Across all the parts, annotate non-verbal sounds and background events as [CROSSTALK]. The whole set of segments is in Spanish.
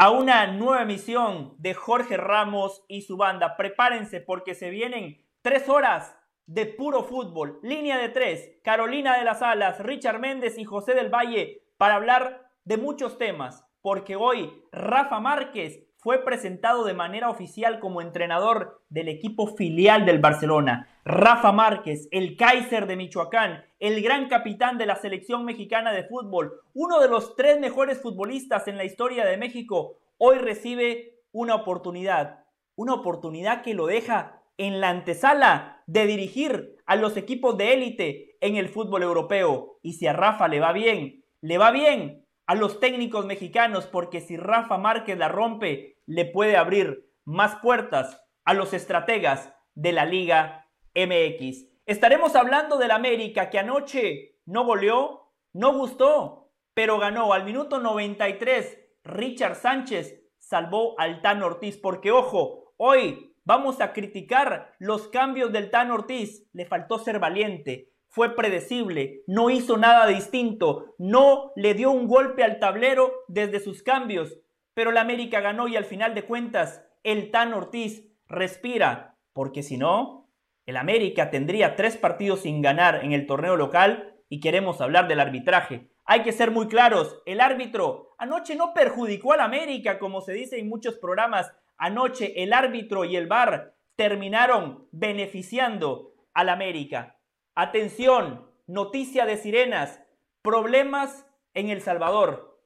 a una nueva emisión de Jorge Ramos y su banda. Prepárense porque se vienen tres horas de puro fútbol. Línea de tres, Carolina de las Alas, Richard Méndez y José del Valle para hablar de muchos temas. Porque hoy Rafa Márquez fue presentado de manera oficial como entrenador del equipo filial del Barcelona. Rafa Márquez, el Kaiser de Michoacán, el gran capitán de la selección mexicana de fútbol, uno de los tres mejores futbolistas en la historia de México, hoy recibe una oportunidad, una oportunidad que lo deja en la antesala de dirigir a los equipos de élite en el fútbol europeo. Y si a Rafa le va bien, le va bien a los técnicos mexicanos, porque si Rafa Márquez la rompe, le puede abrir más puertas a los estrategas de la Liga MX. Estaremos hablando del América que anoche no goleó, no gustó, pero ganó al minuto 93. Richard Sánchez salvó al Tan Ortiz, porque ojo, hoy vamos a criticar los cambios del Tan Ortiz. Le faltó ser valiente, fue predecible, no hizo nada distinto, no le dio un golpe al tablero desde sus cambios, pero la América ganó y al final de cuentas el Tan Ortiz respira, porque si no, el América tendría tres partidos sin ganar en el torneo local y queremos hablar del arbitraje. Hay que ser muy claros, el árbitro anoche no perjudicó al América como se dice en muchos programas, anoche el árbitro y el VAR terminaron beneficiando al América. Atención, noticia de sirenas, problemas en El Salvador.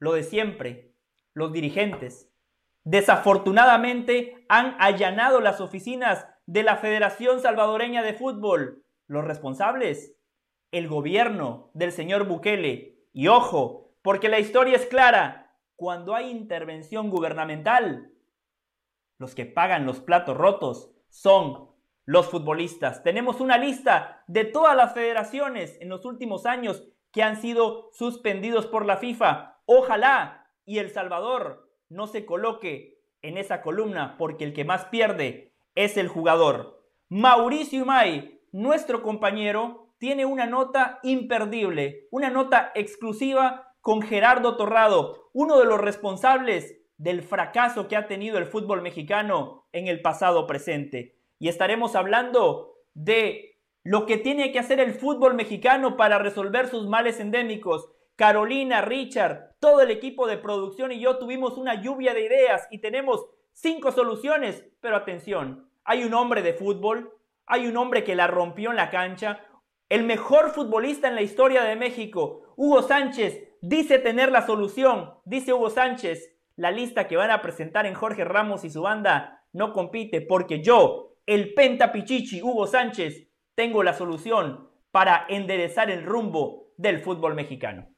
Lo de siempre, los dirigentes. Desafortunadamente han allanado las oficinas de la Federación Salvadoreña de Fútbol. Los responsables, el gobierno del señor Bukele. Y ojo, porque la historia es clara, cuando hay intervención gubernamental, los que pagan los platos rotos son los futbolistas. Tenemos una lista de todas las federaciones en los últimos años que han sido suspendidos por la FIFA. Ojalá y El Salvador no se coloque en esa columna porque el que más pierde es el jugador. Mauricio May, nuestro compañero, tiene una nota imperdible, una nota exclusiva con Gerardo Torrado, uno de los responsables del fracaso que ha tenido el fútbol mexicano en el pasado presente y estaremos hablando de lo que tiene que hacer el fútbol mexicano para resolver sus males endémicos. Carolina, Richard, todo el equipo de producción y yo tuvimos una lluvia de ideas y tenemos cinco soluciones, pero atención, hay un hombre de fútbol, hay un hombre que la rompió en la cancha, el mejor futbolista en la historia de México, Hugo Sánchez, dice tener la solución, dice Hugo Sánchez, la lista que van a presentar en Jorge Ramos y su banda no compite porque yo el Penta Pichichi Hugo Sánchez, tengo la solución para enderezar el rumbo del fútbol mexicano.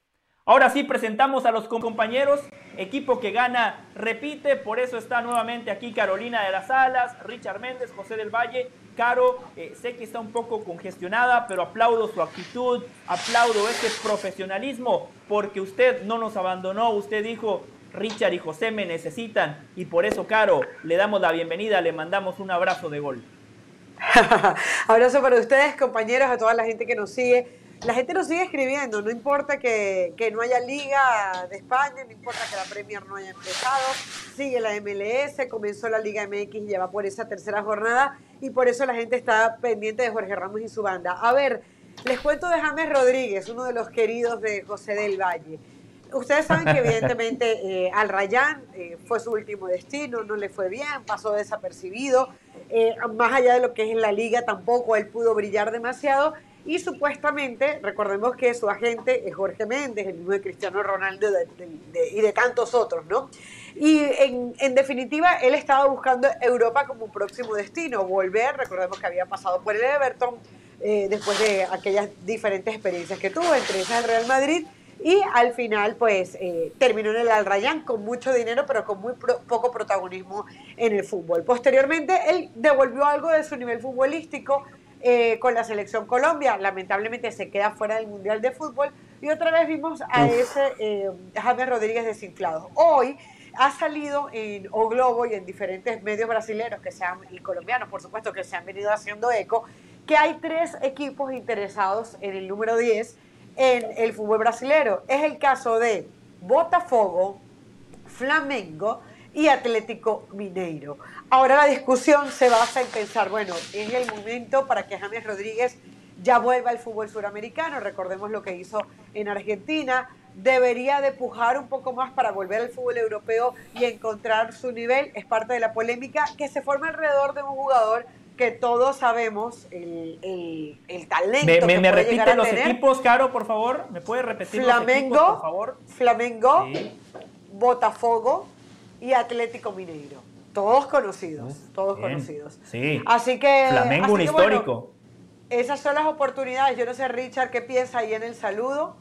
Ahora sí presentamos a los compañeros, equipo que gana, repite, por eso está nuevamente aquí Carolina de las Alas, Richard Méndez, José del Valle, Caro, eh, sé que está un poco congestionada, pero aplaudo su actitud, aplaudo ese profesionalismo, porque usted no nos abandonó, usted dijo, Richard y José me necesitan y por eso, Caro, le damos la bienvenida, le mandamos un abrazo de gol. [LAUGHS] abrazo para ustedes, compañeros, a toda la gente que nos sigue. La gente nos sigue escribiendo, no importa que, que, no haya liga de España, no importa que la Premier no haya empezado, sigue la MLS, comenzó la Liga MX lleva por esa tercera jornada y por eso la gente está pendiente de Jorge Ramos y su banda. A ver, les cuento de James Rodríguez, uno de los queridos de José del Valle. Ustedes saben que evidentemente [LAUGHS] eh, Al Rayán eh, fue su último destino, no le fue bien, pasó desapercibido. Eh, más allá de lo que es en la liga, tampoco él pudo brillar demasiado. Y supuestamente, recordemos que su agente es Jorge Méndez, el mismo de Cristiano Ronaldo y de tantos otros, ¿no? Y en, en, definitiva, él estaba buscando Europa como un próximo destino, volver, recordemos que había pasado por el Everton después de aquellas diferentes experiencias que tuvo, entre esas el Real Madrid y al final, pues, eh, terminó en el Al Rayyan con mucho dinero, pero con muy poco protagonismo en el fútbol. Posteriormente, él devolvió algo de su nivel futbolístico eh, con la selección Colombia. Lamentablemente se queda fuera del Mundial de Fútbol. Y otra vez vimos a ese eh, James Rodríguez desinflado. Hoy ha salido en O Globo y en diferentes medios brasileños que se y colombianos, por supuesto, que se han venido haciendo eco, que hay tres equipos interesados en el número 10 en el fútbol brasileño. Es el caso de Botafogo, Flamengo y Atlético Mineiro. Ahora la discusión se basa en pensar, bueno, es el momento para que James Rodríguez ya vuelva al fútbol suramericano, recordemos lo que hizo en Argentina, debería de pujar un poco más para volver al fútbol europeo y encontrar su nivel, es parte de la polémica que se forma alrededor de un jugador que todos sabemos el, el, talento. ¿Me, me, me repite los equipos, Caro, por favor? ¿Me puede repetir Flamengo, los equipos, por favor? Flamengo, Botafogo y Atlético Mineiro. Todos conocidos, todos conocidos. Sí. Así que. Flamengo, un histórico. esas son las oportunidades. Yo no sé, Richard, qué piensa ahí en el saludo,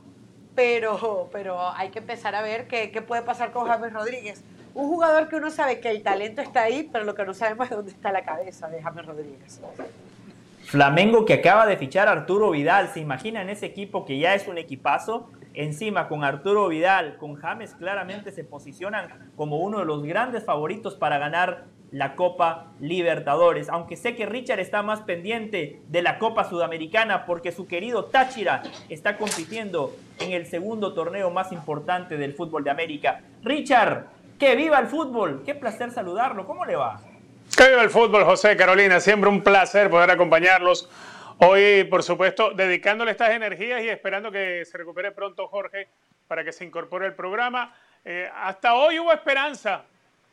pero, pero hay que empezar a ver qué, qué puede pasar con James Rodríguez un jugador que uno sabe que el talento está ahí, pero lo que no sabemos es dónde está la cabeza de James Rodríguez. Flamengo que acaba de fichar a Arturo Vidal, ¿se imagina en ese equipo que ya es un equipazo? Encima con Arturo Vidal, con James claramente se posicionan como uno de los grandes favoritos para ganar la Copa Libertadores. Aunque sé que Richard está más pendiente de la Copa Sudamericana porque su querido Táchira está compitiendo en el segundo torneo más importante del fútbol de América. Richard, que viva el fútbol. Qué placer saludarlo. ¿Cómo le va? Que viva el fútbol, José Carolina. Siempre un placer poder acompañarlos. Hoy, por supuesto, dedicándole estas energías y esperando que se recupere pronto Jorge para que se incorpore al programa. Eh, hasta hoy hubo esperanza,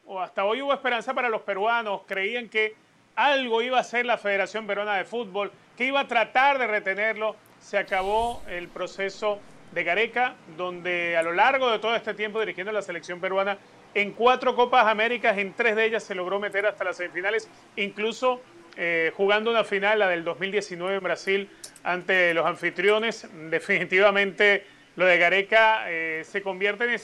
o hasta hoy hubo esperanza para los peruanos. Creían que algo iba a hacer la Federación Peruana de Fútbol, que iba a tratar de retenerlo. Se acabó el proceso de Gareca, donde a lo largo de todo este tiempo dirigiendo la selección peruana en cuatro Copas Américas, en tres de ellas se logró meter hasta las semifinales, incluso eh, jugando una final, la del 2019 en Brasil, ante los anfitriones. Definitivamente lo de Gareca eh, se convierte en,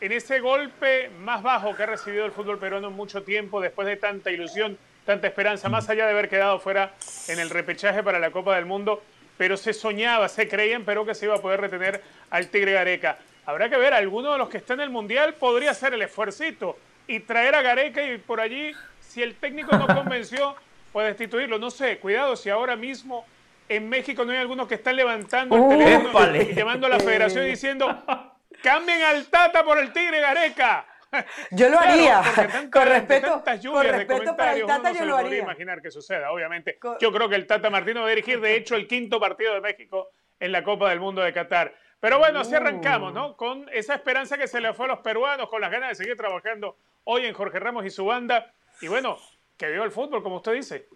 en ese golpe más bajo que ha recibido el fútbol peruano en mucho tiempo, después de tanta ilusión, tanta esperanza, más allá de haber quedado fuera en el repechaje para la Copa del Mundo. Pero se soñaba, se creía en Perú que se iba a poder retener al Tigre Gareca. Habrá que ver, alguno de los que está en el Mundial podría hacer el esfuercito y traer a Gareca y por allí, si el técnico no [LAUGHS] convenció, puede destituirlo. No sé, cuidado si ahora mismo en México no hay algunos que están levantando el teléfono y llamando a la federación diciendo, cambien al Tata por el Tigre Gareca. Yo lo haría. con respeto, con respeto para el Tata, yo lo haría. imaginar que suceda, obviamente. Yo creo que el Tata Martino va a dirigir, de hecho, el quinto partido de México en la Copa del Mundo de Qatar. Pero bueno, así arrancamos, ¿no? Con esa esperanza que se le fue a los peruanos, con las ganas de seguir trabajando hoy en Jorge Ramos y su banda. Y bueno, que viva el fútbol, como usted dice.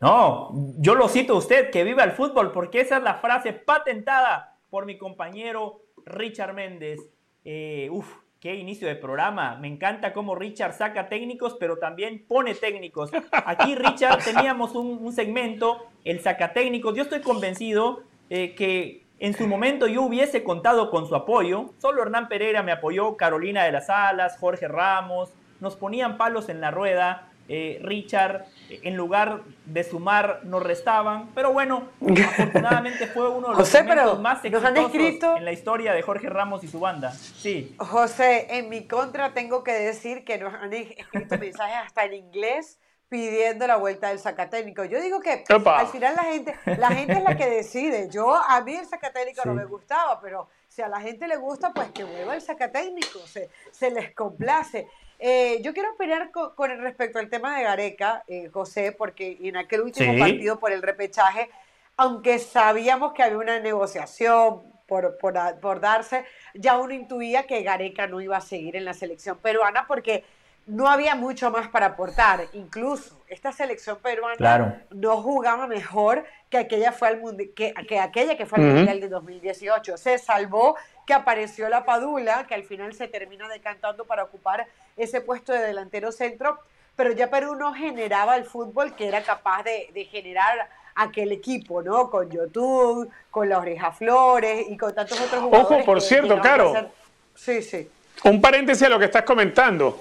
No, yo lo cito a usted, que viva el fútbol, porque esa es la frase patentada por mi compañero Richard Méndez. Eh, uf, qué inicio de programa. Me encanta cómo Richard saca técnicos, pero también pone técnicos. Aquí, Richard, teníamos un, segmento, el saca técnicos. Yo estoy convencido eh, que en su momento yo hubiese contado con su apoyo. Solo Hernán Pereira me apoyó, Carolina de las Alas, Jorge Ramos. Nos ponían palos en la rueda. Eh, Richard, en lugar de sumar, nos restaban. Pero bueno, afortunadamente fue uno de [LAUGHS] los José, más exitosos en la historia de Jorge Ramos y su banda. Sí. José, en mi contra tengo que decir que nos han escrito mensajes hasta en inglés pidiendo la vuelta del Zacatécnico. Yo digo que al final la gente, la gente es la que decide. Yo, a mí el Zacatécnico no me gustaba, pero si a la gente le gusta, pues que vuelva el Zacatécnico, se, se les complace. Eh, yo quiero opinar con, con, respecto al tema de Gareca, eh, José, porque en aquel último partido por el repechaje, aunque sabíamos que había una negociación por, por, por darse, ya uno intuía que Gareca no iba a seguir en la selección peruana porque no había mucho más para aportar. Incluso esta selección peruana no jugaba mejor que aquella, fue al que, que, aquella que fue al Mundial de 2018. Se salvó que apareció la Padula, que al final se termina decantando para ocupar ese puesto de delantero centro, pero ya Perú no generaba el fútbol que era capaz de, generar aquel equipo, ¿no? Con YouTube, con la Oreja Flores y con tantos otros jugadores. Ojo, por cierto, Caro. Sí, sí. Un paréntesis a lo que estás comentando.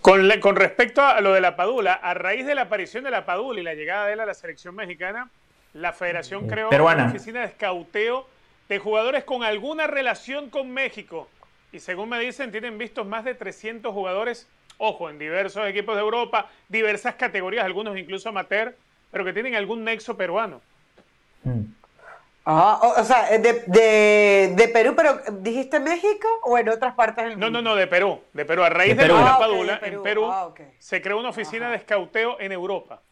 Con, respecto a lo de la Padula, a raíz de la aparición de la Padula y la llegada de él a la selección mexicana, la federación creó una oficina de escauteo de jugadores con alguna relación con México. Y según me dicen, tienen vistos más de 300 jugadores, ojo, en diversos equipos de Europa, diversas categorías, algunos incluso amateur, pero que tienen algún nexo peruano. Mm. Ah, o, sea, eh, de, Perú, pero ¿dijiste México o en otras partes del mundo? No, no, no, de Perú. De Perú. A raíz de, la ah, Padula, en Perú ah, se creó una oficina de escauteo en Europa.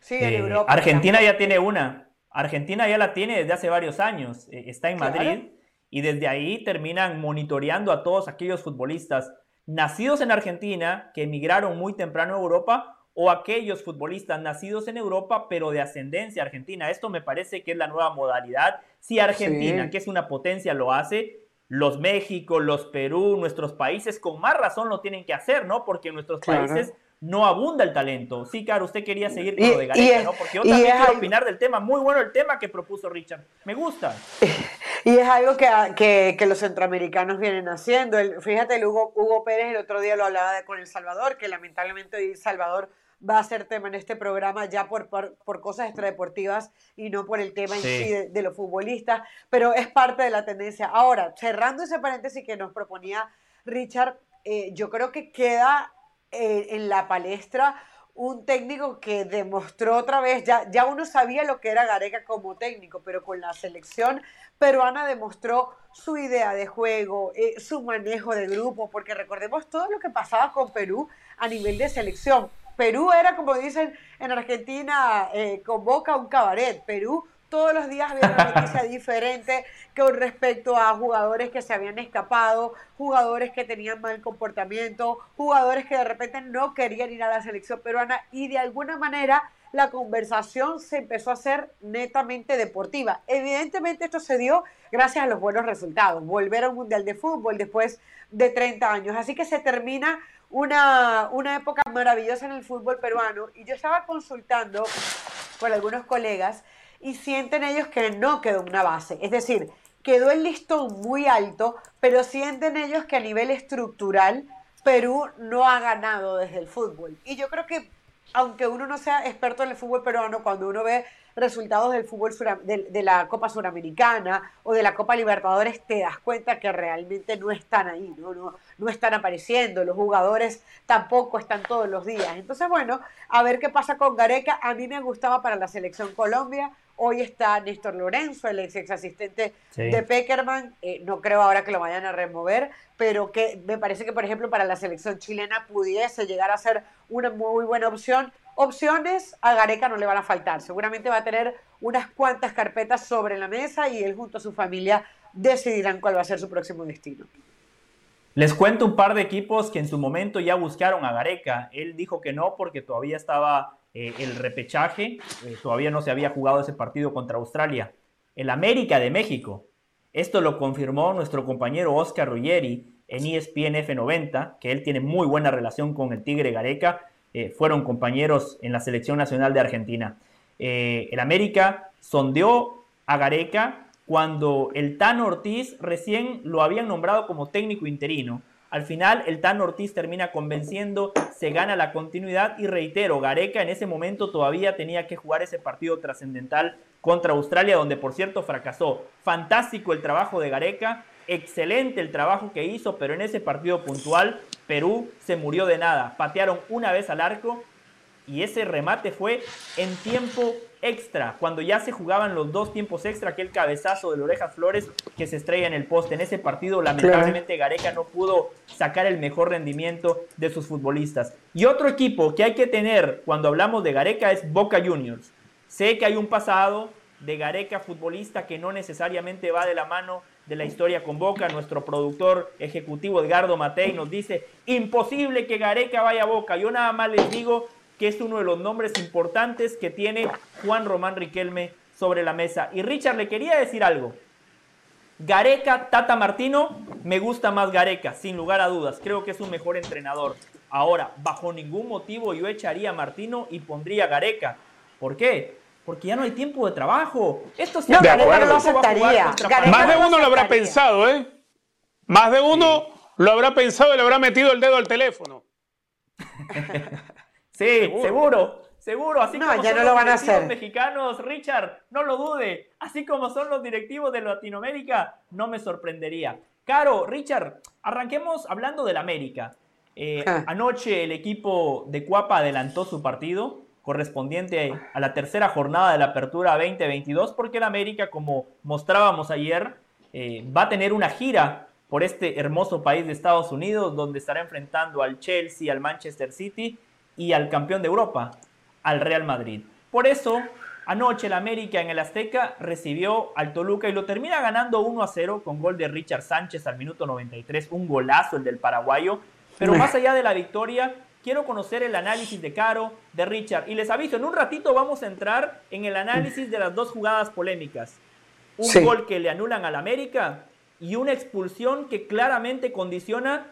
Sí, en eh, Europa. Argentina ya tiene una. Argentina ya la tiene desde hace varios años. Eh, está en Madrid y desde ahí terminan monitoreando a todos aquellos futbolistas nacidos en Argentina que emigraron muy temprano a Europa o aquellos futbolistas nacidos en Europa pero de ascendencia argentina. Esto me parece que es la nueva modalidad. Si Argentina, que es una potencia, lo hace, los México, los Perú, nuestros países con más razón lo tienen que hacer, ¿no? Porque en nuestros países no abunda el talento. Sí, claro, usted quería seguir con lo de Gareca, ¿no? Porque yo también quiero opinar del tema. Muy bueno el tema que propuso Richard. Me gusta. [LAUGHS] Y es algo que, que, los centroamericanos vienen haciendo. El, fíjate, el Hugo, Hugo Pérez el otro día lo hablaba de, con El Salvador, que lamentablemente El Salvador va a ser tema en este programa ya por, por, cosas extradeportivas y no por el tema en sí de, los futbolistas, pero es parte de la tendencia. Ahora, cerrando ese paréntesis que nos proponía Richard, eh, yo creo que queda eh, en la palestra un técnico que demostró otra vez, ya, ya uno sabía lo que era Gareca como técnico, pero con la selección peruana demostró su idea de juego, eh, su manejo de grupo, porque recordemos todo lo que pasaba con Perú a nivel de selección. Perú era, como dicen en Argentina, eh, convoca un cabaret. Perú todos los días había una noticia [LAUGHS] diferente con respecto a jugadores que se habían escapado, jugadores que tenían mal comportamiento, jugadores que de repente no querían ir a la selección peruana y de alguna manera la conversación se empezó a hacer netamente deportiva. Evidentemente esto se dio gracias a los buenos resultados, volver a un Mundial de Fútbol después de 30 años. Así que se termina una, una época maravillosa en el fútbol peruano y yo estaba consultando con algunos colegas y sienten ellos que no quedó una base. Es decir, quedó el listón muy alto, pero sienten ellos que a nivel estructural Perú no ha ganado desde el fútbol. Y yo creo que, aunque uno no sea experto en el fútbol peruano, cuando uno ve resultados del fútbol de, la Copa Suramericana o de la Copa Libertadores, te das cuenta que realmente no están ahí, ¿no? No, no están apareciendo, los jugadores tampoco están todos los días. Entonces, bueno, a ver qué pasa con Gareca. A mí me gustaba para la selección Colombia. Hoy está Néstor Lorenzo, el ex, asistente de Peckerman. Eh, no creo ahora que lo vayan a remover, pero que me parece que, por ejemplo, para la selección chilena pudiese llegar a ser una muy buena opción. Opciones a Gareca no le van a faltar. Seguramente va a tener unas cuantas carpetas sobre la mesa y él junto a su familia decidirán cuál va a ser su próximo destino. Les cuento un par de equipos que en su momento ya buscaron a Gareca. Él dijo que no porque todavía estaba eh, el repechaje, eh, todavía no se había jugado ese partido contra Australia. El América de México. Esto lo confirmó nuestro compañero Oscar Ruggeri en ESPN F90, que él tiene muy buena relación con el Tigre Gareca eh, fueron compañeros en la selección nacional de Argentina. El América sondeó a Gareca cuando el Tan Ortiz recién lo habían nombrado como técnico interino. Al final, el Tan Ortiz termina convenciendo, se gana la continuidad y reitero, Gareca en ese momento todavía tenía que jugar ese partido trascendental contra Australia, donde por cierto fracasó. Fantástico el trabajo de Gareca, excelente el trabajo que hizo, pero en ese partido puntual Perú se murió de nada. Patearon una vez al arco y ese remate fue en tiempo extra, cuando ya se jugaban los dos tiempos extra, aquel cabezazo de Orejas Flores que se estrella en el poste. En ese partido, lamentablemente, Gareca no pudo sacar el mejor rendimiento de sus futbolistas. Y otro equipo que hay que tener cuando hablamos de Gareca es Boca Juniors. Sé que hay un pasado de Gareca futbolista que no necesariamente va de la mano de la historia con Boca. Nuestro productor ejecutivo Edgardo Matei nos dice, imposible que Gareca vaya a Boca. Yo nada más les digo que es uno de los nombres importantes que tiene Juan Román Riquelme sobre la mesa. Y Richard, le quería decir algo. Gareca, Tata Martino, me gusta más Gareca, sin lugar a dudas. Creo que es un mejor entrenador. Ahora, bajo ningún motivo yo echaría a Martino y pondría a Gareca. ¿Por qué? porque ya no hay tiempo de trabajo. Esto no, de acuerdo. lo aceptaría. Más de uno lo habrá pensado, ¿eh? Más de uno lo habrá pensado y le habrá metido el dedo al teléfono. [LAUGHS] sí, seguro. seguro. Así no, como ya son no lo van a hacer. mexicanos, Richard, no lo dude. Así como son los directivos de Latinoamérica, no me sorprendería. Caro, Richard, arranquemos hablando del América. Eh, anoche el equipo de Cuapa adelantó su partido correspondiente a la tercera jornada de la Apertura 2022, porque el América, como mostrábamos ayer, eh, va a tener una gira por este hermoso país de Estados Unidos, donde estará enfrentando al Chelsea, al Manchester City y al campeón de Europa, al Real Madrid. Por eso, anoche el América en el Azteca recibió al Toluca y lo termina ganando 1 a 0 con gol de Richard Sánchez al minuto 93, un golazo el del paraguayo. Pero más allá de la victoria, quiero conocer el análisis de Caro, de Richard. Y les aviso, en un ratito vamos a entrar en el análisis de las dos jugadas polémicas. Un gol que le anulan al América y una expulsión que claramente condiciona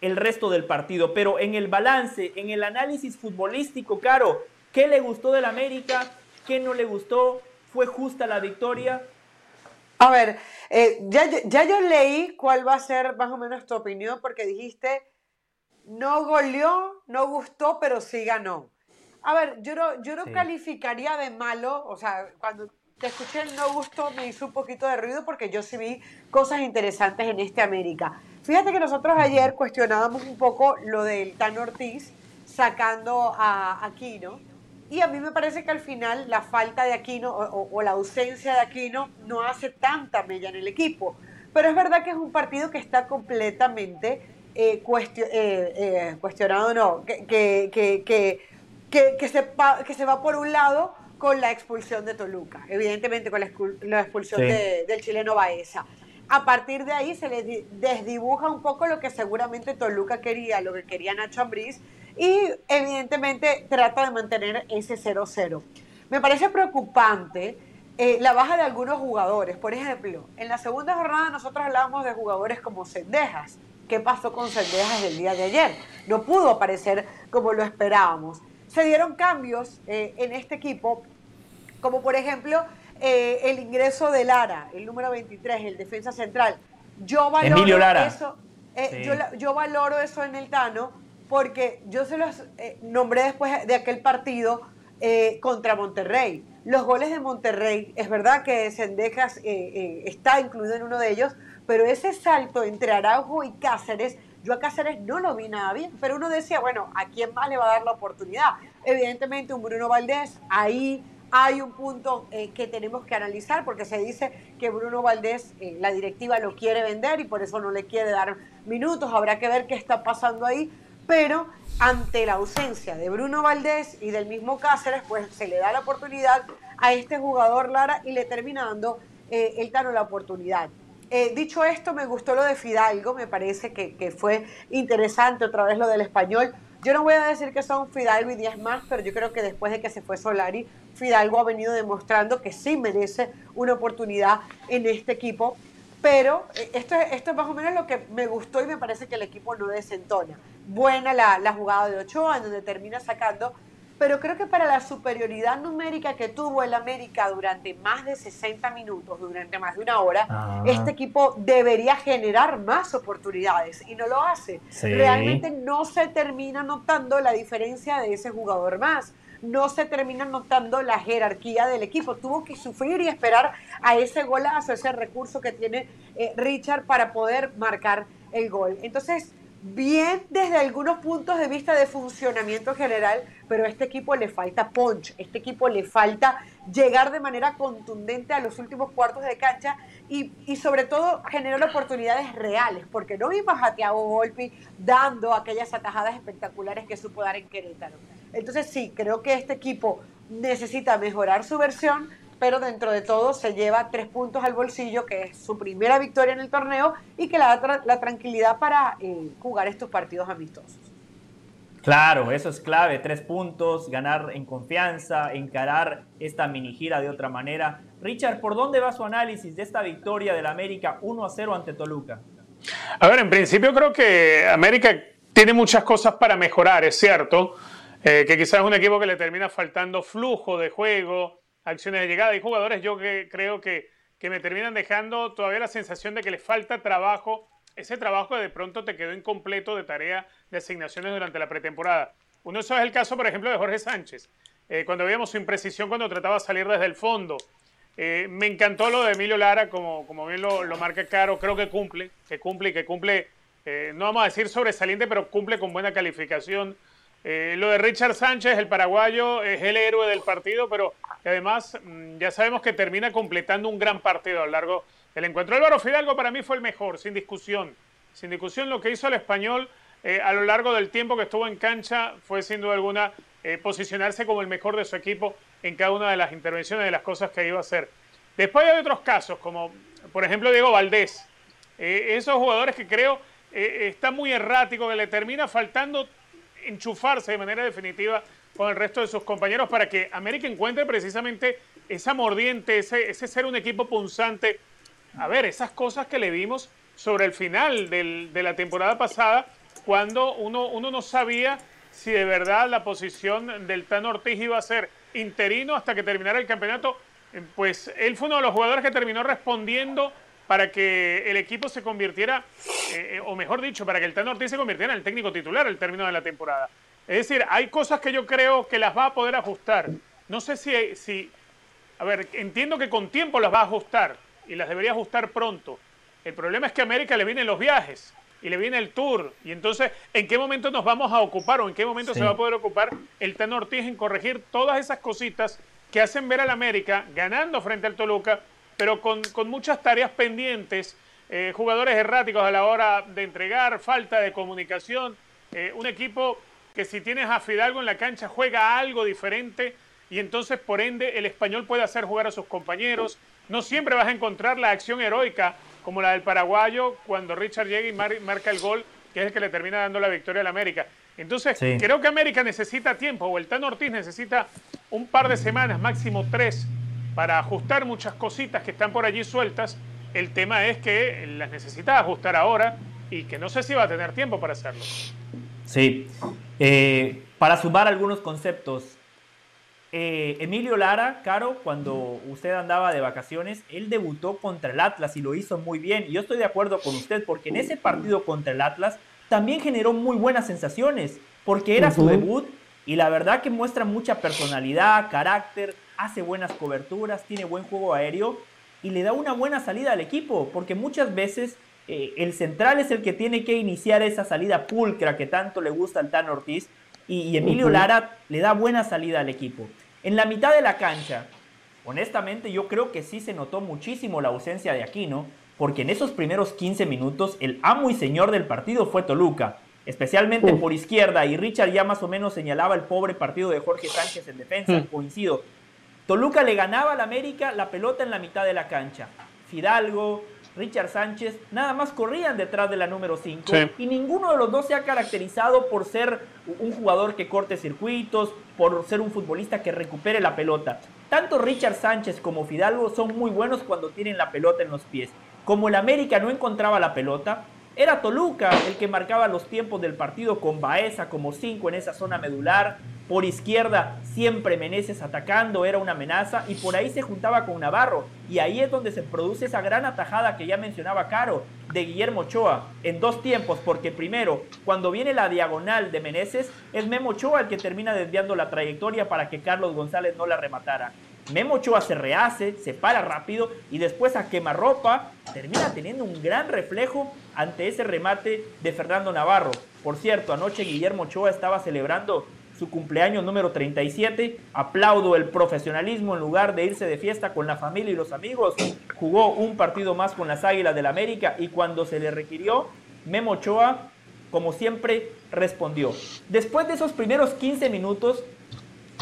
el resto del partido. Pero en el balance, en el análisis futbolístico, Caro, ¿qué le gustó del América? ¿Qué no le gustó? ¿Fue justa la victoria? A ver, eh, ya, ya yo leí cuál va a ser más o menos tu opinión, porque dijiste no goleó, no gustó, pero sí ganó. A ver, yo no, yo no calificaría de malo, o sea, cuando te escuché el no gustó me hizo un poquito de ruido porque yo sí vi cosas interesantes en este América. Fíjate que nosotros ayer cuestionábamos un poco lo del Tan Ortiz sacando a Aquino y a mí me parece que al final la falta de Aquino o la ausencia de Aquino no hace tanta mella en el equipo. Pero es verdad que es un partido que está completamente eh, eh, eh, cuestionado, no, que, que, que, que, se que se va por un lado con la expulsión de Toluca, evidentemente con la, expulsión del chileno Baeza. A partir de ahí se le desdibuja un poco lo que seguramente Toluca quería, lo que quería Nacho Ambriz, y evidentemente trata de mantener ese 0-0. Me parece preocupante la baja de algunos jugadores. Por ejemplo, en la segunda jornada nosotros hablábamos de jugadores como Cendejas, qué pasó con Cendejas el día de ayer. No pudo aparecer como lo esperábamos. Se dieron cambios eh, en este equipo, como por ejemplo eh, el ingreso de Lara, el número 23, el defensa central. Yo valoro eso. Eh, yo, yo, valoro eso en el Tano porque yo se los nombré después de aquel partido contra Monterrey. Los goles de Monterrey, es verdad que Cendejas está incluido en uno de ellos, pero ese salto entre Araujo y Cáceres, yo a Cáceres no lo vi nada bien, pero uno decía, bueno, ¿a quién más le va a dar la oportunidad? Evidentemente un Bruno Valdés, ahí hay un punto eh, que tenemos que analizar porque se dice que Bruno Valdés, eh, la directiva lo quiere vender y por eso no le quiere dar minutos, habrá que ver qué está pasando ahí, pero ante la ausencia de Bruno Valdés y del mismo Cáceres, pues se le da la oportunidad a este jugador Lara y le termina dando eh, el Tano la oportunidad. Eh, dicho esto, me gustó lo de Fidalgo, me parece que, fue interesante otra vez lo del español. Yo no voy a decir que son Fidalgo y 10 más, pero yo creo que después de que se fue Solari, Fidalgo ha venido demostrando que sí merece una oportunidad en este equipo. Pero eh, esto, esto es más o menos lo que me gustó y me parece que el equipo no desentona. Buena la, la jugada de Ochoa, en donde termina sacando pero creo que para la superioridad numérica que tuvo el América durante más de 60 minutos, durante más de una hora, ah. este equipo debería generar más oportunidades y no lo hace. Realmente no se termina notando la diferencia de ese jugador más. No se termina notando la jerarquía del equipo. Tuvo que sufrir y esperar a ese golazo, ese recurso que tiene eh, Richard para poder marcar el gol. Entonces, bien desde algunos puntos de vista de funcionamiento general, pero a este equipo le falta punch, este equipo le falta llegar de manera contundente a los últimos cuartos de cancha y, sobre todo generar oportunidades reales, porque no vimos a Thiago Volpi dando aquellas atajadas espectaculares que supo dar en Querétaro. Entonces sí, creo que este equipo necesita mejorar su versión, pero dentro de todo se lleva tres puntos al bolsillo, que es su primera victoria en el torneo y que le da la tranquilidad para eh, jugar estos partidos amistosos. Claro, eso es clave, tres puntos, ganar en confianza, encarar esta mini gira de otra manera. Richard, ¿por dónde va su análisis de esta victoria del América 1 a 0 ante Toluca? A ver, en principio creo que América tiene muchas cosas para mejorar, es cierto, eh, que quizás es un equipo que le termina faltando flujo de juego, acciones de llegada. Hay jugadores yo que creo que, que me terminan dejando todavía la sensación de que les falta trabajo. Ese trabajo de pronto te quedó incompleto de tarea de asignaciones durante la pretemporada. Uno de esos es el caso, por ejemplo, de Jorge Sánchez. Eh, cuando veíamos su imprecisión cuando trataba de salir desde el fondo. Eh, me encantó lo de Emilio Lara, como, como bien lo, lo, marca Caro. Creo que cumple, que cumple y que cumple, eh, no vamos a decir sobresaliente, pero cumple con buena calificación Eh, lo de Richard Sánchez, el paraguayo, es el héroe del partido, pero además mm, ya sabemos que termina completando un gran partido a lo largo del encuentro. Álvaro Fidalgo para mí fue el mejor, sin discusión. Sin discusión lo que hizo el español eh, a lo largo del tiempo que estuvo en cancha fue sin duda alguna eh, posicionarse como el mejor de su equipo en cada una de las intervenciones, de las cosas que iba a hacer. Después hay otros casos, como por ejemplo Diego Valdés. esos jugadores que creo está muy errático, que le termina faltando enchufarse de manera definitiva con el resto de sus compañeros para que América encuentre precisamente esa mordiente, ese, ser un equipo punzante. A ver, esas cosas que le vimos sobre el final de la temporada pasada, cuando uno, uno no sabía si de verdad la posición del Tan Ortiz iba a ser interino hasta que terminara el campeonato. Pues él fue uno de los jugadores que terminó respondiendo para que el equipo se convirtiera, eh, eh, o mejor dicho, para que el Tan Ortiz se convirtiera en el técnico titular al término de la temporada. Es decir, hay cosas que yo creo que las va a poder ajustar. No sé si, si, a ver, entiendo que con tiempo las va a ajustar y las debería ajustar pronto. El problema es que a América le vienen los viajes y le viene el tour. Y entonces, ¿en qué momento nos vamos a ocupar o en qué momento se va a poder ocupar el Tan Ortiz en corregir todas esas cositas que hacen ver al América ganando frente al Toluca pero con, muchas tareas pendientes, eh, jugadores erráticos a la hora de entregar, falta de comunicación, eh, un equipo que si tienes a Fidalgo en la cancha juega algo diferente y entonces por ende el español puede hacer jugar a sus compañeros. No siempre vas a encontrar la acción heroica como la del paraguayo cuando Richard llega y marca el gol, que es el que le termina dando la victoria al América. Entonces, creo que América necesita tiempo, o el Tan Ortiz necesita un par de semanas, máximo tres, para ajustar muchas cositas que están por allí sueltas. El tema es que las necesita ajustar ahora y que no sé si va a tener tiempo para hacerlo. Sí. Eh, para sumar algunos conceptos, eh, Emilio Lara, Caro, cuando usted andaba de vacaciones, él debutó contra el Atlas y lo hizo muy bien. Y yo estoy de acuerdo con usted porque en ese partido contra el Atlas también generó muy buenas sensaciones porque era su debut y la verdad que muestra mucha personalidad, carácter, hace buenas coberturas, tiene buen juego aéreo y le da una buena salida al equipo, porque muchas veces eh, el central es el que tiene que iniciar esa salida pulcra que tanto le gusta al Tan Ortiz y, Emilio Lara le da buena salida al equipo. En la mitad de la cancha, honestamente yo creo que sí se notó muchísimo la ausencia de Aquino, porque en esos primeros 15 minutos el amo y señor del partido fue Toluca, especialmente por izquierda, y Richard ya más o menos señalaba el pobre partido de Jorge Sánchez en defensa, coincido, Toluca le ganaba al América la pelota en la mitad de la cancha. Fidalgo, Richard Sánchez, nada más corrían detrás de la número 5 y ninguno de los dos se ha caracterizado por ser un jugador que corte circuitos, por ser un futbolista que recupere la pelota. Tanto Richard Sánchez como Fidalgo son muy buenos cuando tienen la pelota en los pies. Como el América no encontraba la pelota, era Toluca el que marcaba los tiempos del partido con Baeza como 5 en esa zona medular, por izquierda, siempre Meneses atacando, era una amenaza. Y por ahí se juntaba con Navarro. Y ahí es donde se produce esa gran atajada que ya mencionaba Caro, de Guillermo Ochoa, en dos tiempos. Porque primero, cuando viene la diagonal de Meneses, es Memo Ochoa el que termina desviando la trayectoria para que Carlos González no la rematara. Memo Ochoa se rehace, se para rápido y después a quemarropa termina teniendo un gran reflejo ante ese remate de Fernando Navarro. Por cierto, anoche Guillermo Ochoa estaba celebrando su cumpleaños número 37. Aplaudo el profesionalismo en lugar de irse de fiesta con la familia y los amigos. Jugó un partido más con las Águilas del América y cuando se le requirió, Memo Ochoa, como siempre, respondió. Después de esos primeros 15 minutos,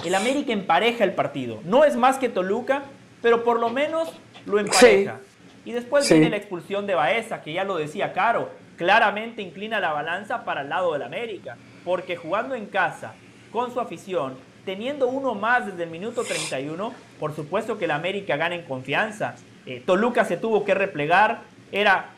el América empareja el partido. No es más que Toluca, pero por lo menos lo empareja. Y después viene la expulsión de Baeza, que ya lo decía Caro, claramente inclina la balanza para el lado del América, porque jugando en casa con su afición, teniendo uno más desde el minuto 31, por supuesto que el América gana en confianza. Eh, Toluca se tuvo que replegar, era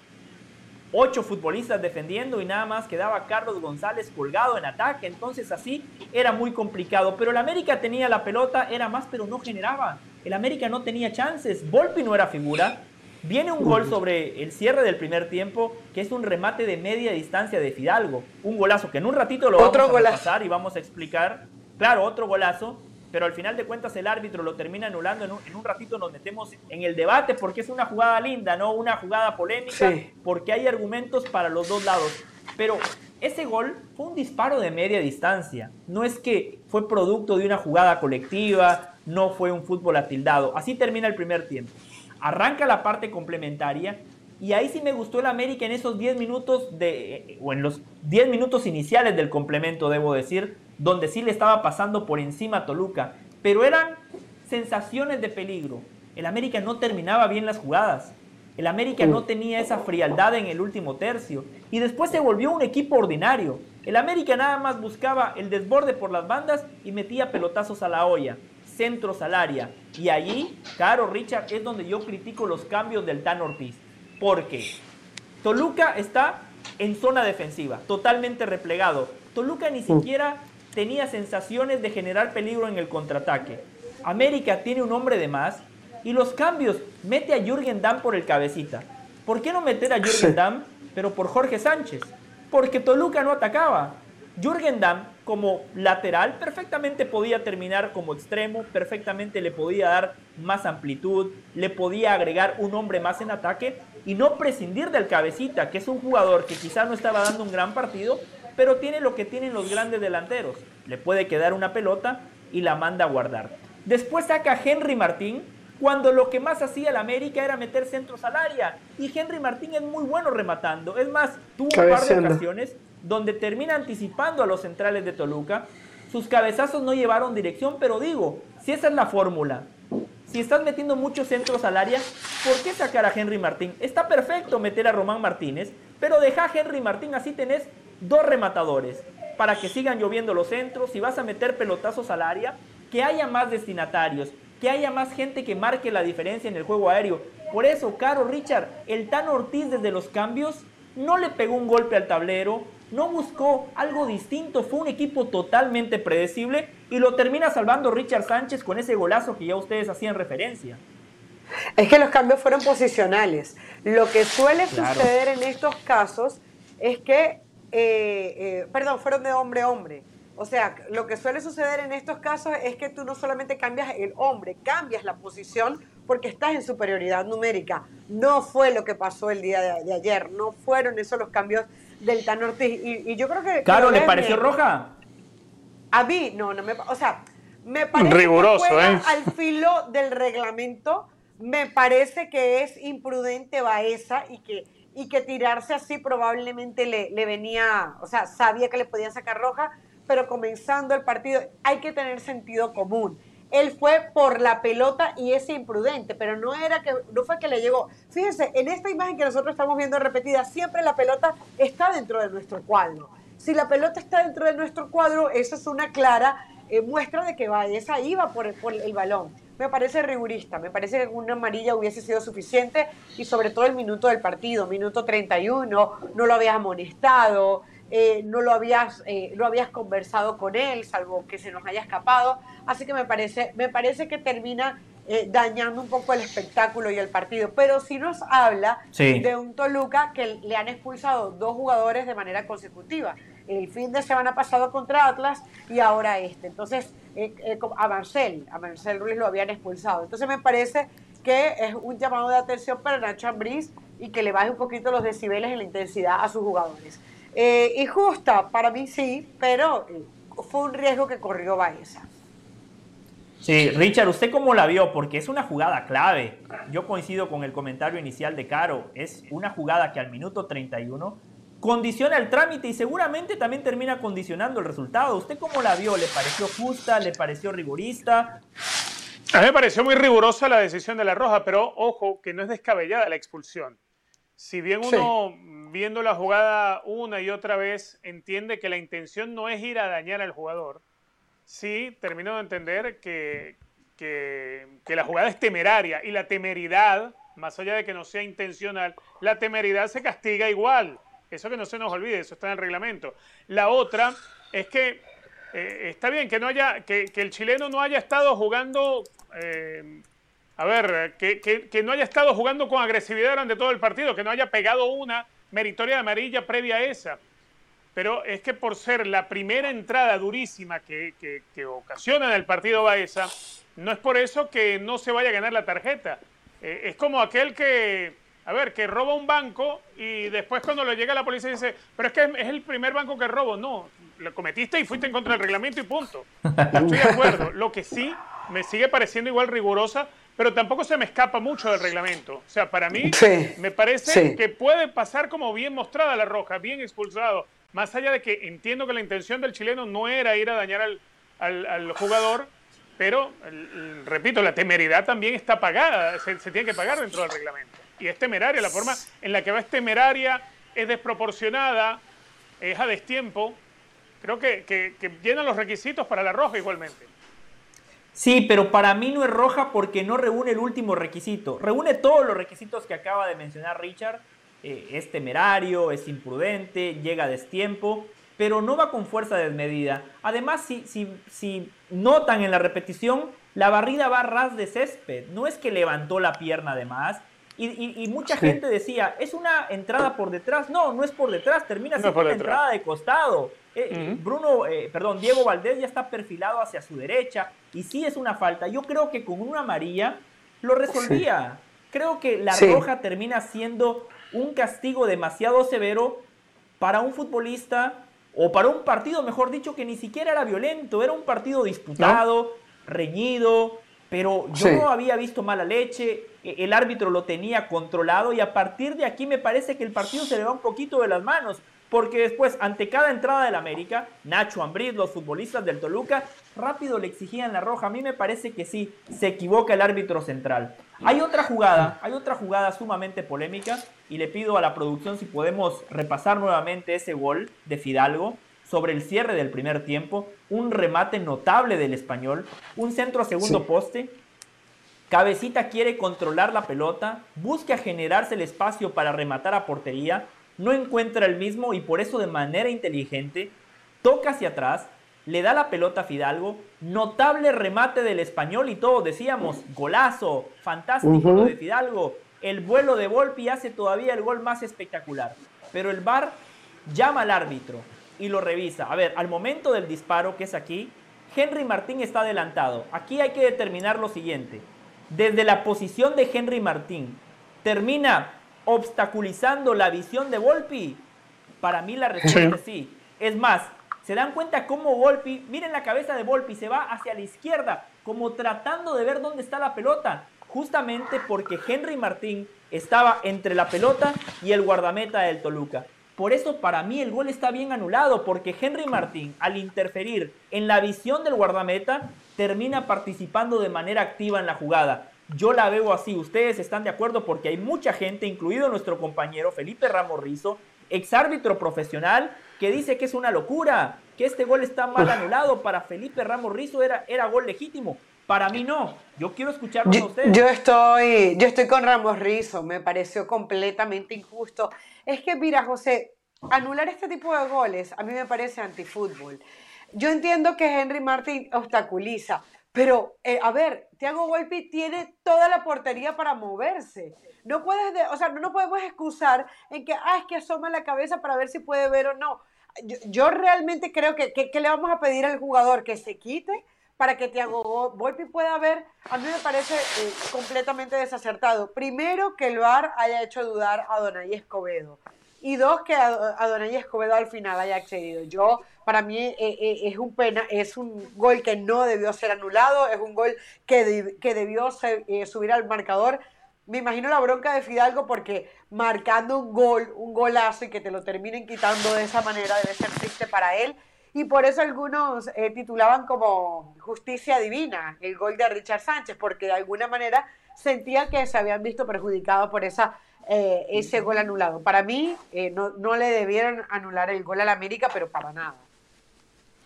ocho futbolistas defendiendo y nada más quedaba Carlos González colgado en ataque, entonces así era muy complicado, pero el América tenía la pelota, era más pero no generaba, el América no tenía chances, Volpi no era figura, Viene un gol sobre el cierre del primer tiempo, que es un remate de media distancia de Fidalgo. Un golazo que en un ratito lo vamos a pasar y vamos a explicar. Claro, otro golazo, pero al final de cuentas el árbitro lo termina anulando. En un, en un ratito nos metemos en el debate porque es una jugada linda, no una jugada polémica, porque hay argumentos para los dos lados. Pero ese gol fue un disparo de media distancia. No es que fue producto de una jugada colectiva, no fue un fútbol atildado. Así termina el primer tiempo. Arranca la parte complementaria y ahí sí me gustó el América en esos 10 minutos de, o en los 10 minutos iniciales del complemento, debo decir, donde sí le estaba pasando por encima a Toluca. Pero eran sensaciones de peligro. El América no terminaba bien las jugadas. El América no tenía esa frialdad en el último tercio. Y después se volvió un equipo ordinario. El América nada más buscaba el desborde por las bandas y metía pelotazos a la olla, centros al área. Y allí, Caro Richard, es donde yo critico los cambios del Tan Ortiz. Porque Toluca está en zona defensiva, totalmente replegado. Toluca ni siquiera tenía sensaciones de generar peligro en el contraataque. América tiene un hombre de más y los cambios, mete a Jürgen Damm por el cabecita. ¿Por qué no meter a Jürgen Damm, pero por Jorge Sánchez? Porque Toluca no atacaba. Jürgen Damm, como lateral, perfectamente podía terminar como extremo, perfectamente le podía dar más amplitud, le podía agregar un hombre más en ataque y no prescindir del cabecita, que es un jugador que quizás no estaba dando un gran partido, pero tiene lo que tienen los grandes delanteros. Le puede quedar una pelota y la manda a guardar. Después saca a Henry Martín, cuando lo que más hacía el América era meter centros al área. Y Henry Martín es muy bueno rematando. Es más, tuvo un par de ocasiones donde termina anticipando a los centrales de Toluca. Sus cabezazos no llevaron dirección, pero digo, si esa es la fórmula, si estás metiendo muchos centros al área, ¿por qué sacar a Henry Martín? Está perfecto meter a Román Martínez, pero deja a Henry Martín, así tenés dos rematadores para que sigan lloviendo los centros. Si vas a meter pelotazos al área, que haya más destinatarios, que haya más gente que marque la diferencia en el juego aéreo. Por eso, Caro Richard, el Tan Ortiz desde los cambios no le pegó un golpe al tablero, no buscó algo distinto, fue un equipo totalmente predecible y lo termina salvando Richard Sánchez con ese golazo que ya ustedes hacían referencia. Es que los cambios fueron posicionales. Lo que suele suceder en estos casos es que, eh, eh, perdón, fueron de hombre a hombre. O sea, lo que suele suceder en estos casos es que tú no solamente cambias el hombre, cambias la posición porque estás en superioridad numérica. No fue lo que pasó el día de, ayer, no fueron esos los cambios del Tan Ortiz. Y, yo creo que... Claro, ¿le pareció roja? A mí, no, no me... O sea, me parece Riguroso, que ¿eh? al filo del reglamento. Me parece que es imprudente Baeza y que, y que tirarse así probablemente le, le venía... O sea, sabía que le podían sacar roja pero comenzando el partido hay que tener sentido común. Él fue por la pelota y es imprudente, pero no era que no fue que le llegó. Fíjense, en esta imagen que nosotros estamos viendo repetida, siempre la pelota está dentro de nuestro cuadro. Si la pelota está dentro de nuestro cuadro, eso es una clara eh, muestra de que esa iba por, por el balón. Me parece rigurista, me parece que una amarilla hubiese sido suficiente y sobre todo el minuto del partido, minuto 31, no lo habías amonestado, eh, no, lo habías, eh, habías conversado con él, salvo que se nos haya escapado. Así que me parece, me parece que termina eh, dañando un poco el espectáculo y el partido. Pero sí nos habla de un Toluca que le han expulsado dos jugadores de manera consecutiva. El fin de semana pasado contra Atlas y ahora este. Entonces, a Marcel, a Marcel Ruiz lo habían expulsado. Entonces me parece que es un llamado de atención para Nacho Ambriz y que le baje un poquito los decibeles en la intensidad a sus jugadores. Eh, y justa, para mí sí, pero eh, fue un riesgo que corrió Baeza. Sí, Richard, ¿usted cómo la vio? Porque es una jugada clave. Yo coincido con el comentario inicial de Caro. Es una jugada que al minuto 31 condiciona el trámite y seguramente también termina condicionando el resultado. ¿Usted cómo la vio? ¿Le pareció justa? ¿Le pareció rigorista? A mí me pareció muy rigurosa la decisión de la Roja, pero ojo que no es descabellada la expulsión. Si bien uno viendo la jugada una y otra vez entiende que la intención no es ir a dañar al jugador, sí termino de entender que, que, la jugada es temeraria y la temeridad, más allá de que no sea intencional, la temeridad se castiga igual. Eso que no se nos olvide, eso está en el reglamento. La otra es que eh, está bien que no haya, que, el chileno no haya estado jugando eh, a ver, que, no haya estado jugando con agresividad durante todo el partido, que no haya pegado una meritoria de amarilla previa a esa. Pero es que por ser la primera entrada durísima que, ocasiona en el partido Baeza, no es por eso que no se vaya a ganar la tarjeta. Eh, es como aquel que, a ver, que roba un banco y después cuando lo llega la policía dice, pero es que es el primer banco que robo. No, lo cometiste y fuiste en contra del reglamento y punto. Estoy de acuerdo. Lo que sí me sigue pareciendo igual rigurosa, pero tampoco se me escapa mucho del reglamento. O sea, para mí me parece que puede pasar como bien mostrada la roja, bien expulsado. Más allá de que entiendo que la intención del chileno no era ir a dañar al, al, jugador, pero, repito, la temeridad también está pagada, se, tiene que pagar dentro del reglamento. Y es temeraria, la forma en la que va es temeraria, es desproporcionada, es a destiempo. Creo que, que, llenan los requisitos para la roja igualmente. Sí, pero para mí no es roja porque no reúne el último requisito. Reúne todos los requisitos que acaba de mencionar Richard. Eh, es temerario, es imprudente, llega a destiempo, pero no va con fuerza desmedida. Además, si, si, si notan en la repetición, la barrida va a ras de césped. No es que levantó la pierna además. Y, y, mucha gente decía, es una entrada por detrás. No, no es por detrás, termina siendo una entrada de costado. Eh, Bruno, eh, perdón, Diego Valdés ya está perfilado hacia su derecha y sí es una falta. Yo creo que con una amarilla lo resolvía. Creo que la roja termina siendo un castigo demasiado severo para un futbolista o para un partido, mejor dicho, que ni siquiera era violento, era un partido disputado, reñido, pero yo no había visto mala leche, e, el árbitro lo tenía controlado y a partir de aquí me parece que el partido se le va un poquito de las manos porque después, ante cada entrada del América, Nacho Ambriz, los futbolistas del Toluca, rápido le exigían la roja. A mí me parece que sí, se equivoca el árbitro central. Hay otra jugada, hay otra jugada sumamente polémica y le pido a la producción si podemos repasar nuevamente ese gol de Fidalgo sobre el cierre del primer tiempo, un remate notable del español, un centro a segundo poste, Cabecita quiere controlar la pelota, busca generarse el espacio para rematar a portería, no encuentra el mismo y por eso de manera inteligente toca hacia atrás, le da la pelota a Fidalgo, notable remate del español y todos decíamos, golazo, fantástico de Fidalgo, el vuelo de Volpi hace todavía el gol más espectacular, pero el VAR llama al árbitro y lo revisa. A ver, al momento del disparo, que es aquí, Henry Martín está adelantado. Aquí hay que determinar lo siguiente. Desde la posición de Henry Martín, termina obstaculizando la visión de Volpi? Para mí la respuesta es sí. Es más, se dan cuenta cómo Volpi, miren la cabeza de Volpi, se va hacia la izquierda, como tratando de ver dónde está la pelota, justamente porque Henry Martín estaba entre la pelota y el guardameta del Toluca. Por eso para mí el gol está bien anulado, porque Henry Martín, al interferir en la visión del guardameta, termina participando de manera activa en la jugada. Yo la veo así. Ustedes están de acuerdo porque hay mucha gente, incluido nuestro compañero Felipe Ramos Rizo, exárbitro profesional, que dice que es una locura, que este gol está mal anulado. Para Felipe Ramos Rizo era, era gol legítimo. Para mí no. Yo quiero escucharlo a ustedes. Yo estoy, yo estoy con Ramos Rizo. Me pareció completamente injusto. Es que, mira, José, anular este tipo de goles a mí me parece antifútbol. Yo entiendo que Henry Martin obstaculiza, pero, eh, a ver, Thiago Volpi tiene toda la portería para moverse. No puedes, o sea, no podemos excusar en que, ah, es que asoma la cabeza para ver si puede ver o no. Yo, realmente creo que, que, le vamos a pedir al jugador que se quite para que Thiago Volpi pueda ver, a mí me parece eh, completamente desacertado. Primero, que el VAR haya hecho dudar a Donay Escobedo. Y dos, que Adonai Escobedo al final haya accedido. Yo, para mí, eh, eh, es un pena, es un gol que no debió ser anulado, es un gol que, que debió subir al marcador. Me imagino la bronca de Fidalgo porque marcando un gol, un golazo y que te lo terminen quitando de esa manera debe ser triste para él. Y por eso algunos titulaban como justicia divina el gol de Richard Sánchez, porque de alguna manera sentía que se habían visto perjudicados por esa eh, ese gol anulado. Para mí, eh, no, no, le debieron anular el gol al América, pero para nada.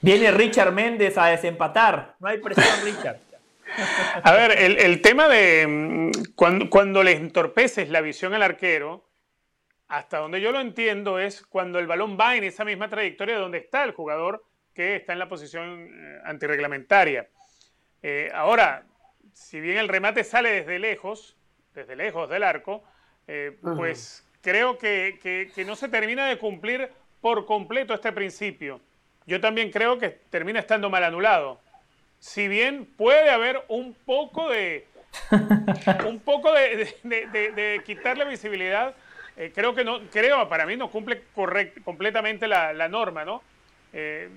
Viene Richard Méndez a desempatar. No hay presión, Richard. [LAUGHS] A ver, el, el tema de mm, cuando, cuando, le entorpeces la visión al arquero, hasta donde yo lo entiendo es cuando el balón va en esa misma trayectoria donde está el jugador que está en la posición eh, antirreglamentaria. ahora, si bien el remate sale desde lejos, desde lejos del arco, eh, pues creo que, no se termina de cumplir por completo este principio. Yo también creo que termina estando mal anulado. Si bien puede haber un poco de, [LAUGHS] un poco de, quitarle visibilidad, eh, creo que no, creo, para mí no cumple completamente la, norma, ¿no? Eh,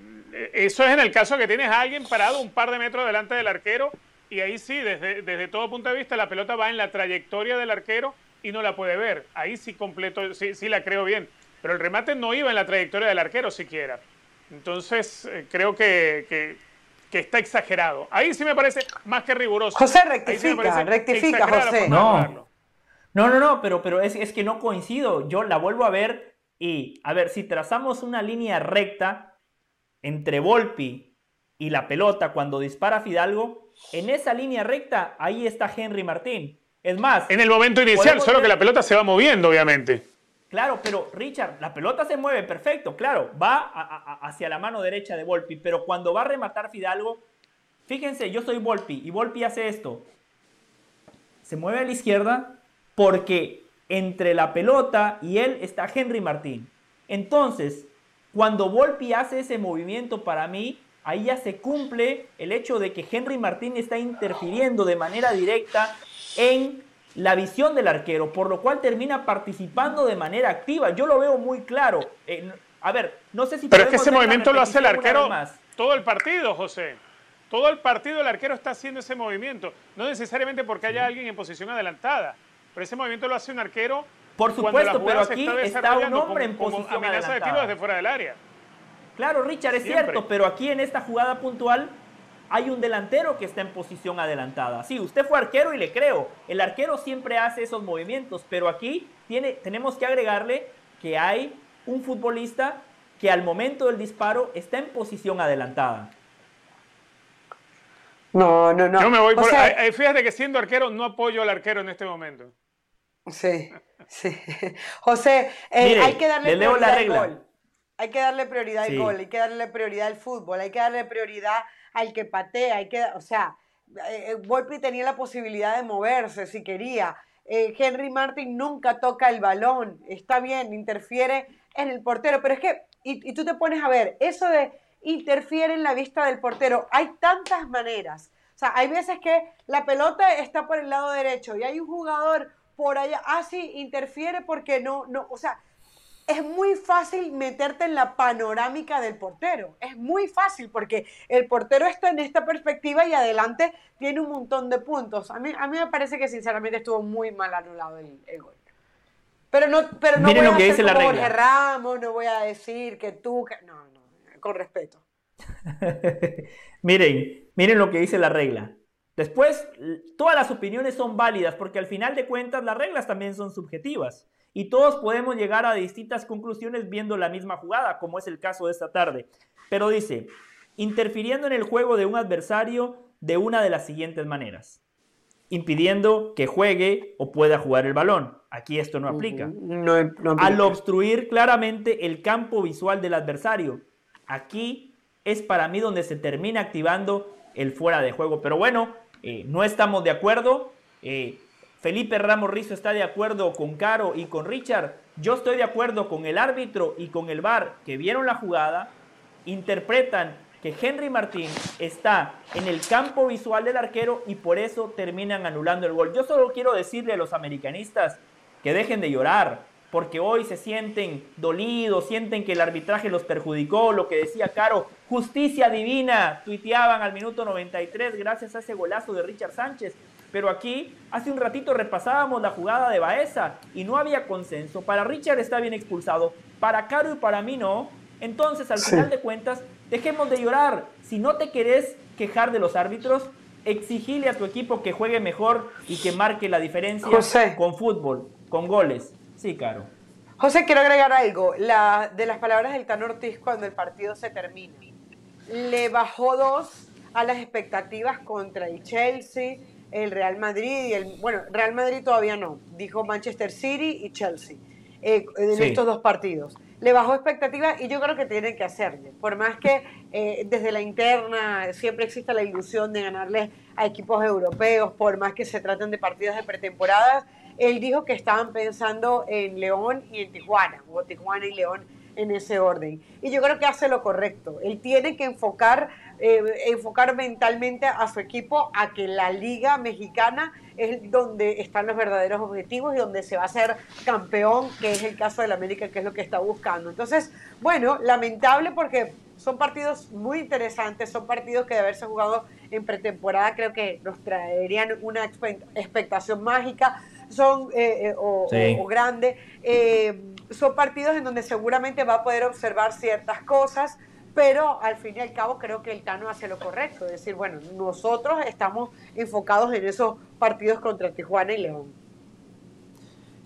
eso es en el caso que tienes a alguien parado un par de metros delante del arquero y ahí sí, desde, desde todo punto de vista, la pelota va en la trayectoria del arquero y no la puede ver. Ahí sí completo, sí, sí la creo bien. Pero el remate no iba en la trayectoria del arquero siquiera. Entonces, eh, creo que, que, está exagerado. Ahí sí me parece más que riguroso. José, rectifica, rectifica, José. No. No, no, no, pero, pero es, es que no coincido. Yo la vuelvo a ver y, a ver, si trazamos una línea recta entre Volpi y la pelota cuando dispara Fidalgo, en esa línea recta, ahí está Henry Martín. Es más. En el momento inicial, solo que la pelota se va moviendo, obviamente. Claro, pero Richard, la pelota se mueve perfecto, claro, va hacia la mano derecha de Volpi, pero cuando va a rematar Fidalgo, fíjense, yo soy Volpi y Volpi hace esto. Se mueve a la izquierda porque entre la pelota y él está Henry Martín. Entonces, cuando Volpi hace ese movimiento para mí, ahí ya se cumple el hecho de que Henry Martín está interfiriendo de manera directa en la visión del arquero, por lo cual termina participando de manera activa. Yo lo veo muy claro. Eh, a ver, no sé si... Pero es que ese movimiento lo hace el arquero todo el partido, José. Todo el partido el arquero está haciendo ese movimiento. No necesariamente porque haya alguien en posición adelantada, pero ese movimiento lo hace un arquero. Por supuesto, pero aquí está, un hombre en posición amenaza de tiro desde fuera del área. Claro, Richard, es cierto, pero aquí en esta jugada puntual hay un delantero que está en posición adelantada. Sí, usted fue arquero y le creo. El arquero siempre hace esos movimientos, pero aquí tiene, tenemos que agregarle que hay un futbolista que al momento del disparo está en posición adelantada. No, no, no. Yo me voy por, fíjate que siendo arquero no apoyo al arquero en este momento. Sí, sí. [LAUGHS] José, eh, hay que darle prioridad al gol. Hay que darle prioridad al gol, hay que darle prioridad al fútbol, hay que darle prioridad al que patea, hay que, o sea, eh, eh, Volpi tenía la posibilidad de moverse si quería. Eh, Henry Martin nunca toca el balón, está bien, interfiere en el portero, pero es que, y, tú te pones a ver, eso de interfiere en la vista del portero, hay tantas maneras. O sea, hay veces que la pelota está por el lado derecho y hay un jugador por allá, ah, sí, interfiere porque no, no, o sea, es muy fácil meterte en la panorámica del portero. Es muy fácil porque el portero está en esta perspectiva y adelante tiene un montón de puntos. A mí, a mí me parece que sinceramente estuvo muy mal anulado el, gol. Pero no, pero no voy a dice la regla. Ramos, no voy a decir que tú... No, no, con respeto. [LAUGHS] miren, miren lo que dice la regla. Después, todas las opiniones son válidas porque al final de cuentas las reglas también son subjetivas y todos podemos llegar a distintas conclusiones viendo la misma jugada, como es el caso de esta tarde. Pero dice, interfiriendo en el juego de un adversario de una de las siguientes maneras. Impidiendo que juegue o pueda jugar el balón. Aquí esto no aplica. Al obstruir claramente el campo visual del adversario. Aquí es para mí donde se termina activando el fuera de juego. Pero bueno, eh, no estamos de acuerdo. Eh, Felipe Ramos Rizo está de acuerdo con Caro y con Richard. Yo estoy de acuerdo con el árbitro y con el VAR que vieron la jugada, interpretan que Henry Martín está en el campo visual del arquero y por eso terminan anulando el gol. Yo solo quiero decirle a los americanistas que dejen de llorar, porque hoy se sienten dolidos, sienten que el arbitraje los perjudicó, lo que decía Caro, justicia divina, tuiteaban al minuto 93 gracias a ese golazo de Richard Sánchez. Pero aquí, hace un ratito repasábamos la jugada de Baeza y no había consenso. Para Richard está bien expulsado, para Caro y para mí no. Entonces, al final de cuentas, dejemos de llorar. Si no te querés quejar de los árbitros, exigile a tu equipo que juegue mejor y que marque la diferencia con fútbol, con goles. Sí, Caro. José, quiero agregar algo. La, de las palabras del Tan Ortiz cuando el partido se termina. Le bajó dos a las expectativas contra el Chelsea el Real Madrid y el. Bueno, Real Madrid todavía no, dijo Manchester City y Chelsea eh, en estos dos partidos. Le bajó expectativas y yo creo que tienen que hacerle. Por más que eh, desde la interna siempre exista la ilusión de ganarle a equipos europeos, por más que se traten de partidos de pretemporada, él dijo que estaban pensando en León y en Tijuana, o Tijuana y León en ese orden. Y yo creo que hace lo correcto. Él tiene que enfocar, eh, enfocar mentalmente a su equipo a que la liga mexicana es donde están los verdaderos objetivos y donde se va a ser campeón, que es el caso del América, que es lo que está buscando. Entonces, bueno, lamentable porque son partidos muy interesantes, son partidos que de haberse jugado en pretemporada creo que nos traerían una expectación mágica, son eh, eh, o, grande. Eh, son partidos en donde seguramente va a poder observar ciertas cosas, pero al fin y al cabo creo que el Tano hace lo correcto, es decir, bueno, nosotros estamos enfocados en esos partidos contra Tijuana y León.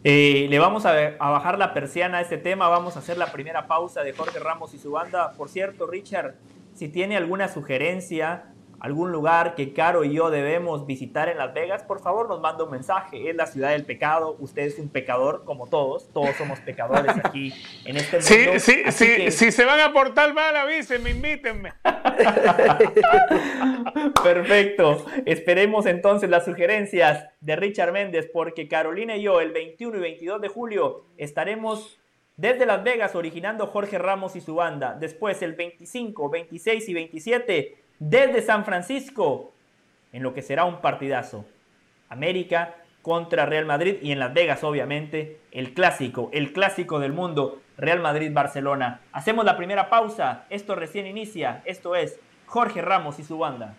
Eh, le vamos a, a, bajar la persiana a este tema, vamos a hacer la primera pausa de Jorge Ramos y su banda. Por cierto, Richard, si tiene alguna sugerencia algún lugar que Caro y yo debemos visitar en Las Vegas, por favor nos manda un mensaje. Es la ciudad del pecado. Usted es un pecador como todos. Todos somos pecadores aquí en este mundo. Sí, sí, sí. Si se van a portar mal, avísenme, invítenme. [LAUGHS] Perfecto. Esperemos entonces las sugerencias de Richard Méndez, porque Carolina y yo el 21 y 22 de julio estaremos desde Las Vegas originando Jorge Ramos y su banda. Después el 25, 26 y 27 desde San Francisco en lo que será un partidazo. América contra Real Madrid y en Las Vegas obviamente el clásico, el clásico del mundo, Real Madrid-Barcelona. Hacemos la primera pausa, esto recién inicia, esto es Jorge Ramos y su banda.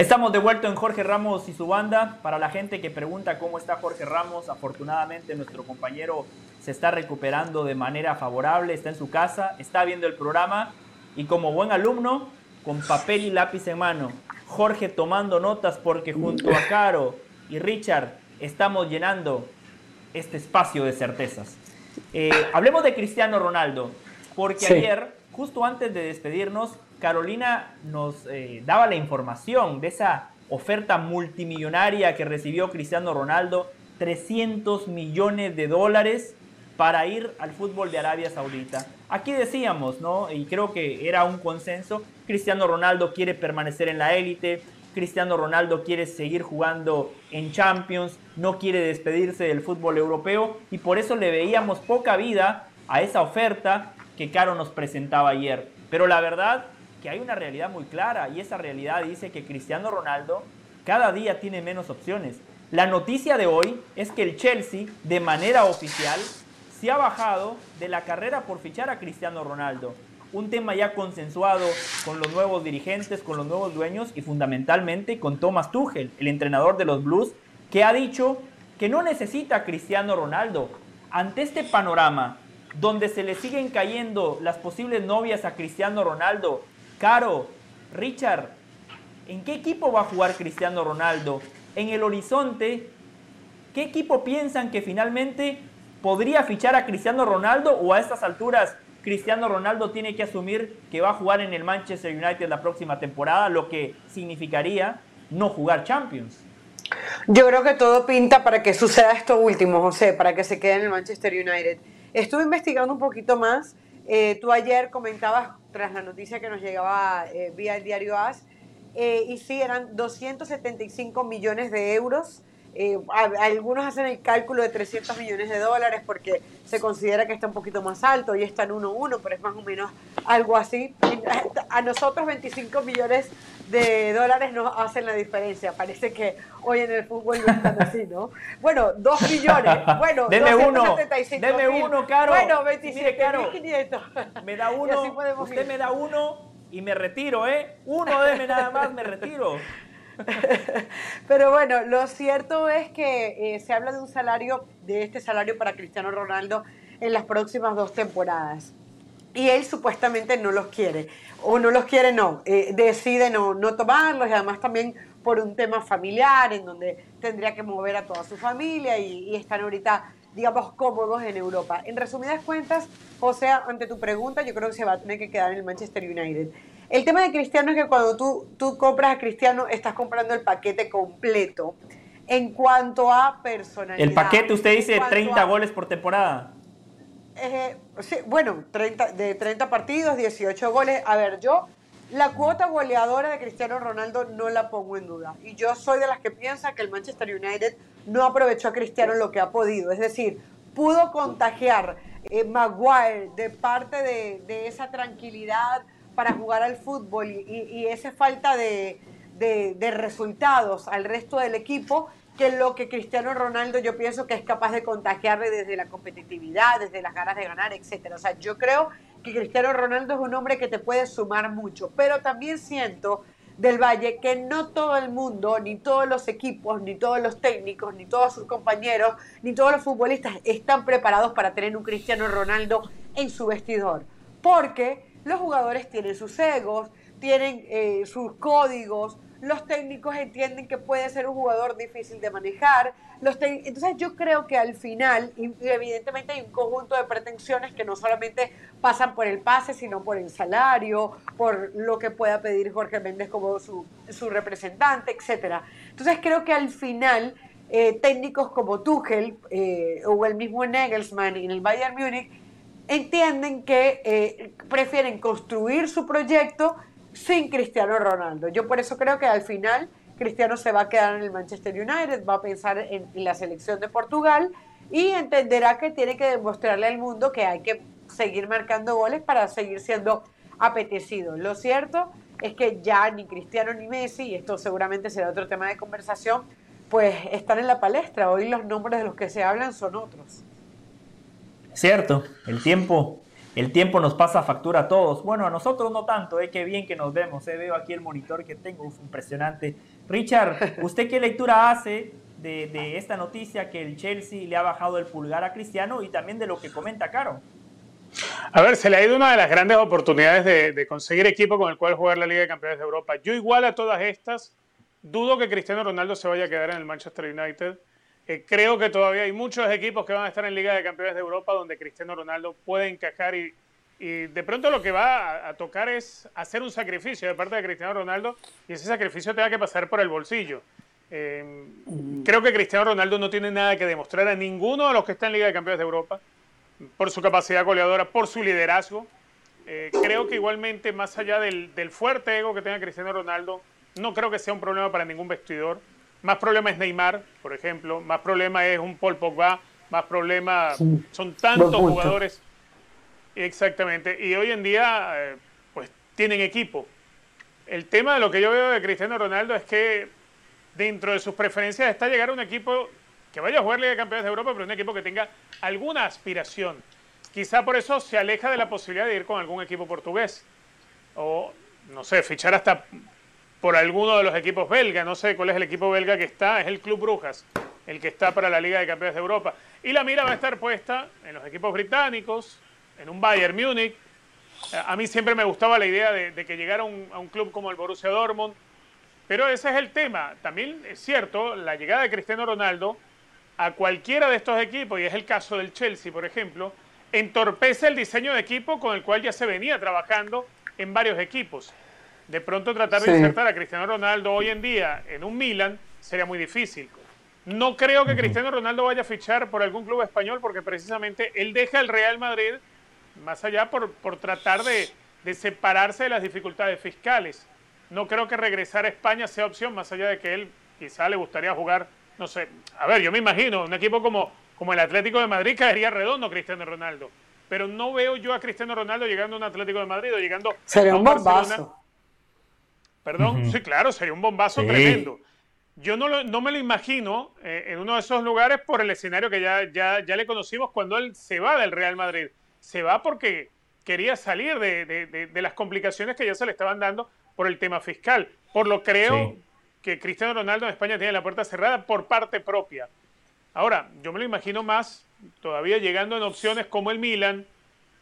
Estamos de vuelta en Jorge Ramos y su banda. Para la gente que pregunta cómo está Jorge Ramos, afortunadamente nuestro compañero se está recuperando de manera favorable, está en su casa, está viendo el programa y como buen alumno, con papel y lápiz en mano, Jorge tomando notas porque junto a Caro y Richard estamos llenando este espacio de certezas. Eh, hablemos de Cristiano Ronaldo, porque ayer, justo antes de despedirnos, Carolina nos eh, daba la información de esa oferta multimillonaria que recibió Cristiano Ronaldo, 300 millones de dólares para ir al fútbol de Arabia Saudita. Aquí decíamos, ¿no? Y creo que era un consenso, Cristiano Ronaldo quiere permanecer en la élite, Cristiano Ronaldo quiere seguir jugando en Champions, no quiere despedirse del fútbol europeo y por eso le veíamos poca vida a esa oferta que Caro nos presentaba ayer. Pero la verdad que hay una realidad muy clara y esa realidad dice que Cristiano Ronaldo cada día tiene menos opciones. La noticia de hoy es que el Chelsea, de manera oficial, se ha bajado de la carrera por fichar a Cristiano Ronaldo. Un tema ya consensuado con los nuevos dirigentes, con los nuevos dueños y fundamentalmente con Thomas Tuchel, el entrenador de los Blues, que ha dicho que no necesita a Cristiano Ronaldo. Ante este panorama, donde se le siguen cayendo las posibles novias a Cristiano Ronaldo Caro, Richard, ¿en qué equipo va a jugar Cristiano Ronaldo? En el horizonte, ¿qué equipo piensan que finalmente podría fichar a Cristiano Ronaldo o a estas alturas Cristiano Ronaldo tiene que asumir que va a jugar en el Manchester United la próxima temporada, lo que significaría no jugar Champions? Yo creo que todo pinta para que suceda esto último, José, para que se quede en el Manchester United. Estuve investigando un poquito más. Eh, tú ayer comentabas tras la noticia que nos llegaba eh, vía el diario AS. Eh, y sí, eran 275 millones de euros. Algunos hacen el cálculo de 300 millones de dólares porque se considera que está un poquito más alto y está en 1-1, pero es más o menos algo así. A nosotros 25 millones de dólares nos hacen la diferencia. Parece que hoy en el fútbol no están así, ¿no? Bueno, 2 millones. Bueno, deme uno. Deme uno, Caro. Bueno, 27.500. Me da uno. Usted me da uno y me retiro, ¿eh? Uno deme nada más, me retiro. [LAUGHS] Pero bueno, lo cierto es que eh, se habla de un salario, de este salario para Cristiano Ronaldo en las próximas dos temporadas. Y él supuestamente no los quiere, o no los quiere, no, eh, decide no, no tomarlos y además también por un tema familiar en donde tendría que mover a toda su familia y, y están ahorita, digamos, cómodos en Europa. En resumidas cuentas, José, ante tu pregunta, yo creo que se va a tener que quedar en el Manchester United. El tema de Cristiano es que cuando tú, tú compras a Cristiano, estás comprando el paquete completo. En cuanto a personalidad. El paquete, usted dice 30 goles por temporada. Eh, sí, bueno, 30, de 30 partidos, 18 goles. A ver, yo la cuota goleadora de Cristiano Ronaldo no la pongo en duda. Y yo soy de las que piensa que el Manchester United no aprovechó a Cristiano lo que ha podido. Es decir, pudo contagiar eh, Maguire de parte de, esa tranquilidad para jugar al fútbol y, esa falta de, de resultados al resto del equipo que lo que Cristiano Ronaldo yo pienso que es capaz de contagiarle desde la competitividad, desde las ganas de ganar, etcétera. O sea, yo creo que Cristiano Ronaldo es un hombre que te puede sumar mucho, pero también siento del Valle que no todo el mundo, ni todos los equipos, ni todos los técnicos, ni todos sus compañeros, ni todos los futbolistas están preparados para tener un Cristiano Ronaldo en su vestidor, porque los jugadores tienen sus egos, tienen eh, sus códigos, los técnicos entienden que puede ser un jugador difícil de manejar. Entonces yo creo que al final, evidentemente hay un conjunto de pretensiones que no solamente pasan por el pase, sino por el salario, por lo que pueda pedir Jorge Méndez como su, representante, etc. Entonces creo que al final eh, técnicos como Tuchel eh, o el mismo Nagelsmann en el Bayern Múnich entienden que eh, prefieren construir su proyecto sin Cristiano Ronaldo. Yo por eso creo que al final Cristiano se va a quedar en el Manchester United, va a pensar en, la selección de Portugal y entenderá que tiene que demostrarle al mundo que hay que seguir marcando goles para seguir siendo apetecido. Lo cierto es que ya ni Cristiano ni Messi, y esto seguramente será otro tema de conversación, pues están en la palestra. Hoy los nombres de los que se hablan son otros. Cierto, el tiempo el tiempo nos pasa factura a todos. Bueno, a nosotros no tanto, ¿eh? qué bien que nos vemos. ¿eh? Veo aquí el monitor que tengo, uf, impresionante. Richard, [LAUGHS] ¿usted qué lectura hace de, esta noticia que el Chelsea le ha bajado el pulgar a Cristiano y también de lo que comenta Caro? A ver, se le ha ido una de las grandes oportunidades de, conseguir equipo con el cual jugar la Liga de Campeones de Europa. Yo igual a todas estas, dudo que Cristiano Ronaldo se vaya a quedar en el Manchester United. Eh, creo que todavía hay muchos equipos que van a estar en Liga de Campeones de Europa donde Cristiano Ronaldo puede encajar y, de pronto lo que va a, tocar es hacer un sacrificio de parte de Cristiano Ronaldo y ese sacrificio tenga que pasar por el bolsillo. Eh, creo que Cristiano Ronaldo no tiene nada que demostrar a ninguno de los que están en Liga de Campeones de Europa por su capacidad goleadora, por su liderazgo. Eh, creo que igualmente, más allá del, del fuerte ego que tenga Cristiano Ronaldo, no creo que sea un problema para ningún vestidor. Más problema es Neymar, por ejemplo, más problema es un Paul Pogba, más problema son tantos jugadores. Exactamente, y hoy en día eh, pues tienen equipo. El tema de lo que yo veo de Cristiano Ronaldo es que dentro de sus preferencias está llegar a un equipo que vaya a jugar Liga de Campeones de Europa, pero un equipo que tenga alguna aspiración. Quizá por eso se aleja de la posibilidad de ir con algún equipo portugués. O, no sé, fichar hasta por alguno de los equipos belgas. No sé cuál es el equipo belga que está, es el Club Brujas, el que está para la Liga de Campeones de Europa. Y la mira va a estar puesta en los equipos británicos, en un Bayern Múnich. A mí siempre me gustaba la idea de, que llegara un, a un club como el Borussia Dortmund. Pero ese es el tema. También es cierto, la llegada de Cristiano Ronaldo a cualquiera de estos equipos, y es el caso del Chelsea, por ejemplo, entorpece el diseño de equipo con el cual ya se venía trabajando en varios equipos de pronto tratar de insertar a Cristiano Ronaldo hoy en día en un Milan sería muy difícil. No creo que Cristiano Ronaldo vaya a fichar por algún club español porque precisamente él deja el Real Madrid más allá por, por tratar de, de, separarse de las dificultades fiscales. No creo que regresar a España sea opción más allá de que él quizá le gustaría jugar, no sé, a ver, yo me imagino, un equipo como, como el Atlético de Madrid caería redondo Cristiano Ronaldo. Pero no veo yo a Cristiano Ronaldo llegando a un Atlético de Madrid o llegando a un, Barcelona. Perdón, sí, claro, sería un bombazo tremendo. Yo no, no, me lo imagino eh, en uno de esos lugares por el escenario que ya, ya, ya, le conocimos cuando él se va del Real Madrid. Se va porque quería salir de, de, las complicaciones que ya se le estaban dando por el tema fiscal. Por lo creo que Cristiano Ronaldo en España tiene la puerta cerrada por parte propia. Ahora, yo me lo imagino más todavía llegando en opciones como el Milan.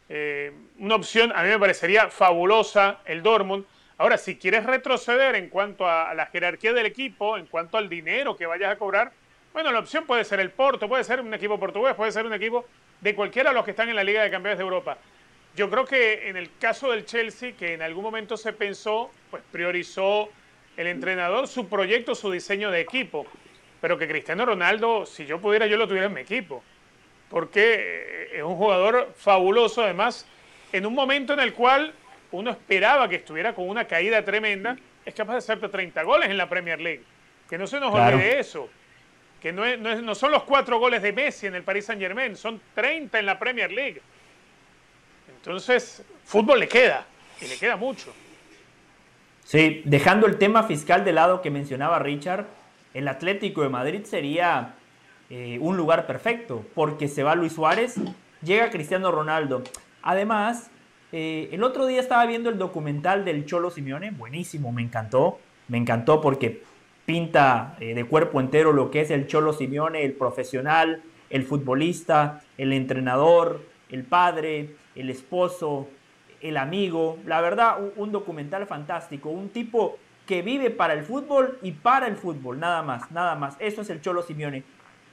Eh, una opción a mí me parecería fabulosa, el Dortmund Ahora, si quieres retroceder en cuanto a, la jerarquía del equipo, en cuanto al dinero que vayas a cobrar, bueno, la opción puede ser el Porto, puede ser un equipo portugués, puede ser un equipo de cualquiera de los que están en la Liga de Campeones de Europa. Yo creo que en el caso del Chelsea, que en algún momento se pensó, pues priorizó el entrenador su proyecto, su diseño de equipo. Pero que Cristiano Ronaldo, si yo pudiera, yo lo tuviera en mi equipo. porque eh, es un jugador fabuloso, además, en un momento en el cual uno esperaba que estuviera con una caída tremenda, es capaz de hacerte 30 goles en la Premier League. Que no se nos olvide eso. Que no, no, son los cuatro goles de Messi en el Paris Saint Germain, son 30 en la Premier League. Entonces, fútbol le queda, y le queda mucho. Sí, dejando el tema fiscal de lado que mencionaba Richard, el Atlético de Madrid sería eh, un lugar perfecto, porque se va Luis Suárez, llega Cristiano Ronaldo. Además, eh, el otro día estaba viendo el documental del Cholo Simeone, buenísimo, me encantó, me encantó porque pinta eh, de cuerpo entero lo que es el Cholo Simeone, el profesional, el futbolista, el entrenador, el padre, el esposo, el amigo. La verdad, un, documental fantástico. Un tipo que vive para el fútbol y para el fútbol, nada más, nada más. Eso es el Cholo Simeone.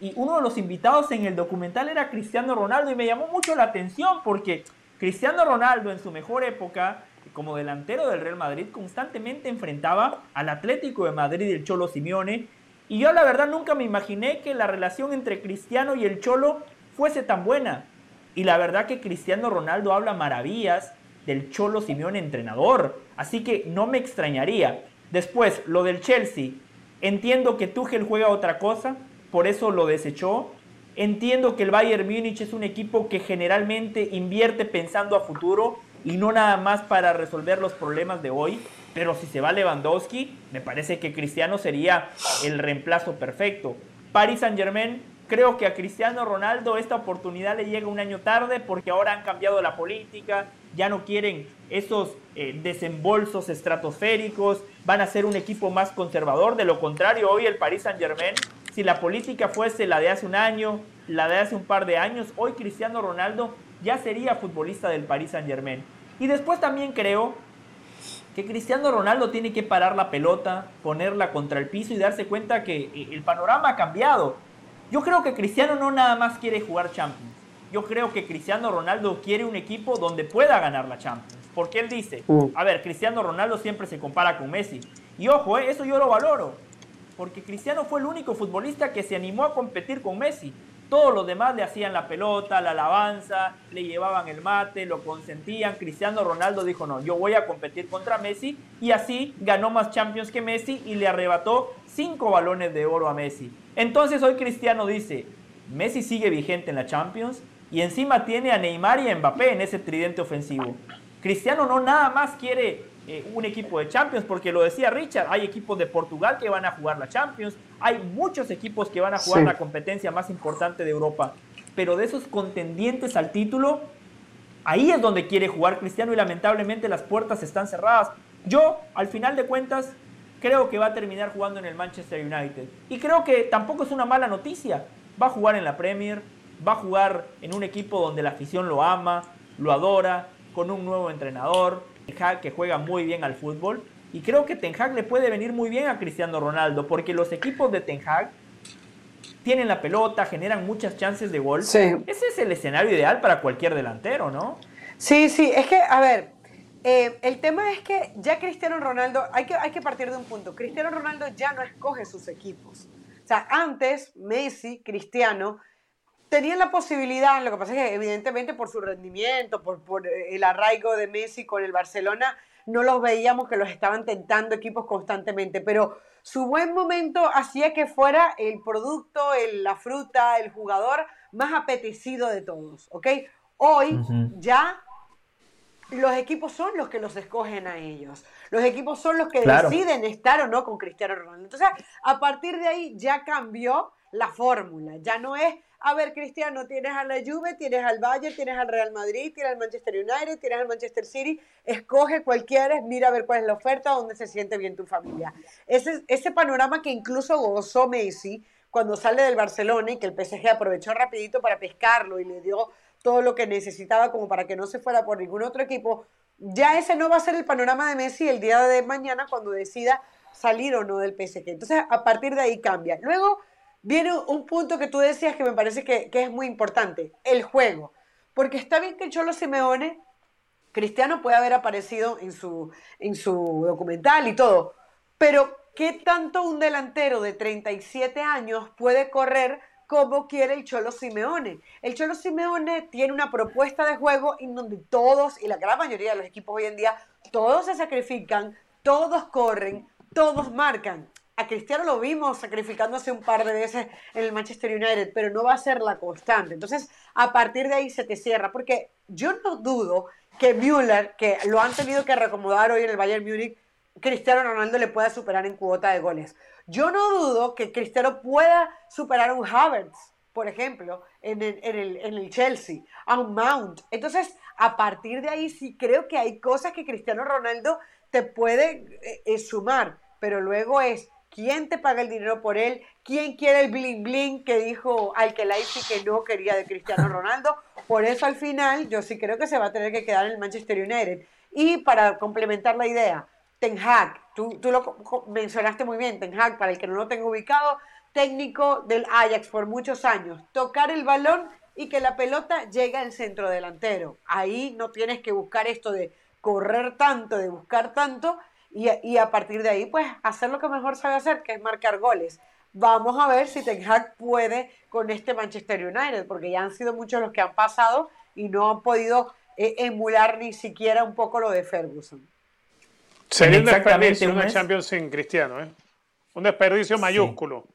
Y uno de los invitados en el documental era Cristiano Ronaldo y me llamó mucho la atención porque Cristiano Ronaldo en su mejor época como delantero del Real Madrid constantemente enfrentaba al Atlético de Madrid y el Cholo Simeone. Y yo la verdad nunca me imaginé que la relación entre Cristiano y el Cholo fuese tan buena. Y la verdad que Cristiano Ronaldo habla maravillas del Cholo Simeone entrenador. Así que no me extrañaría. Después, lo del Chelsea. Entiendo que Tuchel juega otra cosa, por eso lo desechó. Entiendo que el Bayern Múnich es un equipo que generalmente invierte pensando a futuro y no nada más para resolver los problemas de hoy. Pero si se va Lewandowski, me parece que Cristiano sería el reemplazo perfecto. Paris Saint Germain Creo que a Cristiano Ronaldo esta oportunidad le llega un año tarde porque ahora han cambiado la política, ya no quieren esos eh, desembolsos estratosféricos, van a ser un equipo más conservador. De lo contrario, hoy el Paris Saint Germain, si la política fuese la de hace un año, la de hace un par de años, hoy Cristiano Ronaldo ya sería futbolista del Paris Saint Germain. Y después también creo que Cristiano Ronaldo tiene que parar la pelota, ponerla contra el piso y darse cuenta que eh, el panorama ha cambiado. Yo creo que Cristiano no nada más quiere jugar Champions. Yo creo que Cristiano Ronaldo quiere un equipo donde pueda ganar la Champions. Porque él dice, uh. a ver, Cristiano Ronaldo siempre se compara con Messi. Y ojo, eh, eso yo lo valoro. Porque Cristiano fue el único futbolista que se animó a competir con Messi. Todos los demás le hacían la pelota, la alabanza, le llevaban el mate, lo consentían. Cristiano Ronaldo dijo, no, yo voy a competir contra Messi. Y así ganó más Champions que Messi y le arrebató cinco balones de oro a Messi. Entonces hoy Cristiano dice, Messi sigue vigente en la Champions y encima tiene a Neymar y a Mbappé en ese tridente ofensivo. Cristiano no nada más quiere eh, un equipo de Champions, porque lo decía Richard, hay equipos de Portugal que van a jugar la Champions, hay muchos equipos que van a jugar la competencia más importante de Europa, pero de esos contendientes al título, ahí es donde quiere jugar Cristiano y lamentablemente las puertas están cerradas. Yo, al final de cuentas, creo que va a terminar jugando en el Manchester United. Y creo que tampoco es una mala noticia. Va a jugar en la Premier, va a jugar en un equipo donde la afición lo ama, lo adora, con un nuevo entrenador, Ten Hag que juega muy bien al fútbol. Y creo que Ten Hag le puede venir muy bien a Cristiano Ronaldo, porque los equipos de Ten Hag tienen la pelota, generan muchas chances de gol. Ese es el escenario ideal para cualquier delantero, ¿no? Sí, sí, es que, a ver, eh, el tema es que ya Cristiano Ronaldo, hay que, hay que partir de un punto, Cristiano Ronaldo ya no escoge sus equipos. O sea, antes Messi, Cristiano, tenían la posibilidad, lo que pasa es que evidentemente por su rendimiento, por, por el arraigo de Messi con el Barcelona, no los veíamos que los estaban tentando equipos constantemente, pero su buen momento hacía que fuera el producto, la fruta, el jugador más apetecido de todos, ¿ok? Hoy ya los equipos son los que los escogen a ellos. Los equipos son los que deciden estar o no con Cristiano Ronaldo. Entonces, a partir de ahí ya cambió la fórmula. Ya no es, a ver, Cristiano, tienes a la Juve, tienes al Bayern, tienes al Real Madrid, tienes al Manchester United, tienes al Manchester City. Escoge cualquiera, mira a ver cuál es la oferta, donde se siente bien tu familia. Ese, ese panorama que incluso gozó Messi cuando sale del Barcelona y que el PSG aprovechó rapidito para pescarlo y le dio todo lo que necesitaba como para que no se fuera por ningún otro equipo, ya ese no va a ser el panorama de Messi el día de mañana cuando decida salir o no del PSG. Entonces, a partir de ahí cambia. Luego viene un punto que tú decías que me parece que, es muy importante, el juego. Porque está bien que Cholo Simeone, Cristiano puede haber aparecido en su, en su documental y todo, pero ¿qué tanto un delantero de 37 años puede correr como quiere el Cholo Simeone. El Cholo Simeone tiene una propuesta de juego en donde todos, y la gran mayoría de los equipos hoy en día, todos se sacrifican, todos corren, todos marcan. A Cristiano lo vimos sacrificándose un par de veces en el Manchester United, pero no va a ser la constante. Entonces, a partir de ahí se te cierra, porque yo no dudo que Müller, que lo han tenido que reacomodar hoy en el Bayern Múnich, Cristiano Ronaldo le pueda superar en cuota de goles. Yo no dudo que Cristiano pueda superar a un Havertz, por ejemplo, en el, Chelsea, a un Mount. Entonces, a partir de ahí sí creo que hay cosas que Cristiano Ronaldo te puede eh, eh, sumar, pero luego es quién te paga el dinero por él, quién quiere el bling bling que dijo al que no quería de Cristiano Ronaldo. Por eso al final yo sí creo que se va a tener que quedar en el Manchester United. Y para complementar la idea, Ten Hag, tú, tú lo mencionaste muy bien, Ten Hag, para el que no lo tenga ubicado, técnico del Ajax por muchos años, tocar el balón y que la pelota llegue al centro delantero. Ahí no tienes que buscar esto de correr tanto, de buscar tanto, y, y, a partir de ahí, pues, hacer lo que mejor sabe hacer, que es marcar goles. Vamos a ver si Ten Hag puede con este Manchester United, porque ya han sido muchos los que han pasado y no han podido eh, emular ni siquiera un poco lo de Ferguson. Sería un desperdicio una Champions sin Cristiano, ¿eh? Un desperdicio mayúsculo.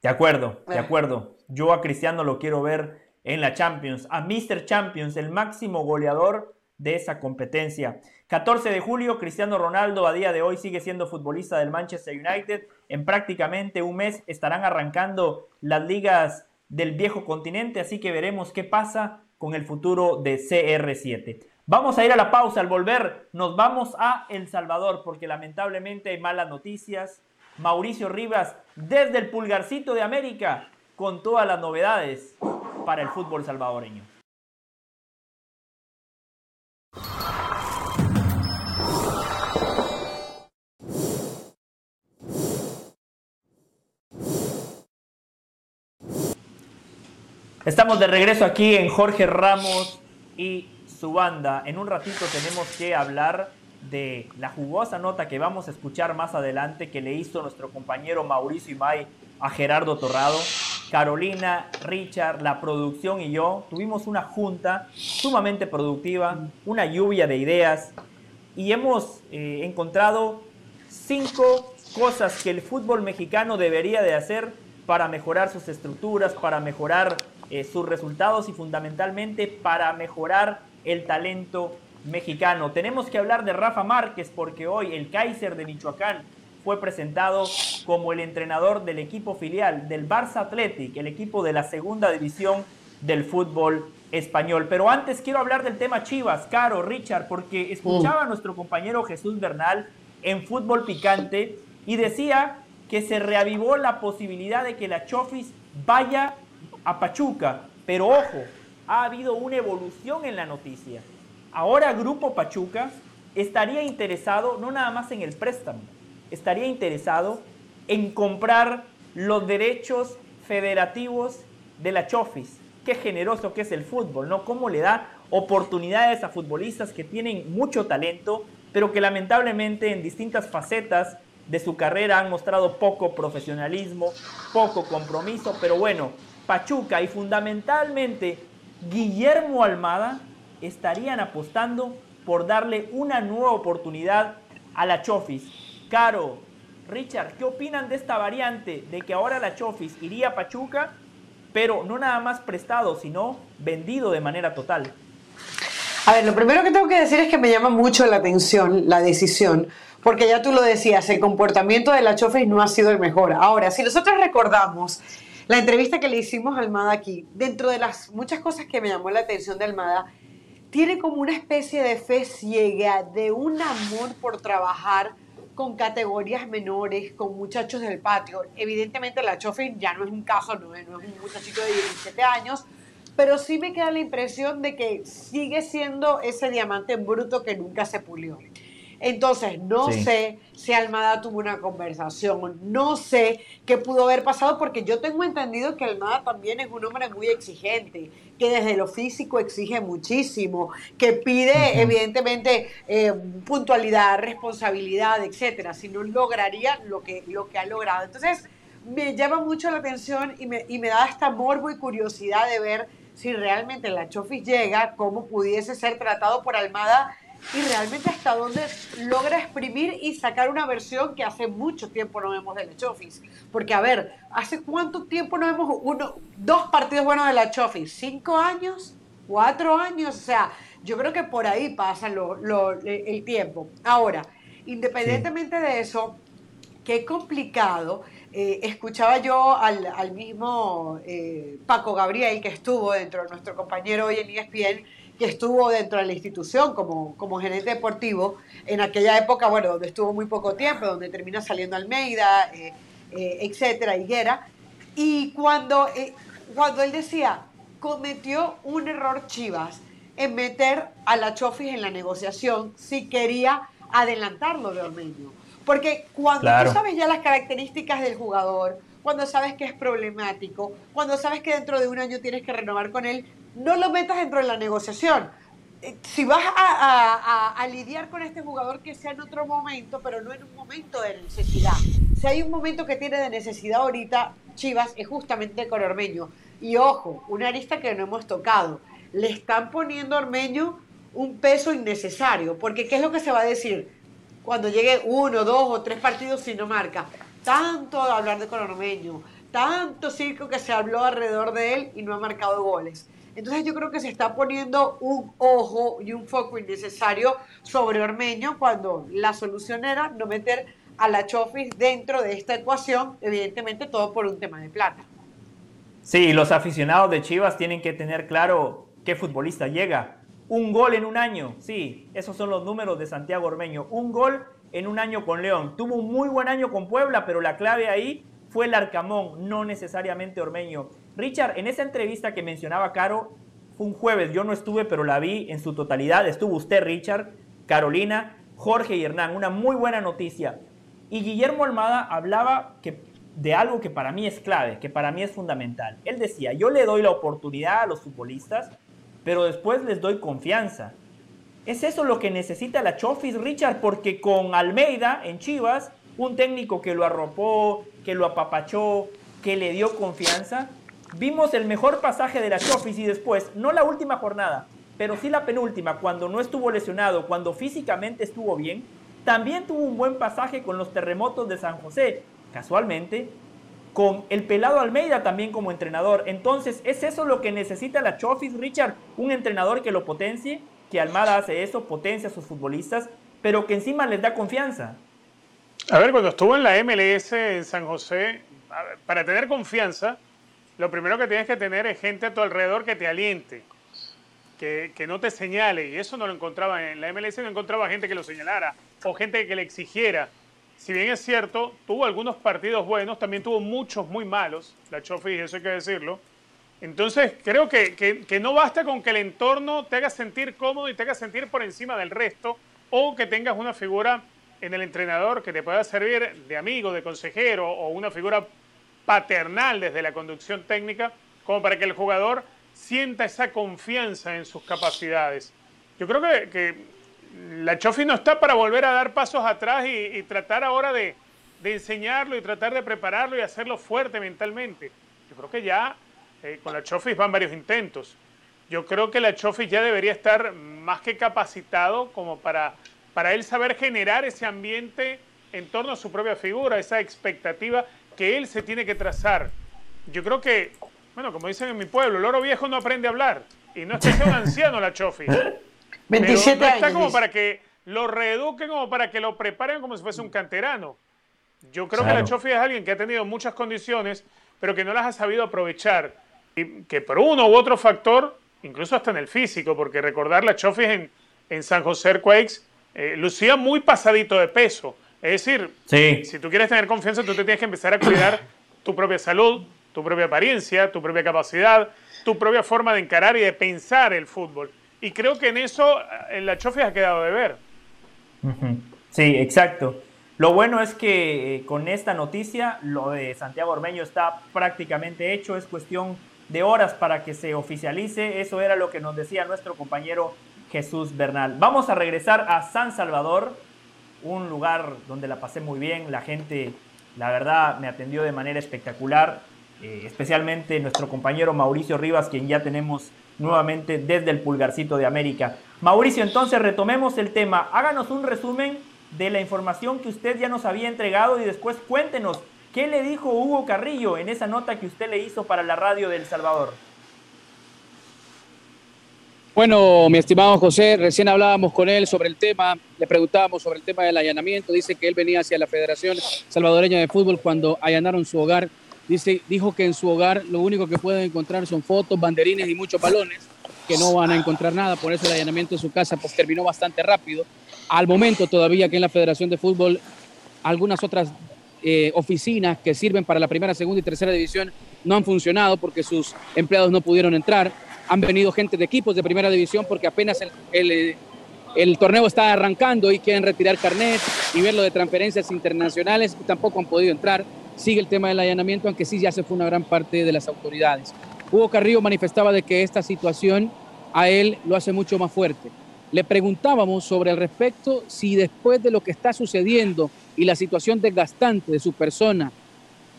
De acuerdo, de eh. acuerdo. Yo a Cristiano lo quiero ver en la Champions, a Mr. Champions, el máximo goleador de esa competencia. 14 de julio, Cristiano Ronaldo a día de hoy sigue siendo futbolista del Manchester United. En prácticamente un mes estarán arrancando las ligas del viejo continente, así que veremos qué pasa con el futuro de CR7. Vamos a ir a la pausa. Al volver, nos vamos a El Salvador porque lamentablemente hay malas noticias. Mauricio Rivas, desde el pulgarcito de América, con todas las novedades para el fútbol salvadoreño. Estamos de regreso aquí en Jorge Ramos y su banda. En un ratito tenemos que hablar de la jugosa nota que vamos a escuchar más adelante que le hizo nuestro compañero Mauricio Imay a Gerardo Torrado. Carolina, Richard, la producción y yo tuvimos una junta sumamente productiva, una lluvia de ideas y hemos eh, encontrado cinco cosas que el fútbol mexicano debería de hacer para mejorar sus estructuras, para mejorar eh, sus resultados y fundamentalmente para mejorar el talento mexicano. Tenemos que hablar de Rafa Márquez porque hoy el Kaiser de Michoacán fue presentado como el entrenador del equipo filial del Barça Athletic, el equipo de la segunda división del fútbol español. Pero antes quiero hablar del tema Chivas, Caro, Richard, porque escuchaba a nuestro compañero Jesús Bernal en Fútbol Picante y decía que se reavivó la posibilidad de que la Chofis vaya a Pachuca. Pero ojo, ha habido una evolución en la noticia. Ahora Grupo Pachuca estaría interesado no nada más en el préstamo, estaría interesado en comprar los derechos federativos de la Chofis. Qué generoso que es el fútbol, ¿no? Cómo le da oportunidades a futbolistas que tienen mucho talento, pero que lamentablemente en distintas facetas de su carrera han mostrado poco profesionalismo, poco compromiso, pero bueno, Pachuca y fundamentalmente Guillermo Almada estarían apostando por darle una nueva oportunidad a la Chofis. Caro, Richard, ¿qué opinan de esta variante de que ahora la Chofis iría a Pachuca, pero no nada más prestado, sino vendido de manera total? A ver, lo primero que tengo que decir es que me llama mucho la atención la decisión, porque ya tú lo decías, el comportamiento de la Chofis no ha sido el mejor. Ahora, si nosotros recordamos la entrevista que le hicimos a Almada aquí, dentro de las muchas cosas que me llamó la atención de Almada, tiene como una especie de fe ciega, de un amor por trabajar con categorías menores, con muchachos del patio. Evidentemente la Chofin ya no es un caso, no es, un muchachito de 17 años, pero sí me queda la impresión de que sigue siendo ese diamante bruto que nunca se pulió. Entonces, no sé si Almada tuvo una conversación, no sé qué pudo haber pasado, porque yo tengo entendido que Almada también es un hombre muy exigente, que desde lo físico exige muchísimo, que pide evidentemente eh, puntualidad, responsabilidad, etcétera, si no lograría lo que, lo que ha logrado. Entonces, me llama mucho la atención y me, y me da esta morbo y curiosidad de ver si realmente la Chofis llega, cómo pudiese ser tratado por Almada y realmente hasta dónde logra exprimir y sacar una versión que hace mucho tiempo no vemos de la Chofis. Porque, a ver, ¿hace cuánto tiempo no vemos uno, dos partidos buenos de la Chofis? ¿Cinco años? ¿Cuatro años? O sea, yo creo que por ahí pasa lo, el tiempo. Ahora, independientemente de eso, qué complicado. Eh, escuchaba yo al, mismo eh, Paco Gabriel, que estuvo dentro de nuestro compañero hoy en ESPN, que estuvo dentro de la institución como, como gerente deportivo, en aquella época, bueno, donde estuvo muy poco tiempo, donde termina saliendo Almeida, eh, eh, etcétera, Higuera, y cuando, eh, cuando él decía, cometió un error Chivas en meter a la Chofis en la negociación si quería adelantarlo de Ormeño. Porque cuando tú sabes ya las características del jugador, cuando sabes que es problemático, cuando sabes que dentro de un año tienes que renovar con él, no lo metas dentro de la negociación. Eh, si vas a, lidiar con este jugador que sea en otro momento, pero no en un momento de necesidad. Si hay un momento que tiene de necesidad ahorita, Chivas, es justamente con Ormeño. Y ojo, una arista que no hemos tocado. Le están poniendo a Ormeño un peso innecesario, porque ¿qué es lo que se va a decir? Cuando llegue uno, dos o tres partidos si no marca. Tanto hablar de Ormeño, tanto circo que se habló alrededor de él y no ha marcado goles. Entonces yo creo que se está poniendo un ojo y un foco innecesario sobre Ormeño cuando la solución era no meter a la Chofis dentro de esta ecuación, evidentemente todo por un tema de plata. Sí, los aficionados de Chivas tienen que tener claro qué futbolista llega. Un gol en un año, sí, esos son los números de Santiago Ormeño. Un gol en un año con León. Tuvo un muy buen año con Puebla, pero la clave ahí fue el Arcamón, no necesariamente Ormeño. Richard, en esa entrevista que mencionaba Caro, fue un jueves, yo no estuve, pero la vi en su totalidad. Estuvo usted, Richard, Carolina, Jorge y Hernán. Una muy buena noticia. Y Guillermo Almada hablaba de algo que para mí es clave, que para mí es fundamental. Él decía, yo le doy la oportunidad a los futbolistas, pero después les doy confianza. Es eso lo que necesita la Chofis, Richard, porque con Almeida en Chivas, un técnico que lo arropó, que lo apapachó, que le dio confianza, Vimos el mejor pasaje de la Chofis y después, no la última jornada, pero sí la penúltima, cuando no estuvo lesionado, cuando físicamente estuvo bien, también tuvo un buen pasaje con los terremotos de San José, casualmente, con el pelado Almeida también como entrenador. Entonces, ¿es eso lo que necesita la Chofis, Richard? Un entrenador que lo potencie, que Almada hace eso, potencia a sus futbolistas, pero que encima les da confianza. A ver, cuando estuvo en la MLS en San José, para tener confianza, lo primero que tienes que tener es gente a tu alrededor que te aliente, que, no te señale. Y eso no lo encontraba en la MLS, no encontraba gente que lo señalara o gente que le exigiera. Si bien es cierto, tuvo algunos partidos buenos, también tuvo muchos muy malos, la Chofi, eso hay que decirlo. Entonces, creo que, no basta con que el entorno te haga sentir cómodo y te haga sentir por encima del resto, o que tengas una figura en el entrenador que te pueda servir de amigo, de consejero, o una figura paternal desde la conducción técnica, como para que el jugador sienta esa confianza en sus capacidades. Yo creo que, la Chofi no está para volver a dar pasos atrás y, tratar ahora de, enseñarlo y tratar de prepararlo y hacerlo fuerte mentalmente. Yo creo que ya eh, con la Chofi van varios intentos. Yo creo que la Chofi ya debería estar más que capacitado como para, para él saber generar ese ambiente en torno a su propia figura, esa expectativa que él se tiene que trazar. Yo creo que, bueno, como dicen en mi pueblo, el oro viejo no aprende a hablar. Y no es que sea un anciano la Chofi. 27 [LAUGHS] pero no está como para que lo reeduquen como para que lo preparen como si fuese un canterano. Yo creo que la Chofi es alguien que ha tenido muchas condiciones, pero que no las ha sabido aprovechar. Que por uno u otro factor, incluso hasta en el físico, porque recordar la Chofi en, en San José Quakes, eh, lucía muy pasadito de peso. Es decir, si tú quieres tener confianza, tú te tienes que empezar a cuidar [COUGHS] tu propia salud, tu propia apariencia, tu propia capacidad, tu propia forma de encarar y de pensar el fútbol. Y creo que en eso en la Chofi ha quedado de ver. Sí, exacto. Lo bueno es que eh, con esta noticia, lo de Santiago Ormeño está prácticamente hecho, es cuestión de horas para que se oficialice. Eso era lo que nos decía nuestro compañero Jesús Bernal. Vamos a regresar a San Salvador un lugar donde la pasé muy bien, la gente, La verdad me atendió de manera espectacular, eh, especialmente nuestro compañero Mauricio Rivas, quien ya tenemos nuevamente desde el pulgarcito de América. Mauricio, entonces retomemos el tema. Háganos un resumen de la información que usted ya nos había entregado y después cuéntenos qué le dijo Hugo Carrillo en esa nota que usted le hizo para la radio de El Salvador. Bueno, mi estimado José, recién hablábamos con él sobre el tema, le preguntábamos sobre el tema del allanamiento, dice que él venía hacia la Federación Salvadoreña de Fútbol cuando allanaron su hogar, dice, dijo que en su hogar lo único que pueden encontrar son fotos, banderines y muchos balones, que no van a encontrar nada, por eso el allanamiento de su casa pues terminó bastante rápido. Al momento todavía que en la Federación de Fútbol algunas otras eh, oficinas que sirven para la primera, segunda y tercera división no han funcionado porque sus empleados no pudieron entrar han venido gente de equipos de primera división porque apenas el, el, torneo está arrancando y quieren retirar carnet y verlo de transferencias internacionales tampoco han podido entrar. Sigue el tema del allanamiento, aunque sí ya se fue una gran parte de las autoridades. Hugo Carrillo manifestaba de que esta situación a él lo hace mucho más fuerte. Le preguntábamos sobre el respecto si después de lo que está sucediendo y la situación desgastante de su persona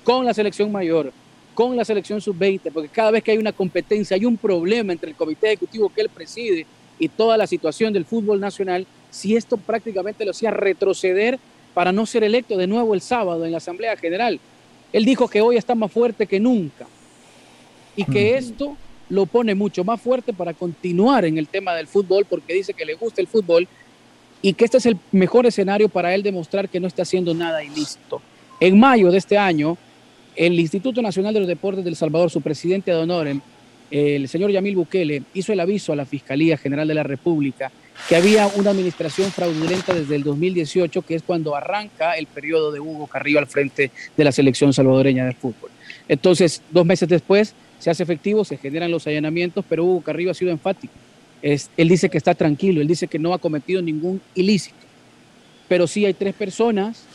con la selección mayor, con la selección sub-20, porque cada vez que hay una competencia, hay un problema entre el comité ejecutivo que él preside y toda la situación del fútbol nacional, si esto prácticamente lo hacía retroceder para no ser electo de nuevo el sábado en la Asamblea General. Él dijo que hoy está más fuerte que nunca y que esto lo pone mucho más fuerte para continuar en el tema del fútbol porque dice que le gusta el fútbol y que este es el mejor escenario para él demostrar que no está haciendo nada ilícito. En mayo de este año, el Instituto Nacional de los Deportes del Salvador, su presidente de honor, el señor Yamil Bukele, hizo el aviso a la Fiscalía General de la República que había una administración fraudulenta desde el 2018, que es cuando arranca el periodo de Hugo Carrillo al frente de la selección salvadoreña de fútbol. Entonces, dos meses después, se hace efectivo, se generan los allanamientos, pero Hugo Carrillo ha sido enfático. Él dice que está tranquilo, él dice que no ha cometido ningún ilícito, pero sí hay tres personas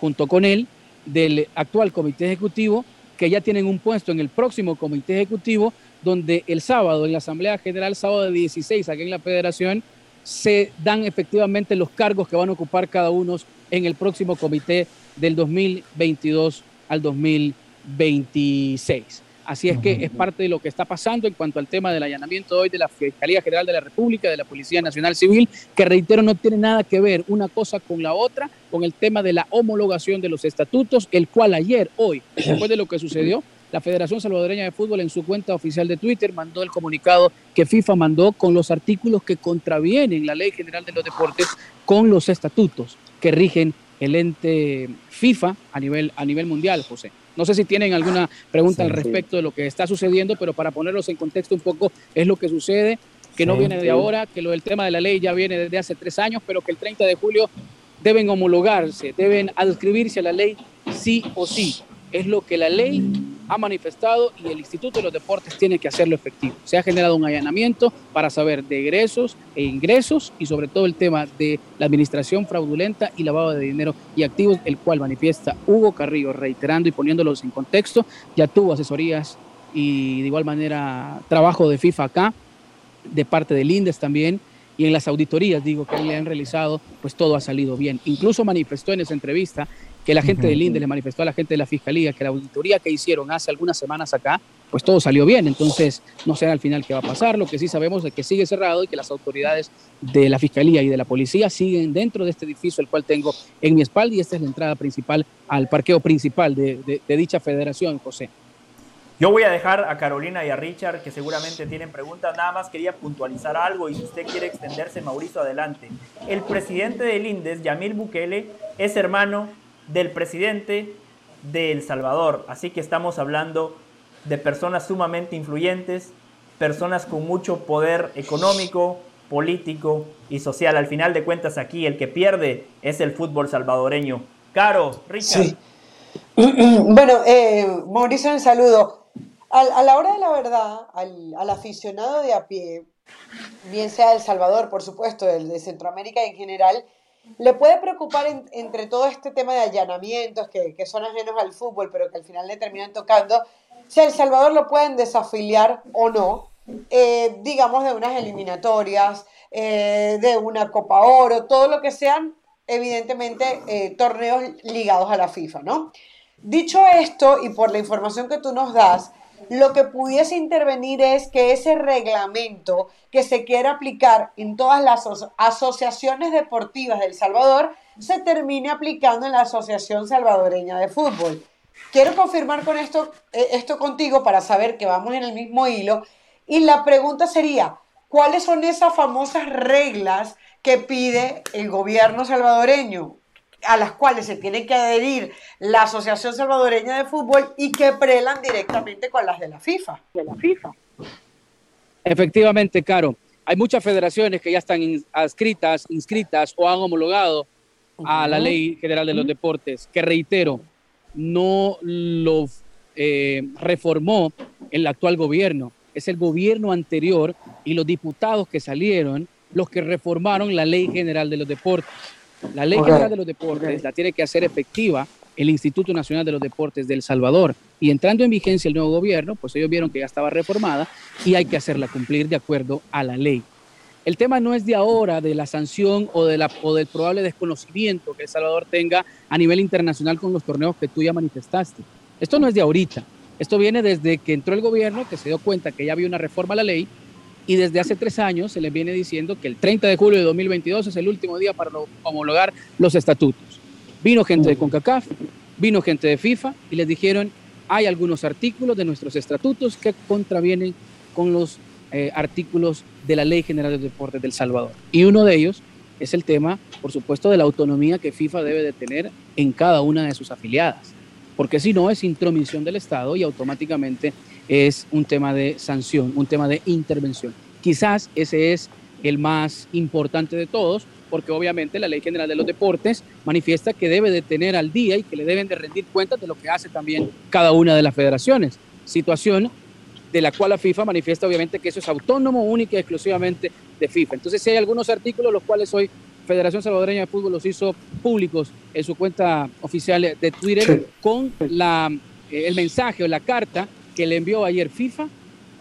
junto con él del actual comité ejecutivo que ya tienen un puesto en el próximo comité ejecutivo, donde el sábado en la Asamblea General, sábado de 16, aquí en la Federación, se dan efectivamente los cargos que van a ocupar cada uno en el próximo comité del 2022 al 2026. Así es que es parte de lo que está pasando en cuanto al tema del allanamiento hoy de la Fiscalía General de la República, de la Policía Nacional Civil, que reitero no tiene nada que ver una cosa con la otra, con el tema de la homologación de los estatutos, el cual ayer, hoy, [CLEARS THROAT] después de lo que sucedió, la Federación Salvadoreña de Fútbol en su cuenta oficial de Twitter mandó el comunicado que FIFA mandó con los artículos que contravienen la Ley General de los Deportes con los estatutos que rigen el ente FIFA a nivel, a nivel mundial, José. No sé si tienen alguna pregunta al respecto de lo que está sucediendo, pero para ponerlos en contexto un poco, es lo que sucede, que no viene de ahora, que lo del tema de la ley ya viene desde hace tres años, pero que el 30 de julio deben homologarse, deben adscribirse a la ley sí o sí. Es lo que la ley ha manifestado y el Instituto de los Deportes tiene que hacerlo efectivo. Se ha generado un allanamiento para saber de egresos e ingresos y sobre todo el tema de la administración fraudulenta y lavado de dinero y activos, el cual manifiesta Hugo Carrillo, reiterando y poniéndolos en contexto, ya tuvo asesorías y de igual manera trabajo de FIFA acá, de parte del INDES también, y en las auditorías, digo, que le han realizado, pues todo ha salido bien. Incluso manifestó en esa entrevista que la gente del INDE le manifestó a la gente de la Fiscalía que la auditoría que hicieron hace algunas semanas acá, pues todo salió bien. Entonces, no sé al final qué va a pasar. Lo que sí sabemos es que sigue cerrado y que las autoridades de la Fiscalía y de la Policía siguen dentro de este edificio, el cual tengo en mi espalda, y esta es la entrada principal al parqueo principal de, dicha federación, José. Yo voy a dejar a Carolina y a Richard, que seguramente tienen preguntas. Nada más quería puntualizar algo y si usted quiere extenderse, Mauricio, adelante. El presidente del INDES, Yamil Bukele, es hermano del presidente de El Salvador. Así que estamos hablando de personas sumamente influyentes, personas con mucho poder económico, político y social. Al final de cuentas aquí el que pierde es el fútbol salvadoreño. Caro, Richard. [CLEARS THROAT] Bueno, eh, Mauricio, un saludo. A, la hora de la verdad, al, aficionado de a pie, bien sea El Salvador, por supuesto, el de Centroamérica en general, le puede preocupar entre todo este tema de allanamientos que, que, son ajenos al fútbol, pero que al final le terminan tocando, si El Salvador lo pueden desafiliar o no, eh, digamos, de unas eliminatorias, eh, de una Copa Oro, todo lo que sean, evidentemente, eh, torneos ligados a la FIFA, ¿no? Dicho esto, y por la información que tú nos das, lo que pudiese intervenir es que ese reglamento que se quiere aplicar en todas las asociaciones deportivas del Salvador se termine aplicando en la Asociación Salvadoreña de Fútbol. Quiero confirmar con esto, eh, esto contigo para saber que vamos en el mismo hilo. Y la pregunta sería, ¿cuáles son esas famosas reglas que pide el gobierno salvadoreño? A las cuales se tiene que adherir la Asociación Salvadoreña de Fútbol y que prelan directamente con las de la FIFA. De la FIFA. Efectivamente, Caro. Hay muchas federaciones que ya están adscritas, inscritas o han homologado a la Ley General de los Deportes, que reitero, no lo eh, reformó el actual gobierno. Es el gobierno anterior y los diputados que salieron los que reformaron la Ley General de los Deportes. La Ley General de los Deportes la tiene que hacer efectiva el Instituto Nacional de los Deportes del Salvador. Y entrando en vigencia el nuevo gobierno, pues ellos vieron que ya estaba reformada y hay que hacerla cumplir de acuerdo a la ley. El tema no es de ahora, de la sanción o, de la, o del probable desconocimiento que El Salvador tenga a nivel internacional con los torneos que tú ya manifestaste. Esto no es de ahorita. Esto viene desde que entró el gobierno, que se dio cuenta que ya había una reforma a la ley y desde hace tres años se les viene diciendo que el 30 de julio de 2022 es el último día para homologar los estatutos. Vino gente de CONCACAF, vino gente de FIFA y les dijeron, hay algunos artículos de nuestros estatutos que contravienen con los eh, artículos de la Ley General de Deportes del Salvador. Y uno de ellos es el tema, por supuesto, de la autonomía que FIFA debe de tener en cada una de sus afiliadas, porque si no es intromisión del Estado y automáticamente es un tema de sanción, un tema de intervención. Quizás ese es el más importante de todos, porque obviamente la Ley General de los Deportes manifiesta que debe de tener al día y que le deben de rendir cuentas de lo que hace también cada una de las federaciones. Situación de la cual la FIFA manifiesta obviamente que eso es autónomo, única y exclusivamente de FIFA. Entonces, si hay algunos artículos los cuales hoy Federación Salvadoreña de Fútbol los hizo públicos en su cuenta oficial de Twitter con la, eh, el mensaje o la carta que le envió ayer FIFA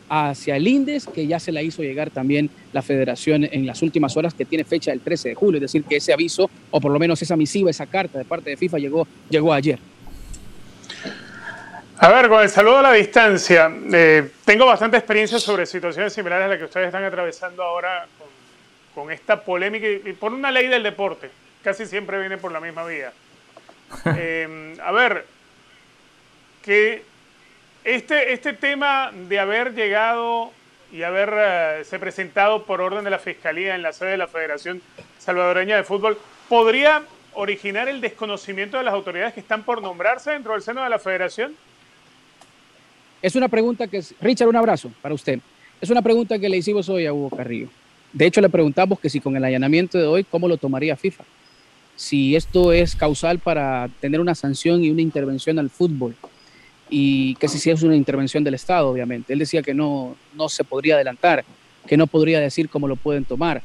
hacia el INDES, que ya se la hizo llegar también la federación en las últimas horas, que tiene fecha del 13 de julio, es decir, que ese aviso, o por lo menos esa misiva, esa carta de parte de FIFA llegó, llegó ayer. A ver, con el saludo a la distancia, eh, tengo bastante experiencia sobre situaciones similares a las que ustedes están atravesando ahora con, esta polémica y, por una ley del deporte, casi siempre viene por la misma vía. [LAUGHS] Eh, a ver, que este, este tema de haber llegado y haberse eh, presentado por orden de la Fiscalía en la sede de la Federación Salvadoreña de Fútbol, ¿podría originar el desconocimiento de las autoridades que están por nombrarse dentro del seno de la Federación? Es una pregunta que, Richard, un abrazo para usted. Es una pregunta que le hicimos hoy a Hugo Carrillo. De hecho, le preguntamos que si con el allanamiento de hoy, ¿cómo lo tomaría FIFA? Si esto es causal para tener una sanción y una intervención al fútbol y que si es una intervención del Estado, obviamente. Él decía que no, no se podría adelantar, que no podría decir cómo lo pueden tomar,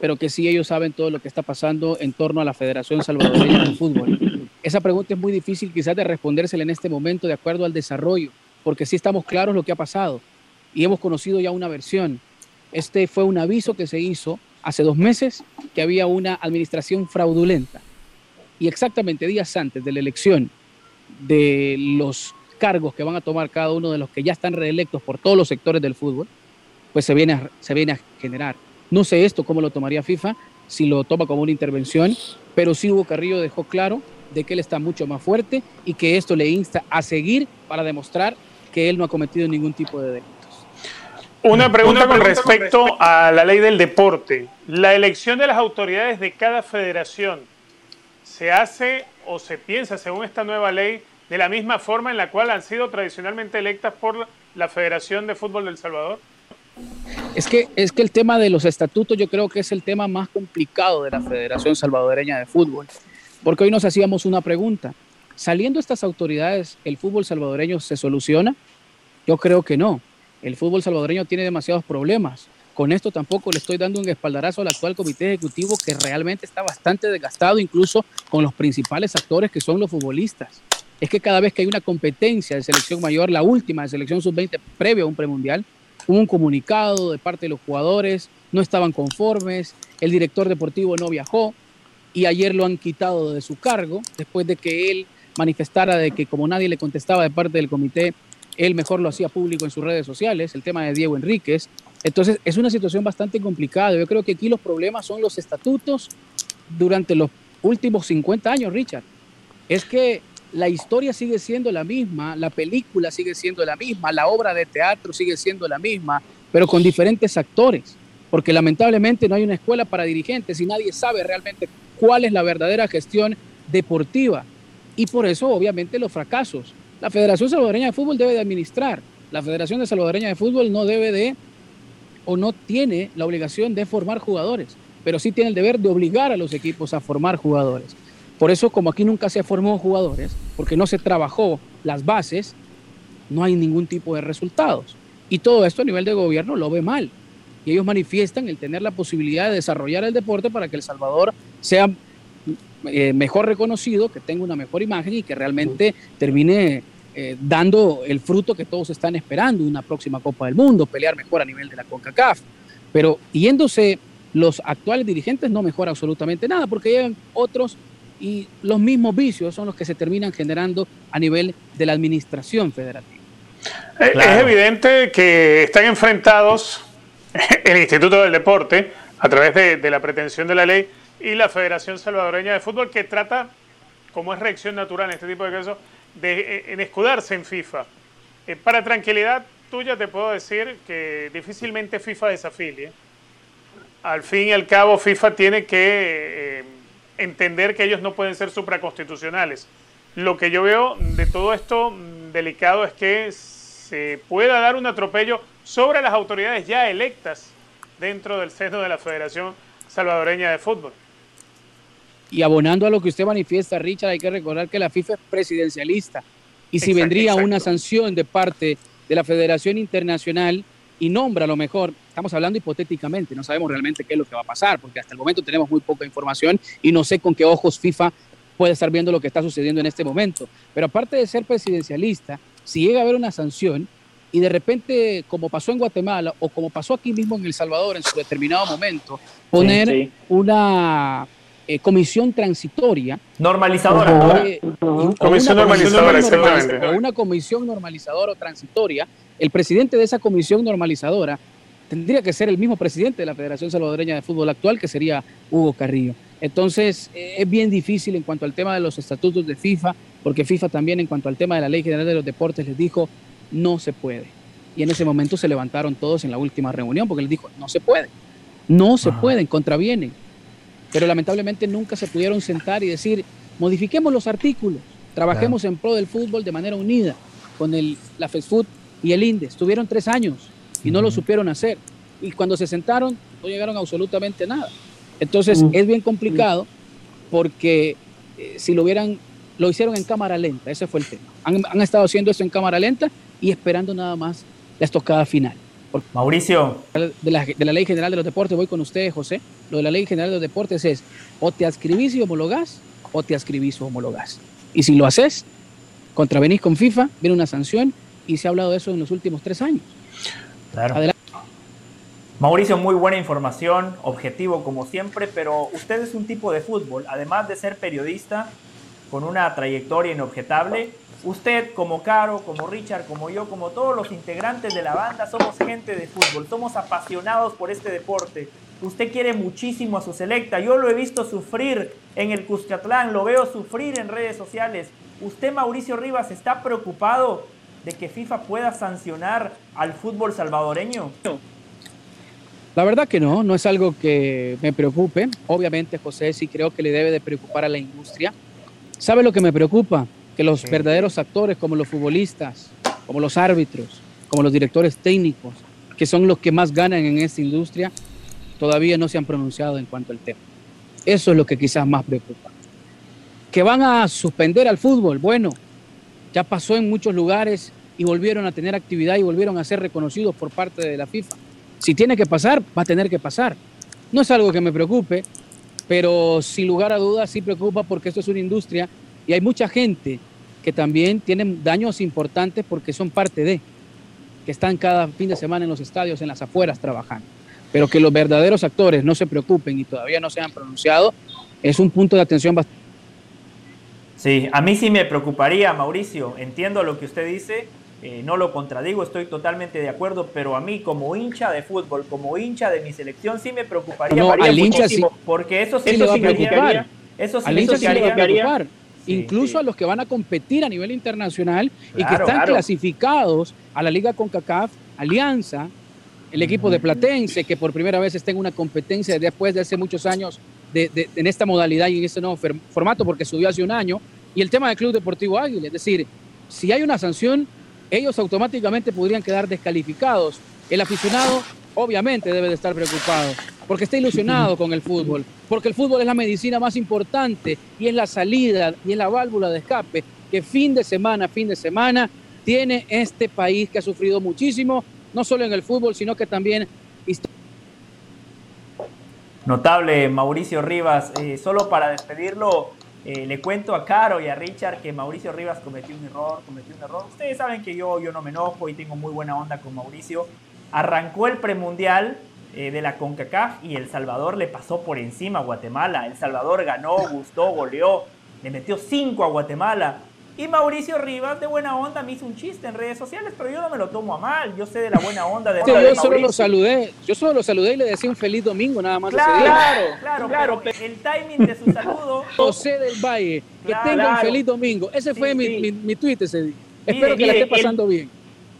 pero que sí ellos saben todo lo que está pasando en torno a la Federación Salvadoreña de Fútbol. Esa pregunta es muy difícil quizás de respondérsela en este momento de acuerdo al desarrollo, porque sí estamos claros lo que ha pasado y hemos conocido ya una versión. Este fue un aviso que se hizo hace dos meses que había una administración fraudulenta. Y exactamente días antes de la elección de los cargos que van a tomar cada uno de los que ya están reelectos por todos los sectores del fútbol, pues se viene a, se viene a generar. No sé esto cómo lo tomaría FIFA, si lo toma como una intervención, pero sí Hugo Carrillo dejó claro de que él está mucho más fuerte y que esto le insta a seguir para demostrar que él no ha cometido ningún tipo de delitos. Una pregunta, con, respecto a la ley del deporte. La elección de las autoridades de cada federación se hace o se piensa, según esta nueva ley, de la misma forma en la cual han sido tradicionalmente electas por la Federación de Fútbol del Salvador? Es que, es que el tema de los estatutos yo creo que es el tema más complicado de la Federación Salvadoreña de Fútbol, porque hoy nos hacíamos una pregunta. ¿Saliendo estas autoridades, el fútbol salvadoreño se soluciona? Yo creo que no. El fútbol salvadoreño tiene demasiados problemas. Con esto tampoco le estoy dando un espaldarazo al actual comité ejecutivo que realmente está bastante desgastado, incluso con los principales actores que son los futbolistas es que cada vez que hay una competencia de selección mayor, la última de selección sub-20 previo a un premundial, hubo un comunicado de parte de los jugadores, no estaban conformes, el director deportivo no viajó y ayer lo han quitado de su cargo después de que él manifestara de que como nadie le contestaba de parte del comité, él mejor lo hacía público en sus redes sociales, el tema de Diego Enríquez. Entonces es una situación bastante complicada. Yo creo que aquí los problemas son los estatutos durante los últimos 50 años, Richard. Es que la historia sigue siendo la misma, la película sigue siendo la misma, la obra de teatro sigue siendo la misma, pero con diferentes actores, porque lamentablemente no hay una escuela para dirigentes y nadie sabe realmente cuál es la verdadera gestión deportiva. Y por eso, obviamente, los fracasos. La Federación Salvadoreña de Fútbol debe de administrar. La Federación de Salvadoreña de Fútbol no debe de o no tiene la obligación de formar jugadores, pero sí tiene el deber de obligar a los equipos a formar jugadores. Por eso, como aquí nunca se formó jugadores, porque no se trabajó las bases, no hay ningún tipo de resultados. Y todo esto a nivel de gobierno lo ve mal. Y ellos manifiestan el tener la posibilidad de desarrollar el deporte para que El Salvador sea eh, mejor reconocido, que tenga una mejor imagen y que realmente termine eh, dando el fruto que todos están esperando, una próxima Copa del Mundo, pelear mejor a nivel de la CONCACAF. Pero yéndose los actuales dirigentes no mejora absolutamente nada, porque llegan otros y los mismos vicios son los que se terminan generando a nivel de la administración federativa. Eh, es evidente que están enfrentados [LAUGHS] el Instituto del Deporte a través de, la pretensión de la ley y la Federación Salvadoreña de Fútbol que trata, como es reacción natural en este tipo de casos, de eh, en escudarse en FIFA. Eh, para tranquilidad tuya te puedo decir que difícilmente FIFA desafilie. Al fin y al cabo FIFA tiene que entender que ellos no pueden ser supraconstitucionales. Lo que yo veo de todo esto mm, delicado es que se pueda dar un atropello sobre las autoridades ya electas dentro del seno de la Federación Salvadoreña de Fútbol. Y abonando a lo que usted manifiesta, Richard, hay que recordar que la FIFA es presidencialista. Y si vendría una sanción de parte de la Federación Internacional, y nombra a lo mejor, estamos hablando hipotéticamente, no sabemos realmente qué es lo que va a pasar, porque hasta el momento tenemos muy poca información y no sé con qué ojos FIFA puede estar viendo lo que está sucediendo en este momento. Pero aparte de ser presidencialista, si llega a haber una sanción y de repente, como pasó en Guatemala o como pasó aquí mismo en El Salvador en su determinado momento, poner una eh, comisión transitoria. Normalizadora. comisión normalizadora, exactamente. una comisión normalizadora o transitoria el presidente de esa comisión normalizadora tendría que ser el mismo presidente de la Federación Salvadoreña de Fútbol actual, que sería Hugo Carrillo. Entonces, eh, es bien difícil en cuanto al tema de los estatutos de FIFA, porque FIFA también en cuanto al tema de la Ley General de los Deportes les dijo, no se puede. Y en ese momento se levantaron todos en la última reunión porque les dijo, no se puede, no se pueden, contravienen. Pero lamentablemente nunca se pudieron sentar y decir, modifiquemos los artículos, trabajemos en pro del fútbol de manera unida con el, la FESFUT y el INDE. Estuvieron tres años y no lo supieron hacer. Y cuando se sentaron, no llegaron a absolutamente nada. Entonces es bien complicado porque eh, si lo hubieran, lo hicieron en cámara lenta, ese fue el tema. Han, estado haciendo eso en cámara lenta y esperando nada más la estocada final. Mauricio. De la, de la, Ley General de los Deportes, voy con ustedes, José. Lo de la Ley General de los Deportes es o te adscribís y homologás o te adscribís o homologás. Y si lo haces, contravenís con FIFA, viene una sanción y se ha hablado de eso en los últimos tres años. Adelante. Mauricio, muy buena información, objetivo como siempre, pero usted es un tipo de fútbol, además de ser periodista con una trayectoria inobjetable, usted como Caro, como Richard, como yo, como todos los integrantes de la banda, somos gente de fútbol, somos apasionados por este deporte. Usted quiere muchísimo a su selecta, yo lo he visto sufrir en el Cuscatlán, lo veo sufrir en redes sociales. ¿Usted, Mauricio Rivas, está preocupado de que FIFA pueda sancionar al fútbol salvadoreño? La verdad que no, no es algo que me preocupe. Obviamente, José, sí creo que le debe de preocupar a la industria. ¿Sabe lo que me preocupa? Que los verdaderos actores, como los futbolistas, como los árbitros, como los directores técnicos, que son los que más ganan en esta industria, todavía no se han pronunciado en cuanto al tema. Eso es lo que quizás más preocupa. Que van a suspender al fútbol, bueno, ya pasó en muchos lugares y volvieron a tener actividad y volvieron a ser reconocidos por parte de la FIFA. Si tiene que pasar, va a tener que pasar. No es algo que me preocupe, pero sin lugar a dudas sí preocupa porque esto es una industria y hay mucha gente que también tienen daños importantes porque son parte de, que están cada fin de semana en los estadios, en las afueras trabajando. Pero que los verdaderos actores no se preocupen y todavía no se han pronunciado, es un punto de atención bastante Sí, a mí sí me preocuparía, Mauricio. Entiendo lo que usted dice, eh, no lo contradigo, estoy totalmente de acuerdo, pero a mí como hincha de fútbol, como hincha de mi selección, sí me preocuparía no, al hincha sí, porque eso sí, eso significaría, eso al hincha sí le va a preocupar. incluso a los que van a competir a nivel internacional y que están clasificados a la Liga CONCACAF, Alianza, el equipo de Platense, que por primera vez está en una competencia después de hace muchos años de, en esta modalidad y en este nuevo formato, porque subió hace un año, y el tema del Club Deportivo Águila, es decir, si hay una sanción, ellos automáticamente podrían quedar descalificados. El aficionado obviamente debe de estar preocupado, porque está ilusionado con el fútbol, porque el fútbol es la medicina más importante y es la salida y es la válvula de escape que fin de semana, fin de semana tiene este país que ha sufrido muchísimo, no solo en el fútbol, sino que también... Notable Mauricio Rivas, eh, solo para despedirlo, eh, le cuento a Caro y a Richard que Mauricio Rivas cometió un error, cometió un error. Ustedes saben que yo, yo no me enojo y tengo muy buena onda con Mauricio. Arrancó el premundial eh, de la CONCACAF y El Salvador le pasó por encima a Guatemala. El Salvador ganó, gustó, goleó, le metió 5 a Guatemala. Y Mauricio Rivas, de buena onda, me hizo un chiste en redes sociales, pero yo no me lo tomo a mal. Yo sé de la buena onda de, Yo solo lo saludé, yo solo lo saludé y le decía un feliz domingo nada más. Claro, claro, claro, pero el timing de su saludo. [LAUGHS] José del Valle, que tenga un feliz domingo. Ese fue mi, mi, tweet ese día. Espero que la esté pasando bien.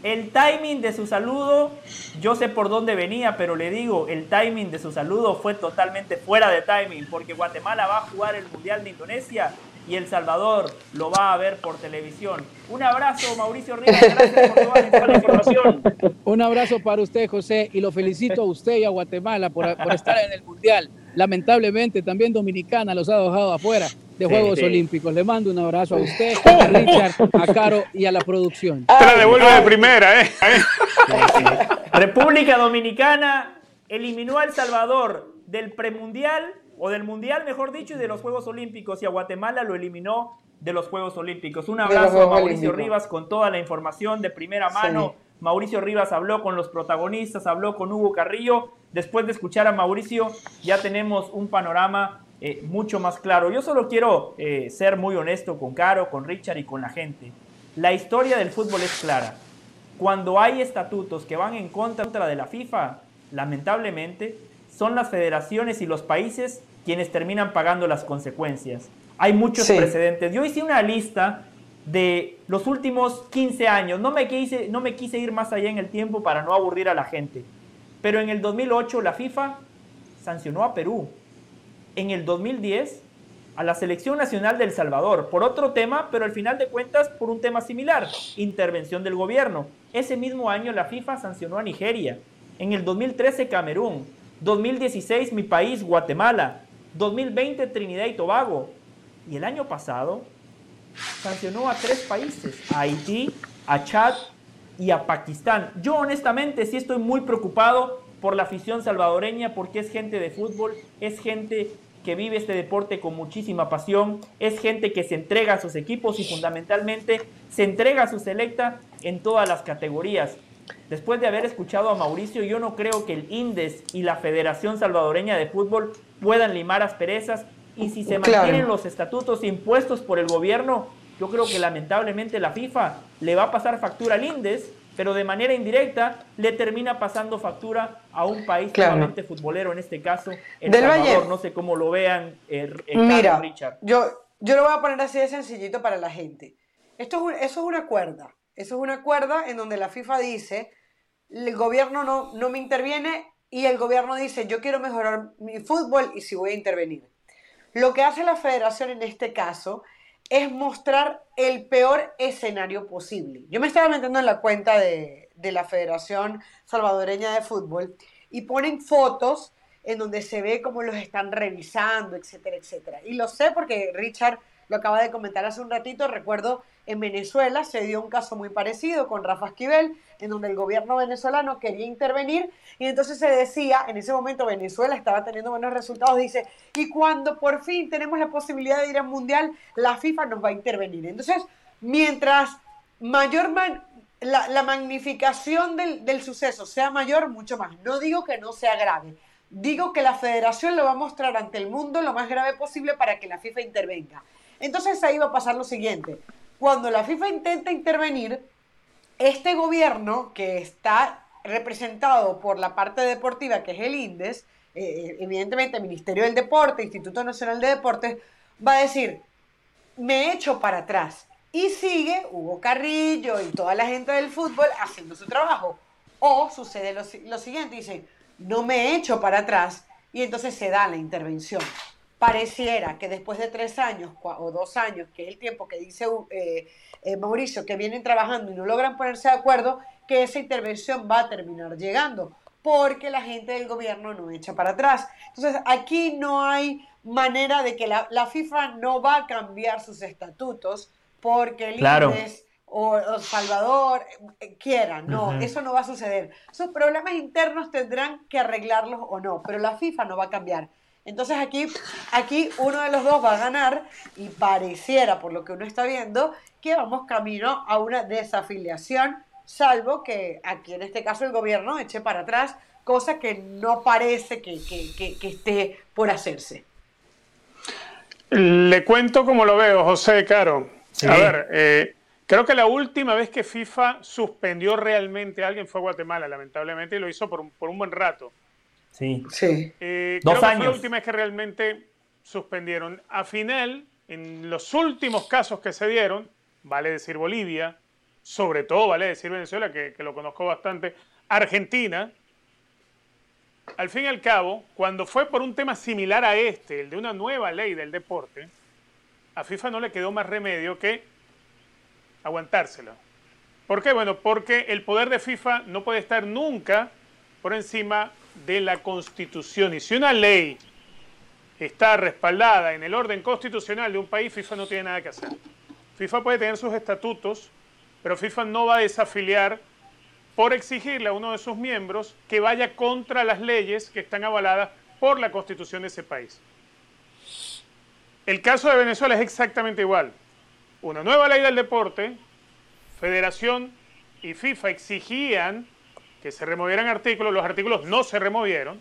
El timing de su saludo, yo sé por dónde venía, pero le digo, el timing de su saludo fue totalmente fuera de timing, porque Guatemala va a jugar el Mundial de Indonesia y El Salvador lo va a ver por televisión. Un abrazo, Mauricio Rivas, gracias por toda la información. Un abrazo para usted, José, y lo felicito a usted y a Guatemala por, estar en el Mundial. Lamentablemente, también Dominicana los ha dejado afuera de Juegos Olímpicos. Le mando un abrazo a usted, a Richard, a Caro y a la producción. Te la devuelvo de primera, ¿eh? República Dominicana eliminó a El Salvador del premundial o del Mundial, mejor dicho, y de los Juegos Olímpicos, y a Guatemala lo eliminó de los Juegos Olímpicos. Un abrazo a Mauricio Rivas con toda la información de primera mano. Mauricio Rivas habló con los protagonistas, habló con Hugo Carrillo. Después de escuchar a Mauricio, ya tenemos un panorama eh, mucho más claro. Yo solo quiero eh, ser muy honesto con Caro, con Richard y con la gente. La historia del fútbol es clara. Cuando hay estatutos que van en contra de la FIFA, lamentablemente, son las federaciones y los países quienes terminan pagando las consecuencias. Hay muchos precedentes. Yo hice una lista de los últimos 15 años. No me, quise, no me quise ir más allá en el tiempo para no aburrir a la gente. Pero en el 2008 la FIFA sancionó a Perú. En el 2010 a la Selección Nacional del Salvador por otro tema, pero al final de cuentas por un tema similar, intervención del gobierno. Ese mismo año la FIFA sancionó a Nigeria. En el 2013 Camerún. 2016 mi país, Guatemala. 2020 Trinidad y Tobago. Y el año pasado sancionó a tres países, a Haití, a Chad y a Pakistán. Yo honestamente sí estoy muy preocupado por la afición salvadoreña porque es gente de fútbol, es gente que vive este deporte con muchísima pasión, es gente que se entrega a sus equipos y fundamentalmente se entrega a su selecta en todas las categorías. Después de haber escuchado a Mauricio, yo no creo que el INDES y la Federación Salvadoreña de Fútbol puedan limar asperezas y si se mantienen los estatutos impuestos por el gobierno, yo creo que lamentablemente la FIFA le va a pasar factura al INDES, pero de manera indirecta le termina pasando factura a un país claramente futbolero, en este caso El Salvador. No sé cómo lo vean, eh, eh Mira, Richard. Yo, yo lo voy a poner así de sencillito para la gente. Esto es eso es una cuerda. Eso es una cuerda en donde la FIFA dice, el gobierno no, no me interviene y el gobierno dice, yo quiero mejorar mi fútbol y si voy a intervenir. Lo que hace la federación en este caso es mostrar el peor escenario posible. Yo me estaba metiendo en la cuenta de, de la Federación Salvadoreña de Fútbol y ponen fotos en donde se ve cómo los están revisando, etcétera, etcétera. Y lo sé porque Richard lo acaba de comentar hace un ratito, recuerdo en Venezuela se dio un caso muy parecido con Rafa Esquivel, en donde el gobierno venezolano quería intervenir y entonces se decía, en ese momento Venezuela estaba teniendo buenos resultados, dice, y cuando por fin tenemos la posibilidad de ir al Mundial, la FIFA nos va a intervenir. Entonces, mientras mayor la, magnificación del, del suceso sea mayor, mucho más. No digo que no sea grave, digo que la federación lo va a mostrar ante el mundo lo más grave posible para que la FIFA intervenga. Entonces ahí va a pasar lo siguiente. Cuando la FIFA intenta intervenir, este gobierno que está representado por la parte deportiva, que es el INDES, eh, evidentemente Ministerio del Deporte, Instituto Nacional de Deportes, va a decir, me echo para atrás. Y sigue Hugo Carrillo y toda la gente del fútbol haciendo su trabajo. O sucede lo, lo siguiente, dice, no me echo para atrás y entonces se da la intervención. Pareciera que después de tres años o dos años, que es el tiempo que dice eh, eh, Mauricio, que vienen trabajando y no logran ponerse de acuerdo, que esa intervención va a terminar llegando, porque la gente del gobierno no echa para atrás. Entonces, aquí no hay manera de que la, FIFA no va a cambiar sus estatutos porque el claro. o, Salvador eh, quieran. No, eso no va a suceder. Sus problemas internos tendrán que arreglarlos o no, pero la FIFA no va a cambiar. Entonces aquí, aquí uno de los dos va a ganar y pareciera, por lo que uno está viendo, que vamos camino a una desafiliación, salvo que aquí en este caso el gobierno eche para atrás, cosa que no parece que, esté por hacerse. Le cuento como lo veo, José Caro. A ver, eh, creo que la última vez que FIFA suspendió realmente a alguien fue Guatemala, lamentablemente, y lo hizo por por un buen rato. Sí. sí. Eh, Dos creo años. Que fue la última vez que realmente suspendieron. A final, en los últimos casos que se dieron, vale decir Bolivia, sobre todo vale decir Venezuela, que, que lo conozco bastante, Argentina, al fin y al cabo, cuando fue por un tema similar a este, el de una nueva ley del deporte, a FIFA no le quedó más remedio que aguantársela. ¿Por qué? Bueno, porque el poder de FIFA no puede estar nunca por encima de la Constitución. Y si una ley está respaldada en el orden constitucional de un país, FIFA no tiene nada que hacer. FIFA puede tener sus estatutos, pero FIFA no va a desafiliar por exigirle a uno de sus miembros que vaya contra las leyes que están avaladas por la constitución de ese país. El caso de Venezuela es exactamente igual. Una nueva ley del deporte, Federación y FIFA exigían que se removieran artículos, los artículos no se removieron,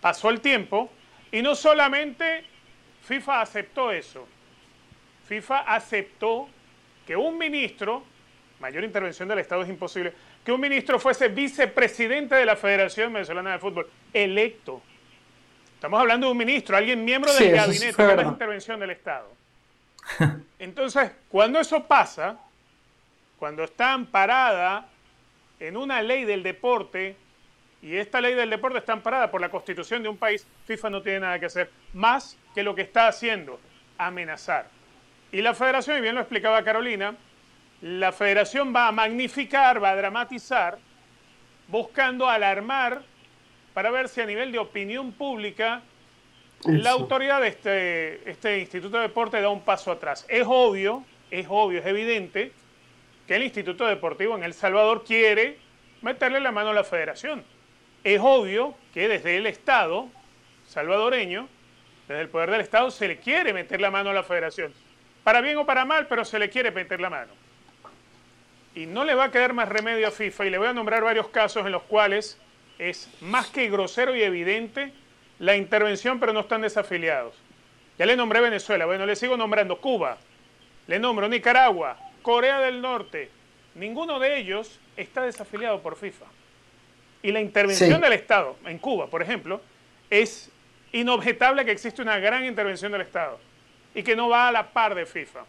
pasó el tiempo y no solamente FIFA aceptó eso, FIFA aceptó que un ministro, mayor intervención del Estado es imposible, que un ministro fuese vicepresidente de la Federación Venezolana de Fútbol, electo. Estamos hablando de un ministro, alguien miembro del gabinete, no es intervención del Estado. Entonces, cuando eso pasa, cuando está amparada en una ley del deporte, y esta ley del deporte está amparada por la constitución de un país, FIFA no tiene nada que hacer más que lo que está haciendo, amenazar. Y la federación, y bien lo explicaba Carolina, la federación va a magnificar, va a dramatizar, buscando alarmar para ver si a nivel de opinión pública la autoridad de este, este Instituto de Deporte da un paso atrás. Es obvio, es obvio, es evidente que el Instituto Deportivo en El Salvador quiere meterle la mano a la federación. Es obvio que desde el Estado salvadoreño, desde el poder del Estado, se le quiere meter la mano a la federación. Para bien o para mal, pero se le quiere meter la mano. Y no le va a quedar más remedio a FIFA, y le voy a nombrar varios casos en los cuales es más que grosero y evidente la intervención, pero no están desafiliados. Ya le nombré Venezuela, bueno, le sigo nombrando Cuba, le nombro Nicaragua, Corea del Norte, ninguno de ellos está desafiliado por FIFA. Y la intervención del Estado, en Cuba, por ejemplo, es inobjetable que existe una gran intervención del Estado y que no va a la par de FIFA.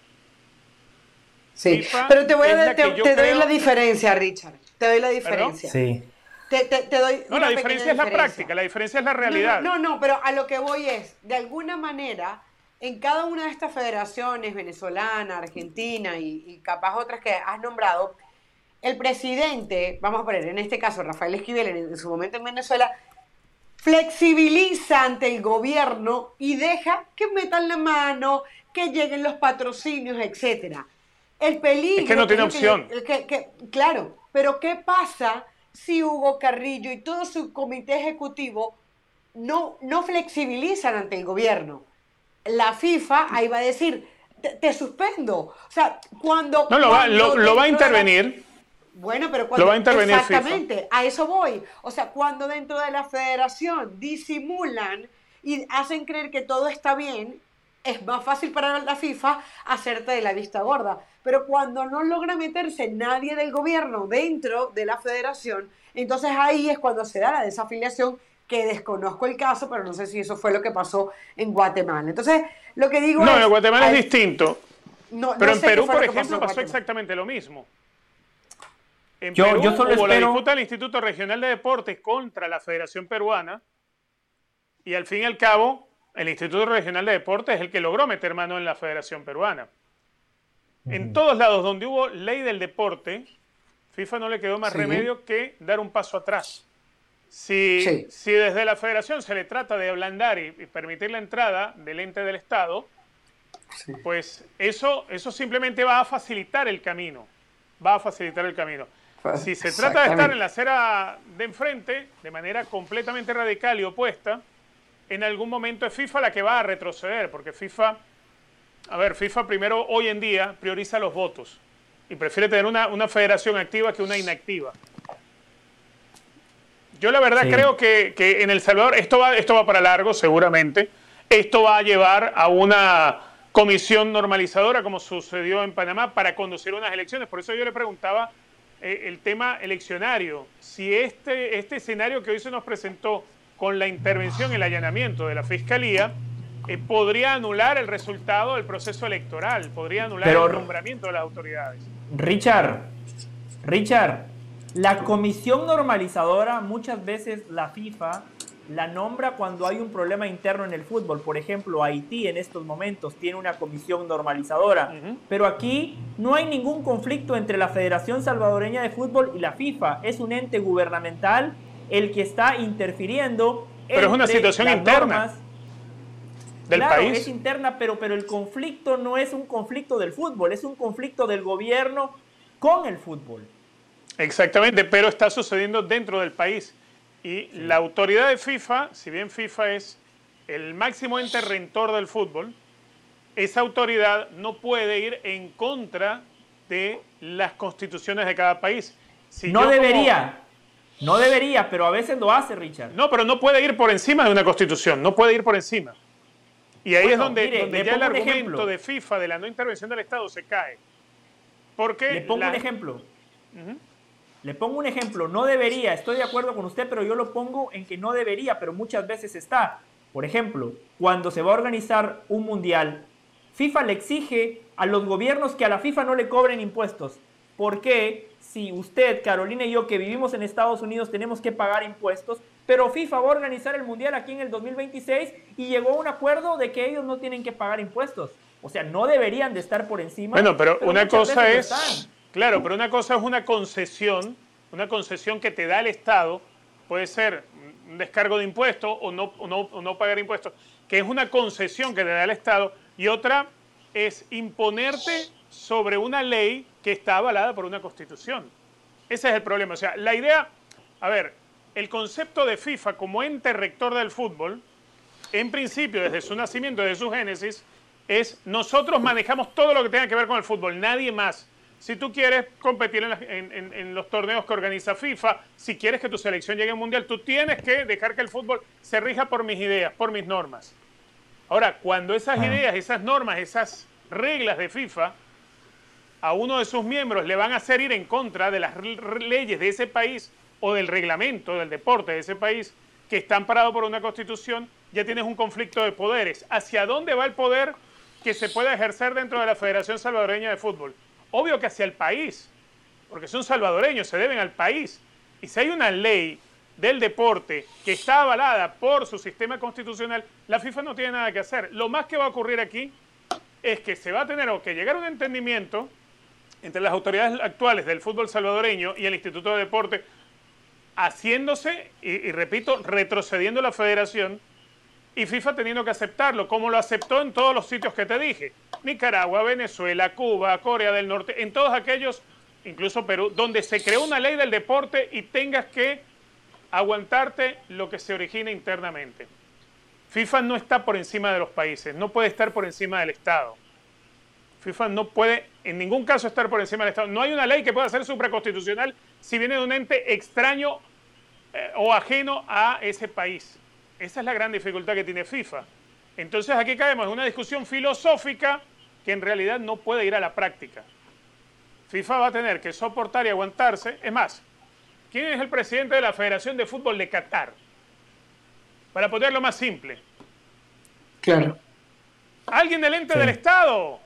Sí, pero te, voy a, te, doy la diferencia, Richard. Te doy la diferencia. Sí. Te, te, doy no, la diferencia es la práctica, la diferencia es la realidad. no, no, pero a lo que voy es, de alguna manera, en cada una de estas federaciones, venezolana, argentina y, capaz otras que has nombrado, el presidente, vamos a poner en este caso Rafael Esquivel en, su momento en Venezuela, flexibiliza ante el gobierno y deja que metan la mano, que lleguen los patrocinios, etcétera. El peligro. Es que no tiene opción. claro, pero ¿qué pasa si Hugo Carrillo y todo su comité ejecutivo no, no flexibilizan ante el gobierno? La FIFA ahí va a decir, te, suspendo. O sea, cuando... No, lo, va, lo, va a intervenir. Bueno, pero cuando... Lo va a intervenir Exactamente, a eso voy. O sea, cuando dentro de la federación disimulan y hacen creer que todo está bien, es más fácil para la FIFA hacerte de la vista gorda. Pero cuando no logra meterse nadie del gobierno dentro de la federación, entonces ahí es cuando se da la desafiliación, que desconozco el caso, pero no sé si eso fue lo que pasó en Guatemala. Entonces, lo que digo no, en Guatemala es distinto. pero en Perú, por ejemplo, pasó, exactamente lo mismo. En yo, Perú yo solo hubo la disputa del Instituto Regional de Deportes contra la Federación Peruana y al fin y al cabo el Instituto Regional de Deportes es el que logró meter mano en la Federación Peruana. En todos lados donde hubo ley del deporte, FIFA no le quedó más remedio que dar un paso atrás. Si, si, desde la federación se le trata de ablandar y, permitir la entrada del ente del Estado, pues eso, eso simplemente va a facilitar el camino. Va a facilitar el camino. Si se trata de estar en la acera de enfrente, de manera completamente radical y opuesta, en algún momento es FIFA la que va a retroceder, porque FIFA, a ver, FIFA primero hoy en día prioriza los votos y prefiere tener una, una federación activa que una inactiva. Yo la verdad creo que, que, en El Salvador esto va, esto va para largo seguramente, esto va a llevar a una comisión normalizadora como sucedió en Panamá para conducir unas elecciones, por eso yo le preguntaba eh, el tema eleccionario, si este, este escenario que hoy se nos presentó con la intervención, el allanamiento de la Fiscalía, eh, podría anular el resultado del proceso electoral, podría anular el nombramiento de las autoridades. Richard, Richard, la comisión normalizadora muchas veces la FIFA la nombra cuando hay un problema interno en el fútbol. Por ejemplo, Haití en estos momentos tiene una comisión normalizadora. Pero aquí no hay ningún conflicto entre la Federación Salvadoreña de Fútbol y la FIFA. Es un ente gubernamental el que está interfiriendo. Pero es una situación interna. Del claro, país. es interna, pero, pero el conflicto no es un conflicto del fútbol, es un conflicto del gobierno con el fútbol. Exactamente, pero está sucediendo dentro del país. Y la autoridad de FIFA, si bien FIFA es el máximo ente rentor del fútbol, esa autoridad no puede ir en contra de las constituciones de cada país. no debería, no debería, pero a veces lo hace, Richard. No, pero no puede ir por encima de una constitución, no puede ir por encima. Y ahí es donde, ya el argumento de FIFA de la no intervención del Estado se cae. Porque Le pongo un ejemplo. Le pongo un ejemplo. No debería, estoy de acuerdo con usted, pero yo lo pongo en que no debería, pero muchas veces está. Por ejemplo, cuando se va a organizar un mundial, FIFA le exige a los gobiernos que a la FIFA no le cobren impuestos. ¿Por qué? si usted, Carolina y yo que vivimos en Estados Unidos tenemos que pagar impuestos, pero FIFA va a organizar el Mundial aquí en el 2026 y llegó a un acuerdo de que ellos no tienen que pagar impuestos. O sea, no deberían de estar por encima. Bueno, pero, una cosa es... Claro, pero una cosa es una concesión, una concesión que te da el Estado, puede ser un descargo de impuestos o no, pagar impuestos, que es una concesión que te da el Estado, y otra es imponerte sobre una ley que está avalada por una constitución. Ese es el problema. O sea, la idea, a ver, el concepto de FIFA como ente rector del fútbol, en principio, desde su nacimiento, desde su génesis, es nosotros manejamos todo lo que tenga que ver con el fútbol, nadie más. Si tú quieres competir en, en, los torneos que organiza FIFA, si quieres que tu selección llegue al mundial, tú tienes que dejar que el fútbol se rija por mis ideas, por mis normas. Ahora, cuando esas ideas, esas normas, esas reglas de FIFA a uno de sus miembros le van a hacer ir en contra de las leyes de ese país o del reglamento del deporte de ese país que está amparado por una constitución, ya tienes un conflicto de poderes. ¿Hacia dónde va el poder que se puede ejercer dentro de la Federación Salvadoreña de Fútbol? Obvio que hacia el país, porque son salvadoreños, se deben al país. Y si hay una ley del deporte que está avalada por su sistema constitucional, la FIFA no tiene nada que hacer. Lo más que va a ocurrir aquí es que se va a tener que llegar a un entendimiento entre las autoridades actuales del fútbol salvadoreño y el Instituto de Deporte, haciéndose, y, repito, retrocediendo la federación y FIFA teniendo que aceptarlo, como lo aceptó en todos los sitios que te dije, Nicaragua, Venezuela, Cuba, Corea del Norte, en todos aquellos, incluso Perú, donde se creó una ley del deporte y tengas que aguantarte lo que se origina internamente. FIFA no está por encima de los países, no puede estar por encima del Estado. FIFA no puede en ningún caso estar por encima del Estado. No hay una ley que pueda ser supraconstitucional si viene de un ente extraño eh, o ajeno a ese país. Esa es la gran dificultad que tiene FIFA. Entonces aquí caemos en una discusión filosófica que en realidad no puede ir a la práctica. FIFA va a tener que soportar y aguantarse. Es más, ¿quién es el presidente de la Federación de Fútbol de Qatar? Para ponerlo más simple. Claro. Alguien del ente del Estado.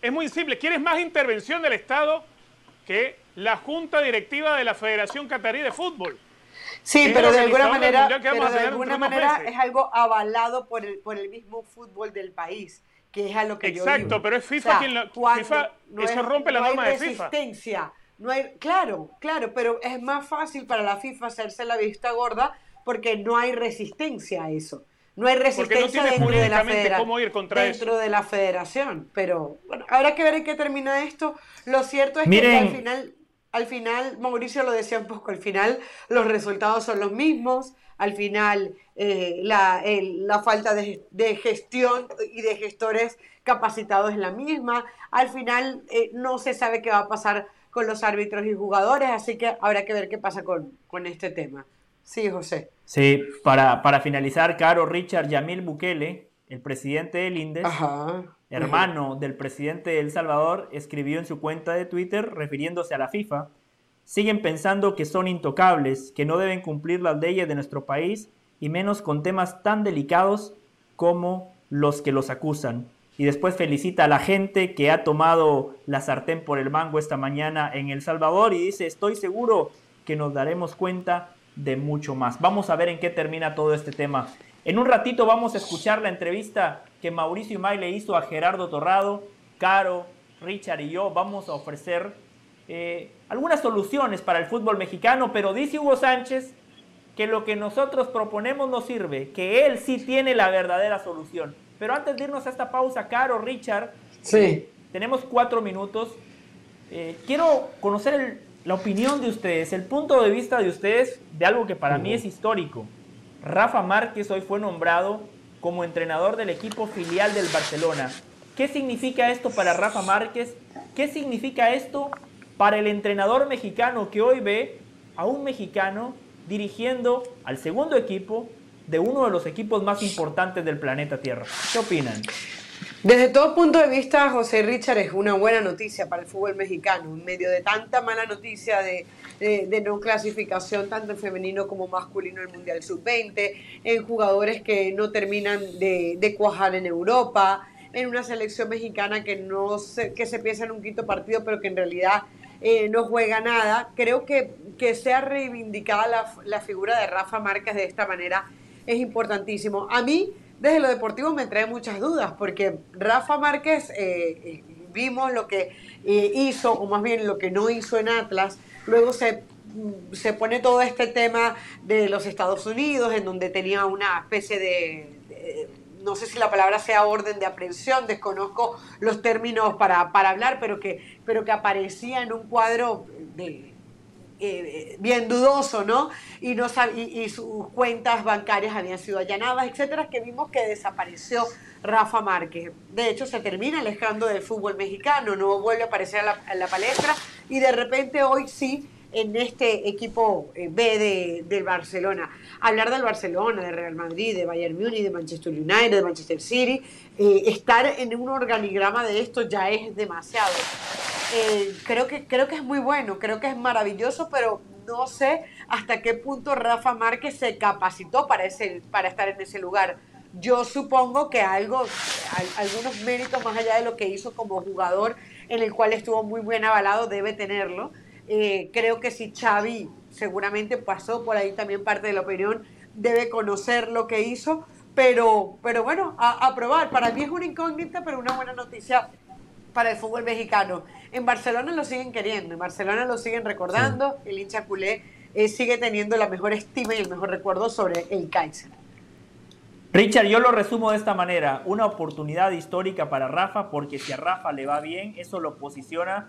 Es muy simple. ¿Quieres más intervención del Estado que la Junta Directiva de la Federación Qatarí de Fútbol? Sí, pero de alguna manera, pero de alguna manera es algo avalado por el, por el mismo fútbol del país, que es a lo que Exacto, yo Exacto, pero es FIFA quien lo, FIFA, no eso rompe la norma de FIFA. resistencia, no hay, claro, claro, pero es más fácil para la FIFA hacerse la vista gorda porque no hay resistencia a eso. No hay resistencia dentro, de la, dentro de la federación. Pero bueno, habrá que ver en qué termina esto. Lo cierto es que al final al final, Mauricio lo decía un poco, al final los resultados son los mismos, al final eh, la, la, falta de, gestión y de gestores capacitados es la misma, al final eh, no se sabe qué va a pasar con los árbitros y jugadores, así que habrá que ver qué pasa con, con este tema. Sí, José. Sí, para, para finalizar, Caro Richard Yamil Bukele, el presidente del INDES, hermano del presidente de El Salvador, escribió en su cuenta de Twitter, refiriéndose a la FIFA, siguen pensando que son intocables, que no deben cumplir las leyes de nuestro país, y menos con temas tan delicados como los que los acusan. Y después felicita a la gente que ha tomado la sartén por el mango esta mañana en El Salvador y dice, estoy seguro que nos daremos cuenta de mucho más. Vamos a ver en qué termina todo este tema. En un ratito vamos a escuchar la entrevista que Mauricio Imay le hizo a Gerardo Torrado. Caro, Richard y yo vamos a ofrecer eh, algunas soluciones para el fútbol mexicano, pero dice Hugo Sánchez que lo que nosotros proponemos no sirve, que él sí tiene la verdadera solución. Pero antes de irnos a esta pausa, Caro, Richard, sí. tenemos cuatro minutos. Eh, quiero conocer la opinión de ustedes, el punto de vista de ustedes de algo que para mí es histórico. Rafa Márquez hoy fue nombrado como entrenador del equipo filial del Barcelona. ¿Qué significa esto para Rafa Márquez? ¿Qué significa esto para el entrenador mexicano que hoy ve a un mexicano dirigiendo al segundo equipo de uno de los equipos más importantes del planeta Tierra? ¿Qué opinan? Desde todo punto de vista, José Richard es una buena noticia para el fútbol mexicano, en medio de tanta mala noticia de, de, no clasificación, tanto en femenino como masculino en el Mundial Sub-20, en jugadores que no terminan de, de, cuajar en Europa, en una selección mexicana que, no se, que se piensa en un quinto partido, pero que en realidad eh, no juega nada. Creo que, que sea reivindicada la, la figura de Rafa Márquez de esta manera es importantísimo. A mí desde lo deportivo me trae muchas dudas, porque Rafa Márquez, eh, eh, vimos lo que eh, hizo, o más bien lo que no hizo en Atlas, luego se, mm, se pone todo este tema de los Estados Unidos, en donde tenía una especie de, no sé si la palabra sea orden de aprehensión, desconozco los términos para, para hablar, pero que, pero que aparecía en un cuadro de eh, bien dudoso, ¿no? Y, no y, sus cuentas bancarias habían sido allanadas, etcétera, que vimos que desapareció Rafa Márquez. De hecho, se termina alejando del fútbol mexicano, no vuelve a aparecer en la, palestra y de repente hoy sí en este equipo eh, B de, del Barcelona. Hablar del Barcelona, de Real Madrid, de Bayern Múnich, de Manchester United, de Manchester City, eh, estar en un organigrama de esto ya es demasiado. Eh, creo, que, creo que es muy bueno, creo que es maravilloso, pero no sé hasta qué punto Rafa Márquez se capacitó para, ese, para estar en ese lugar. Yo supongo que algo, algunos méritos más allá de lo que hizo como jugador, en el cual estuvo muy bien avalado, debe tenerlo. Eh, creo que si Xavi seguramente pasó por ahí también parte de la opinión, debe conocer lo que hizo, pero, pero bueno, a, a probar. Para mí es una incógnita, pero una buena noticia para el fútbol mexicano. En Barcelona lo siguen queriendo, en Barcelona lo siguen recordando, el hincha culé eh, sigue teniendo la mejor estima y el mejor recuerdo sobre el Kaiser. Richard, yo lo resumo de esta manera, una oportunidad histórica para Rafa, porque si a Rafa le va bien, eso lo posiciona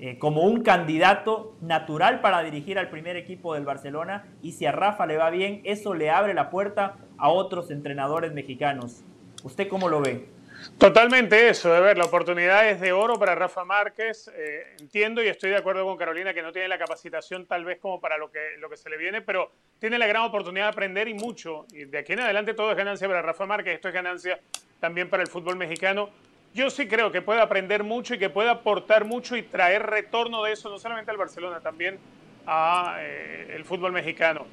eh, como un candidato natural para dirigir al primer equipo del Barcelona, y si a Rafa le va bien, eso le abre la puerta a otros entrenadores mexicanos. ¿Usted cómo lo ve? Totalmente eso, de ver, la oportunidad es de oro para Rafa Márquez. Eh, entiendo y estoy de acuerdo con Carolina que no tiene la capacitación tal vez como para lo que, lo que se le viene, pero tiene la gran oportunidad de aprender y mucho. Y de aquí en adelante todo es ganancia para Rafa Márquez, esto es ganancia también para el fútbol mexicano. Yo sí creo que puede aprender mucho y que puede aportar mucho y traer retorno de eso, no solamente al Barcelona, también al eh, fútbol mexicano.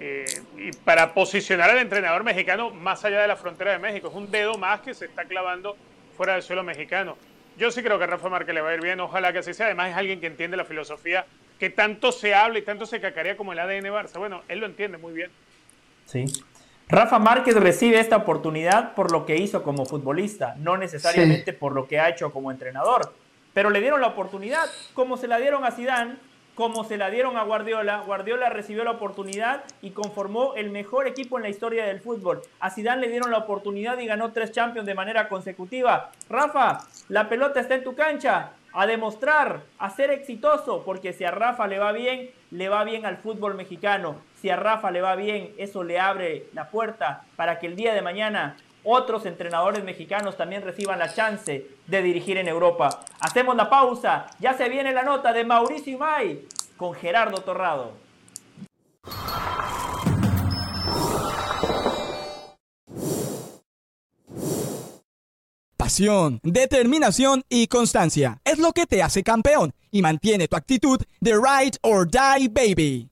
Eh, y para posicionar al entrenador mexicano más allá de la frontera de México. Es un dedo más que se está clavando fuera del suelo mexicano. Yo sí creo que a Rafa Márquez le va a ir bien, ojalá que así sea. Además es alguien que entiende la filosofía que tanto se habla y tanto se cacarea como el ADN Barça. Bueno, él lo entiende muy bien. Sí. Rafa Márquez recibe esta oportunidad por lo que hizo como futbolista, no necesariamente por lo que ha hecho como entrenador. Pero le dieron la oportunidad, como se la dieron a Zidane como se la dieron a Guardiola. Guardiola recibió la oportunidad y conformó el mejor equipo en la historia del fútbol. A Zidane le dieron la oportunidad y ganó tres Champions de manera consecutiva. Rafa, la pelota está en tu cancha. A demostrar, a ser exitoso, porque si a Rafa le va bien, le va bien al fútbol mexicano. Si a Rafa le va bien, eso le abre la puerta para que el día de mañana otros entrenadores mexicanos también reciban la chance de dirigir en Europa. Hacemos la pausa, ya se viene la nota de Mauricio Imay con Gerardo Torrado. Pasión, determinación y constancia es lo que te hace campeón y mantiene tu actitud de ride or die baby.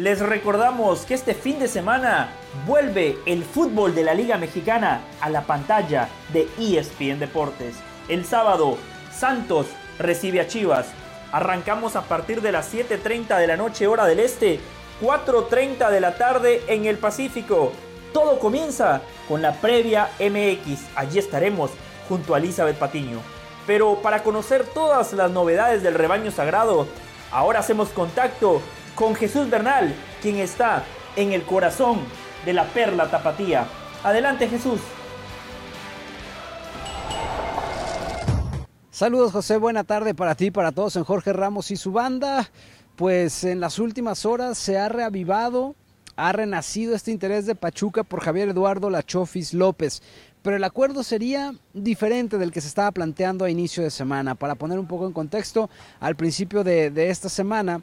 Les recordamos que este fin de semana vuelve el fútbol de la Liga Mexicana a la pantalla de ESPN Deportes. El sábado, Santos recibe a Chivas. Arrancamos a partir de las 7.30 de la noche hora del este, 4.30 de la tarde en el Pacífico. Todo comienza con la previa MX. Allí estaremos junto a Elizabeth Patiño. Pero para conocer todas las novedades del rebaño sagrado, ahora hacemos contacto con Jesús Bernal, quien está en el corazón de la perla tapatía. Adelante Jesús. Saludos José, buena tarde para ti, para todos en Jorge Ramos y su banda. Pues en las últimas horas se ha reavivado, ha renacido este interés de Pachuca por Javier Eduardo Lachofis López. Pero el acuerdo sería diferente del que se estaba planteando a inicio de semana. Para poner un poco en contexto, al principio de, de esta semana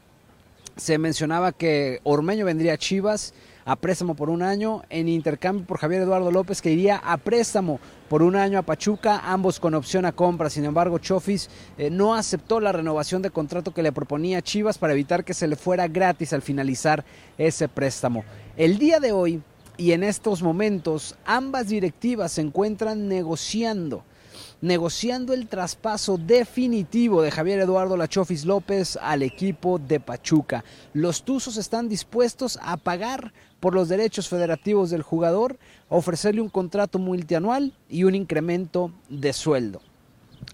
se mencionaba que Ormeño vendría a Chivas a préstamo por un año, en intercambio por Javier Eduardo López que iría a préstamo por un año a Pachuca, ambos con opción a compra. Sin embargo, Chofis eh, no aceptó la renovación de contrato que le proponía Chivas para evitar que se le fuera gratis al finalizar ese préstamo. El día de hoy y en estos momentos, ambas directivas se encuentran negociando negociando el traspaso definitivo de Javier Eduardo Lachofis López al equipo de Pachuca. Los Tuzos están dispuestos a pagar por los derechos federativos del jugador, ofrecerle un contrato multianual y un incremento de sueldo.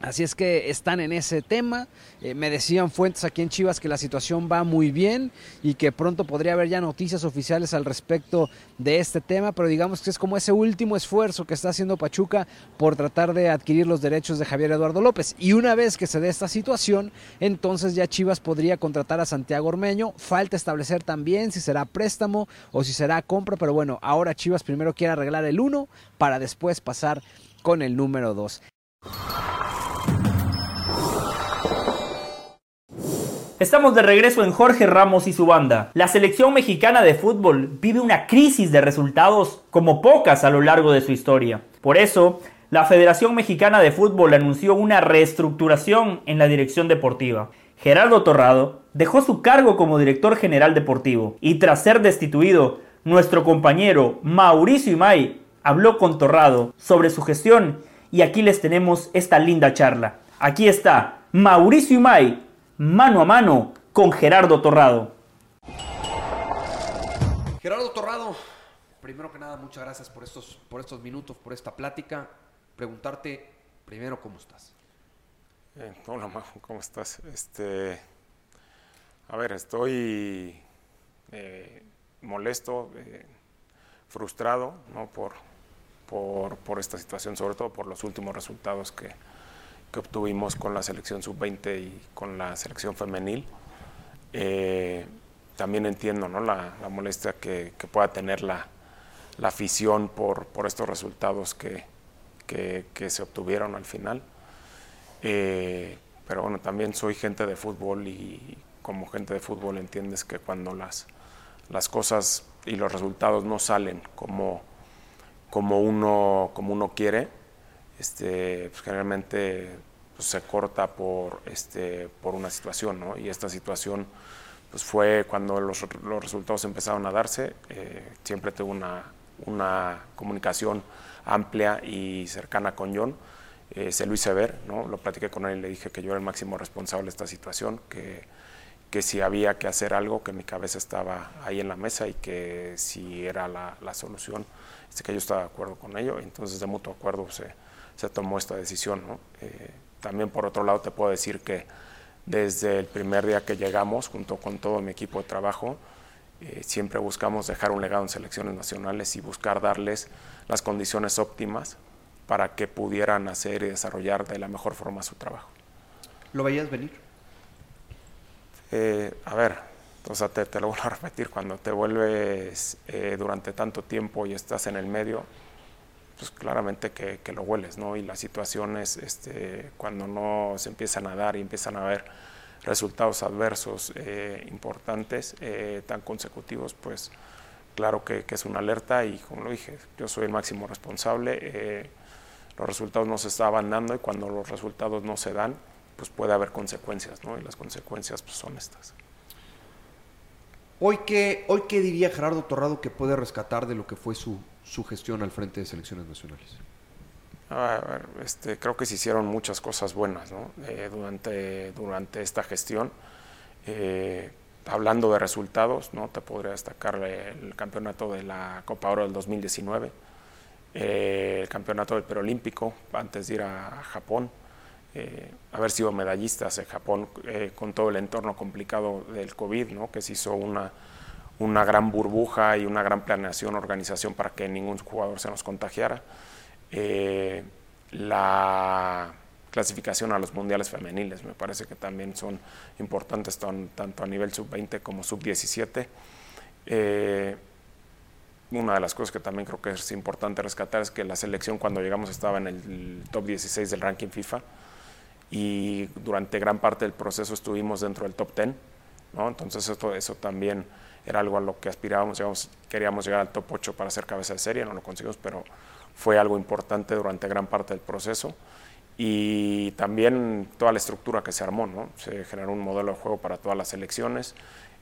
Así es que están en ese tema. Eh, me decían fuentes aquí en Chivas que la situación va muy bien y que pronto podría haber ya noticias oficiales al respecto de este tema, pero digamos que es como ese último esfuerzo que está haciendo Pachuca por tratar de adquirir los derechos de Javier Eduardo López. Y una vez que se dé esta situación, entonces ya Chivas podría contratar a Santiago Ormeño. Falta establecer también si será préstamo o si será compra, pero bueno, ahora Chivas primero quiere arreglar el 1 para después pasar con el número 2. Estamos de regreso en Jorge Ramos y su banda. La selección mexicana de fútbol vive una crisis de resultados como pocas a lo largo de su historia. Por eso, la Federación Mexicana de Fútbol anunció una reestructuración en la dirección deportiva. Gerardo Torrado dejó su cargo como director general deportivo y tras ser destituido, nuestro compañero Mauricio Imay habló con Torrado sobre su gestión y aquí les tenemos esta linda charla. Aquí está Mauricio Imay, mano a mano con Gerardo Torrado. Gerardo Torrado, primero que nada, muchas gracias por estos, por estos minutos, por esta plática. Preguntarte primero cómo estás. Eh, hola, Majo, ¿cómo estás? Este, a ver, estoy eh, molesto, eh, frustrado, ¿no? Por, por, por, esta situación, sobre todo por los últimos resultados que, que obtuvimos con la selección sub-20 y con la selección femenil. Eh, también entiendo ¿no? la, la molestia que, que, pueda tener la, la afición por, por, estos resultados que, que, que, se obtuvieron al final. Eh, pero bueno, también soy gente de fútbol y como gente de fútbol entiendes que cuando las, las cosas y los resultados no salen como, como, uno, como uno quiere, este, pues generalmente pues, se corta por, este, por una situación, ¿no? Y esta situación pues, fue cuando los, los resultados empezaron a darse, eh, siempre tuve una, una, comunicación amplia y cercana con John, eh, se lo hice ver, ¿no? Lo platiqué con él y le dije que yo era el máximo responsable de esta situación, que, que si había que hacer algo, que mi cabeza estaba ahí en la mesa y que si era la, la solución, este, que yo estaba de acuerdo con ello, entonces de mutuo acuerdo se, se tomó esta decisión. ¿no? Eh, también por otro lado te puedo decir que desde el primer día que llegamos, junto con todo mi equipo de trabajo, eh, siempre buscamos dejar un legado en selecciones nacionales y buscar darles las condiciones óptimas para que pudieran hacer y desarrollar de la mejor forma su trabajo. ¿Lo veías venir? Eh, a ver, o sea, te, te, lo vuelvo a repetir, cuando te vuelves eh, durante tanto tiempo y estás en el medio, pues claramente que, que, lo hueles, ¿no? Y las situaciones, este, cuando no se empiezan a dar y empiezan a haber resultados adversos eh, importantes, eh, tan consecutivos, pues claro que, que, es una alerta y como lo dije, yo soy el máximo responsable, eh, los resultados no se estaban dando y cuando los resultados no se dan, pues puede haber consecuencias, ¿no? Y las consecuencias pues, son estas. Hoy qué, hoy qué diría Gerardo Torrado que puede rescatar de lo que fue su, su gestión al frente de selecciones nacionales? Ah, este, creo que se hicieron muchas cosas buenas ¿no? eh, durante, durante esta gestión. Eh, hablando de resultados, ¿no? te podría destacar el campeonato de la Copa Oro del 2019, eh, el campeonato del Perolímpico antes de ir a Japón, eh, haber sido medallistas en Japón eh, con todo el entorno complicado del COVID, ¿no? que se hizo una, una gran burbuja y una gran planeación, organización para que ningún jugador se nos contagiara. Eh, la clasificación a los mundiales femeniles me parece que también son importantes tanto a nivel sub-20 como sub-17. Eh, una de las cosas que también creo que es importante rescatar es que la selección cuando llegamos estaba en el top 16 del ranking FIFA y durante gran parte del proceso estuvimos dentro del top 10, ¿no? entonces esto, eso también era algo a lo que aspirábamos, queríamos llegar al top 8 para ser cabeza de serie, no lo conseguimos, pero fue algo importante durante gran parte del proceso. Y también toda la estructura que se armó, se generó un modelo de juego para todas las selecciones,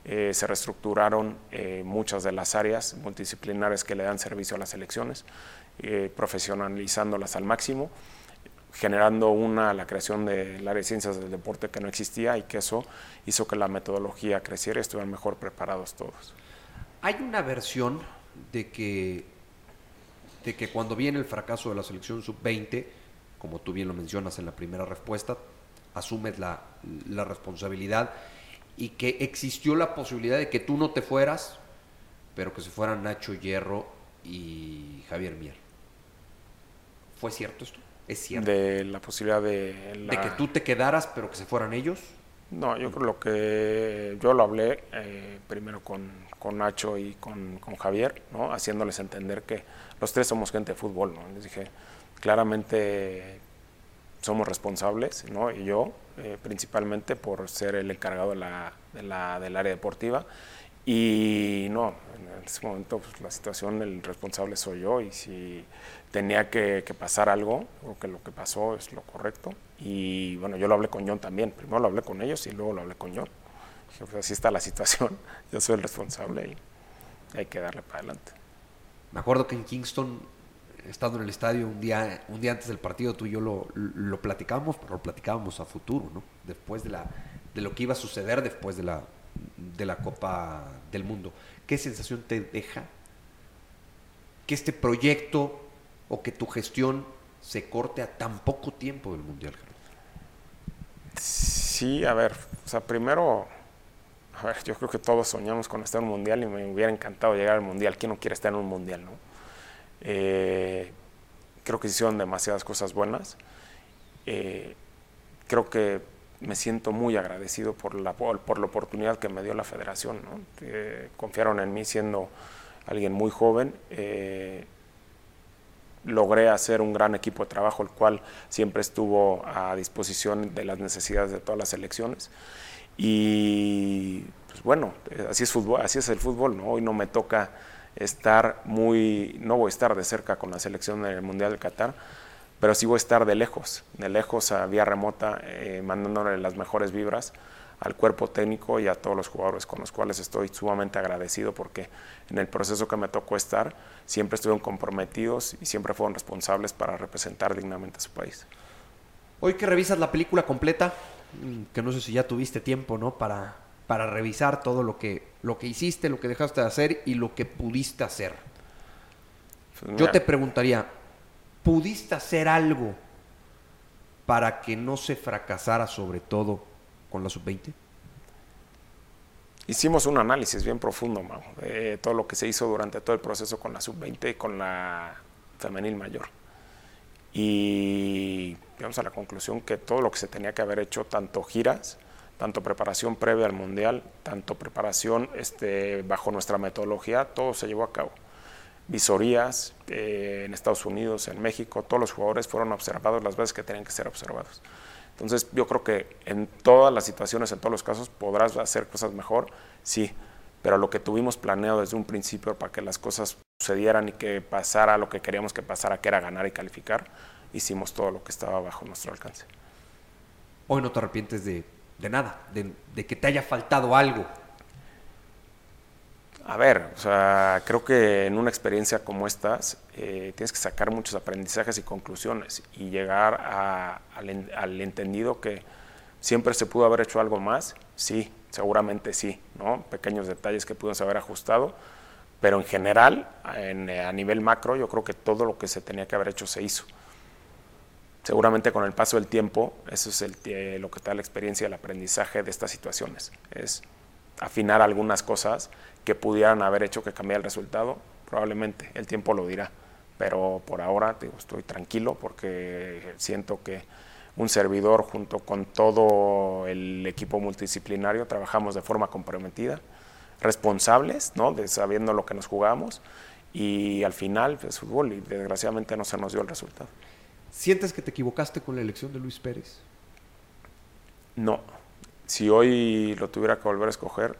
eh, se reestructuraron eh, muchas de las áreas multidisciplinares que le dan servicio a las selecciones, eh, profesionalizándolas al máximo generando una, la creación del área de ciencias del deporte que no existía y que eso hizo que la metodología creciera y estuvieran mejor preparados todos. Hay una versión de que, de que cuando viene el fracaso de la selección sub-20, como tú bien lo mencionas en la primera respuesta, asumes la, la responsabilidad y que existió la posibilidad de que tú no te fueras, pero que se fueran Nacho Hierro y Javier Mier. ¿Fue cierto esto? ¿Es cierto? De la posibilidad de... La... ¿De que tú te quedaras, pero que se fueran ellos? No, yo creo que yo lo hablé eh, primero con, con, Nacho y con, con, Javier, ¿no? haciéndoles entender que los tres somos gente de fútbol. ¿no? Les dije, claramente somos responsables, ¿no? y yo eh, principalmente por ser el encargado de la, de la, del área deportiva. Y no, en ese momento pues, la situación, el responsable soy yo y si tenía que, pasar algo, creo que lo que pasó es lo correcto Y bueno, yo lo hablé con John también. Primero lo hablé con ellos y luego lo hablé con John. Pues así está la situación, [LAUGHS] yo soy el responsable y hay que darle para adelante. Me acuerdo que en Kingston, estando en el estadio un día, un día antes del partido, tú y yo lo, lo platicábamos, pero lo platicábamos a futuro, ¿no? Después de, la, de lo que iba a suceder después de la, de la Copa del Mundo. ¿Qué sensación te deja que este proyecto o que tu gestión se corte a tan poco tiempo del Mundial, Sí, a ver, o sea, primero, a ver, yo creo que todos soñamos con estar en un Mundial y me hubiera encantado llegar al Mundial. ¿Quién no quiere estar en un Mundial, no? Eh, creo que hicieron demasiadas cosas buenas. Eh, creo que me siento muy agradecido por la, por la oportunidad que me dio la federación. ¿no? confiaron en mí siendo alguien muy joven. Logré hacer un gran equipo de trabajo, el cual siempre estuvo a disposición de las necesidades de todas las elecciones. Y pues bueno, así es fútbol, así es el fútbol, ¿no? Hoy no me toca estar muy, no voy a estar de cerca con la selección del Mundial de Qatar, pero sí voy a estar de lejos, de lejos a vía remota, eh, mandándole las mejores vibras al cuerpo técnico y a todos los jugadores con los cuales estoy sumamente agradecido porque en el proceso que me tocó estar siempre estuvieron comprometidos y siempre fueron responsables para representar dignamente a su país. Hoy que revisas la película completa, mm, que no sé si ya tuviste tiempo, ¿no? Para, para revisar todo lo que, lo que hiciste, lo que dejaste de hacer y lo que pudiste hacer. Pues Yo te preguntaría, ¿pudiste hacer algo para que no se fracasara sobre todo con la sub-20? Hicimos un análisis bien profundo, de todo lo que se hizo durante todo el proceso con la sub-20 y con la femenil mayor. Y llegamos a la conclusión que todo lo que se tenía que haber hecho, tanto giras, tanto preparación previa al Mundial, tanto preparación este, bajo nuestra metodología, todo se llevó a cabo. Visorías eh, en Estados Unidos, en México, todos los jugadores fueron observados las veces que tenían que ser observados. Entonces yo creo que en todas las situaciones, en todos los casos, podrás hacer cosas mejor, sí, pero lo que tuvimos planeado desde un principio para que las cosas sucedieran y que pasara lo que queríamos que pasara, que era ganar y calificar, hicimos todo lo que estaba bajo nuestro alcance. Hoy no te arrepientes de, nada, de, que te haya faltado algo. A ver, o sea, creo que en una experiencia como estas eh, tienes que sacar muchos aprendizajes y conclusiones y llegar al, entendido que siempre se pudo haber hecho algo más, sí, seguramente sí, ¿no? Pequeños detalles que pudimos haber ajustado, pero en general, a nivel macro, yo creo que todo lo que se tenía que haber hecho se hizo. Seguramente con el paso del tiempo, eso es el, eh, lo que está la experiencia, el aprendizaje de estas situaciones, es afinar algunas cosas que pudieran haber hecho que cambiara el resultado, probablemente el tiempo lo dirá, pero por ahora digo, estoy tranquilo porque siento que un servidor junto con todo el equipo multidisciplinario trabajamos de forma comprometida, responsables, ¿no? de sabiendo lo que nos jugamos y al final es pues, fútbol y desgraciadamente no se nos dio el resultado. ¿Sientes que te equivocaste con la elección de Luis Pérez? No. Si hoy lo tuviera que volver a escoger,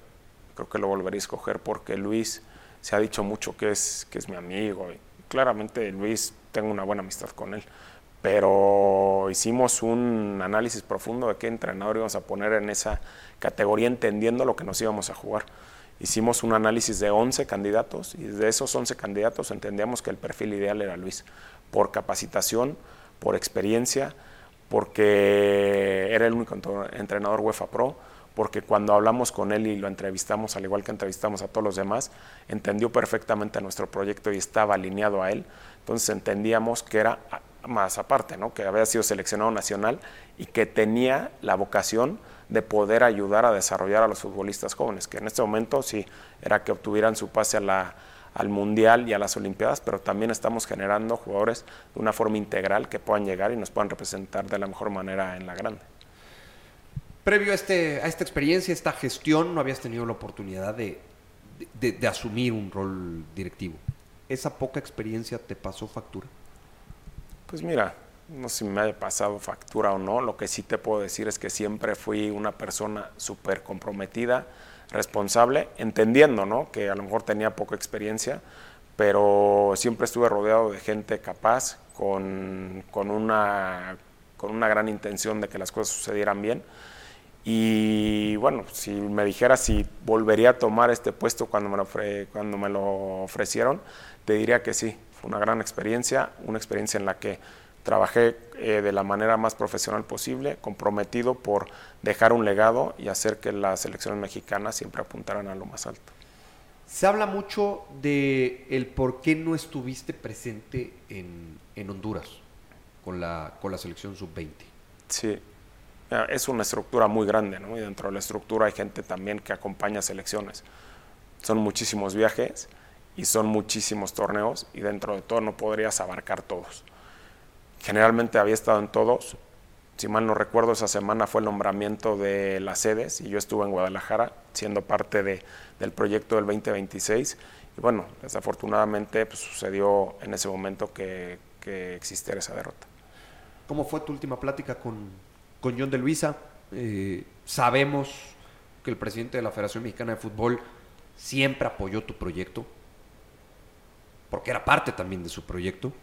creo que lo volvería a escoger porque Luis se ha dicho mucho que es, que es mi amigo. Claramente Luis, tengo una buena amistad con él. Pero hicimos un análisis profundo de qué entrenador íbamos a poner en esa categoría, entendiendo lo que nos íbamos a jugar. Hicimos un análisis de 11 candidatos y de esos 11 candidatos entendíamos que el perfil ideal era Luis, por capacitación, por experiencia, porque era el único entrenador UEFA Pro, porque cuando hablamos con él y lo entrevistamos, al igual que entrevistamos a todos los demás, entendió perfectamente nuestro proyecto y estaba alineado a él. Entonces entendíamos que era más aparte, ¿no? que había sido seleccionado nacional y que tenía la vocación de poder ayudar a desarrollar a los futbolistas jóvenes, que en este momento sí era que obtuvieran su pase al Mundial y a las Olimpiadas, pero también estamos generando jugadores de una forma integral que puedan llegar y nos puedan representar de la mejor manera en la grande. Previo a, este, a esta experiencia, esta gestión, no habías tenido la oportunidad de, de, asumir un rol directivo. ¿Esa poca experiencia te pasó factura? Pues mira, no sé si me haya pasado factura o no, lo que sí te puedo decir es que siempre fui una persona súper comprometida, responsable, entendiendo ¿no? que a lo mejor tenía poca experiencia, pero siempre estuve rodeado de gente capaz, con, con una con una gran intención de que las cosas sucedieran bien. Y bueno, si me dijera si volvería a tomar este puesto cuando me lo, cuando me lo ofrecieron, te diría que sí. Fue una gran experiencia, una experiencia en la que trabajé eh, de la manera más profesional posible, comprometido por dejar un legado y hacer que las selecciones mexicanas siempre apuntaran a lo más alto. Se habla mucho de el por qué no estuviste presente en, en Honduras con la, con la selección sub-20. Sí, es una estructura muy grande, ¿no? Y dentro de la estructura hay gente también que acompaña selecciones. Son muchísimos viajes y son muchísimos torneos y dentro de todo no podrías abarcar todos. Generalmente había estado en todos. Si mal no recuerdo, esa semana fue el nombramiento de las sedes y yo estuve en Guadalajara siendo parte de, del proyecto del 2026. Y bueno, desafortunadamente pues, sucedió en ese momento que, que existiera esa derrota. ¿Cómo fue tu última plática con, con John de Luisa. Eh, sabemos que el presidente de la Federación Mexicana de Fútbol siempre apoyó tu proyecto, porque era parte también de su proyecto.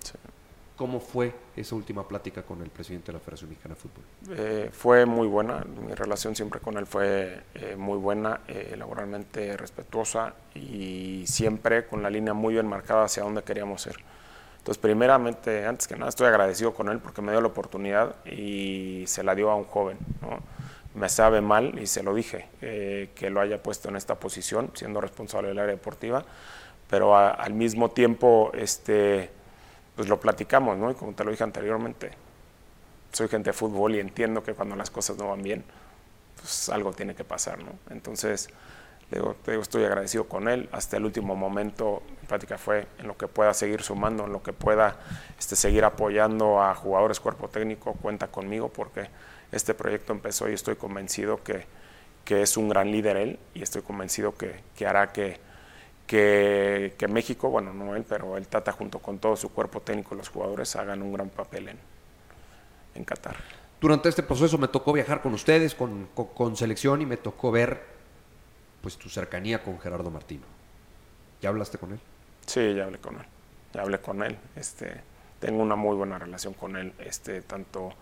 ¿Cómo fue esa última plática con el presidente de la Federación Mexicana de Fútbol? Eh, fue muy buena, mi relación siempre con él fue eh, muy buena, laboralmente respetuosa y siempre con la línea muy bien marcada hacia dónde queríamos ir. Entonces, primeramente, antes que nada, estoy agradecido con él porque me dio la oportunidad y se la dio a un joven. Me sabe mal, y se lo dije, eh, que lo haya puesto en esta posición, siendo responsable del área deportiva, pero al mismo tiempo, este, pues lo platicamos, ¿no? Y como te lo dije anteriormente, soy gente de fútbol y entiendo que cuando las cosas no van bien, pues algo tiene que pasar, ¿no? Entonces, digo, estoy agradecido con él. Hasta el último momento, mi práctica fue en lo que pueda seguir sumando, en lo que pueda este, seguir apoyando a jugadores, cuerpo técnico, cuenta conmigo porque este proyecto empezó y estoy convencido que, que es un gran líder él y estoy convencido que, que hará que, que, que, México, bueno, no él, pero el Tata junto con todo su cuerpo técnico y los jugadores hagan un gran papel en, en Qatar. Durante este proceso me tocó viajar con ustedes, con, con selección y me tocó ver pues tu cercanía con Gerardo Martino. ¿Ya hablaste con él? Sí, ya hablé con él. Ya hablé con él. Este, tengo una muy buena relación con él, este, tanto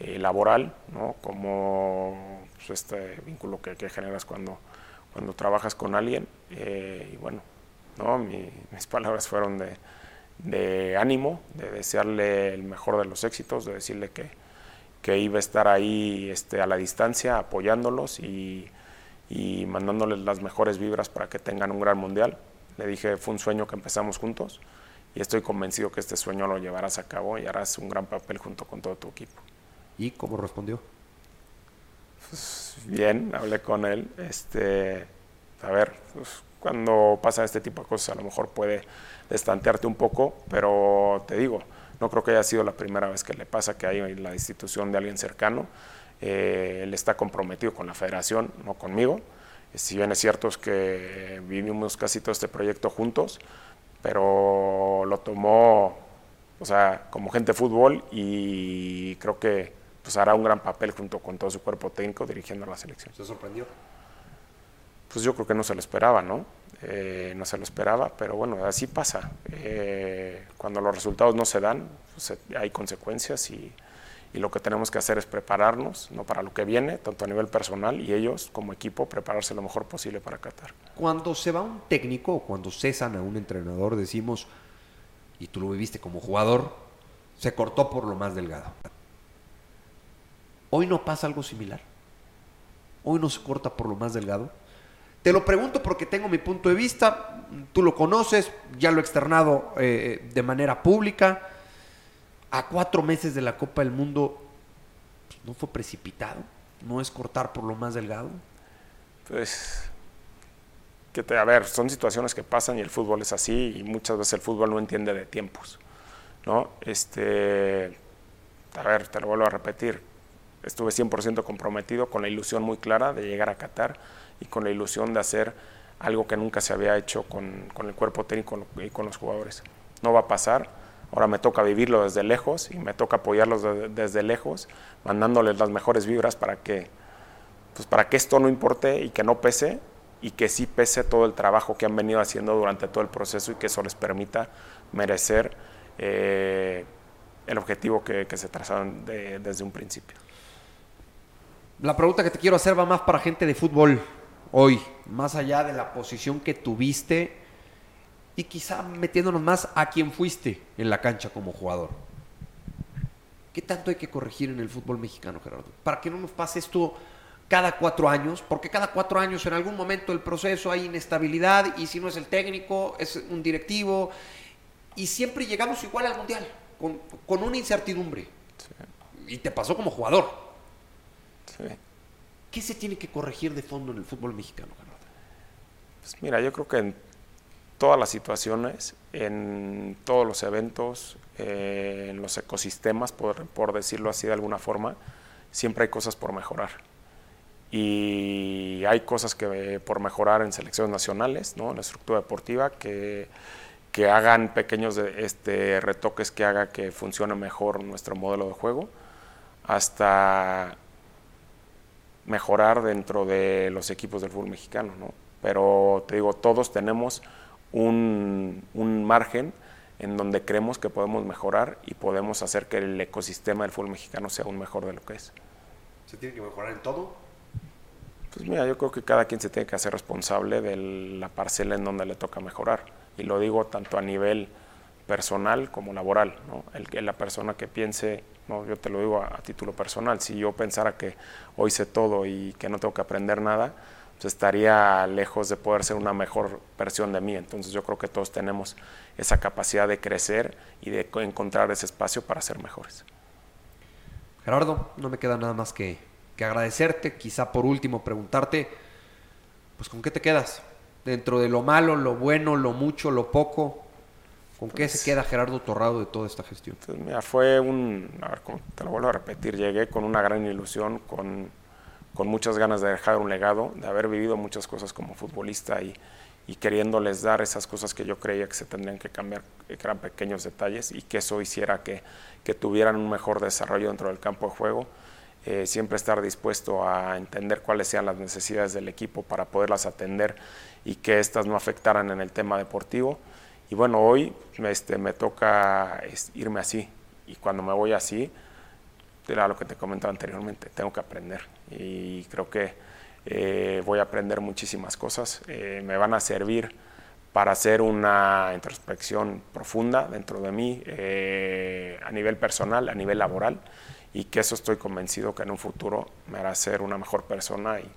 eh, laboral, ¿no? como pues, este vínculo que, generas cuando, cuando trabajas con alguien. Eh, y bueno, ¿no? mis palabras fueron de, de, ánimo, de desearle el mejor de los éxitos, de decirle que, que iba a estar ahí este, a la distancia apoyándolos y y mandándoles las mejores vibras para que tengan un gran mundial. Le dije, fue un sueño que empezamos juntos y estoy convencido que este sueño lo llevarás a cabo y harás un gran papel junto con todo tu equipo. ¿Y cómo respondió? Pues, bien, hablé con él. Este, a ver, pues, cuando pasa este tipo de cosas a lo mejor puede destantearte un poco, pero te digo, no creo que haya sido la primera vez que le pasa que hay en la institución de alguien cercano eh, él está comprometido con la federación, no conmigo. Si bien es cierto es que vivimos casi todo este proyecto juntos, pero lo tomó o sea, como gente de fútbol y creo que pues, hará un gran papel junto con todo su cuerpo técnico dirigiendo a la selección. ¿Se sorprendió? Pues yo creo que no se lo esperaba, ¿no? Eh, no se lo esperaba, pero bueno, así pasa. Eh, cuando los resultados no se dan, pues, hay consecuencias y y lo que tenemos que hacer es prepararnos ¿no? para lo que viene, tanto a nivel personal y ellos como equipo prepararse lo mejor posible para Qatar. Cuando se va un técnico o cuando cesan a un entrenador, decimos, y tú lo viviste como jugador, se cortó por lo más delgado. Hoy no pasa algo similar. Hoy no se corta por lo más delgado. Te lo pregunto porque tengo mi punto de vista, tú lo conoces, ya lo he externado eh, de manera pública a cuatro meses de la Copa del Mundo, pues, ¿no fue precipitado? ¿No es cortar por lo más delgado? Pues, que te, a ver, son situaciones que pasan y el fútbol es así y muchas veces el fútbol no entiende de tiempos, ¿no? Este, a ver, te lo vuelvo a repetir, estuve 100% comprometido con la ilusión muy clara de llegar a Qatar y con la ilusión de hacer algo que nunca se había hecho con, con el cuerpo técnico y con los jugadores. No va a pasar, Ahora me toca vivirlo desde lejos y me toca apoyarlos desde lejos, mandándoles las mejores vibras para que, pues para que esto no importe y que no pese y que sí pese todo el trabajo que han venido haciendo durante todo el proceso y que eso les permita merecer eh, el objetivo que, se trazaron desde un principio. La pregunta que te quiero hacer va más para gente de fútbol hoy, más allá de la posición que tuviste y quizá metiéndonos más a quien fuiste en la cancha como jugador. ¿Qué tanto hay que corregir en el fútbol mexicano, Gerardo? Para que no nos pase esto cada cuatro años, porque cada cuatro años en algún momento del proceso hay inestabilidad y si no es el técnico, es un directivo y siempre llegamos igual al mundial, con, una incertidumbre. Y te pasó como jugador. ¿Qué se tiene que corregir de fondo en el fútbol mexicano, Gerardo? Pues mira, yo creo que en todas las situaciones, en todos los eventos, eh, en los ecosistemas, por, por decirlo así de alguna forma, siempre hay cosas por mejorar y hay cosas que por mejorar en selecciones nacionales, ¿no? en la estructura deportiva, que, que hagan pequeños este, retoques que haga que funcione mejor nuestro modelo de juego, hasta mejorar dentro de los equipos del fútbol mexicano. ¿no? Pero te digo, todos tenemos un, un margen en donde creemos que podemos mejorar y podemos hacer que el ecosistema del fútbol mexicano sea aún mejor de lo que es. ¿Se tiene que mejorar en todo? Pues mira, yo creo que cada quien se tiene que hacer responsable de la parcela en donde le toca mejorar. Y lo digo tanto a nivel personal como laboral. ¿no? El, la persona que piense, no, yo te lo digo a, título personal, si yo pensara que hoy sé todo y que no tengo que aprender nada, pues estaría lejos de poder ser una mejor versión de mí. Entonces yo creo que todos tenemos esa capacidad de crecer y de encontrar ese espacio para ser mejores. Gerardo, no me queda nada más que que agradecerte, quizá por último preguntarte, pues con qué te quedas, dentro de lo malo, lo bueno, lo mucho, lo poco, ¿con qué se pues queda Gerardo Torrado de toda esta gestión? Pues mira, fue un, a ver, te lo vuelvo a repetir, llegué con una gran ilusión, con, con muchas ganas de dejar un legado, de haber vivido muchas cosas como futbolista y, y queriéndoles dar esas cosas que yo creía que se tendrían que cambiar, que eran pequeños detalles y que eso hiciera que, que tuvieran un mejor desarrollo dentro del campo de juego. Eh, siempre estar dispuesto a entender cuáles sean las necesidades del equipo para poderlas atender y que éstas no afectaran en el tema deportivo. Y bueno, hoy este, me toca irme así. Y cuando me voy así, era lo que te comentaba anteriormente, tengo que aprender y creo que eh, voy a aprender muchísimas cosas, eh, me van a servir para hacer una introspección profunda dentro de mí a nivel personal, a nivel laboral y que eso estoy convencido que en un futuro me hará ser una mejor persona y,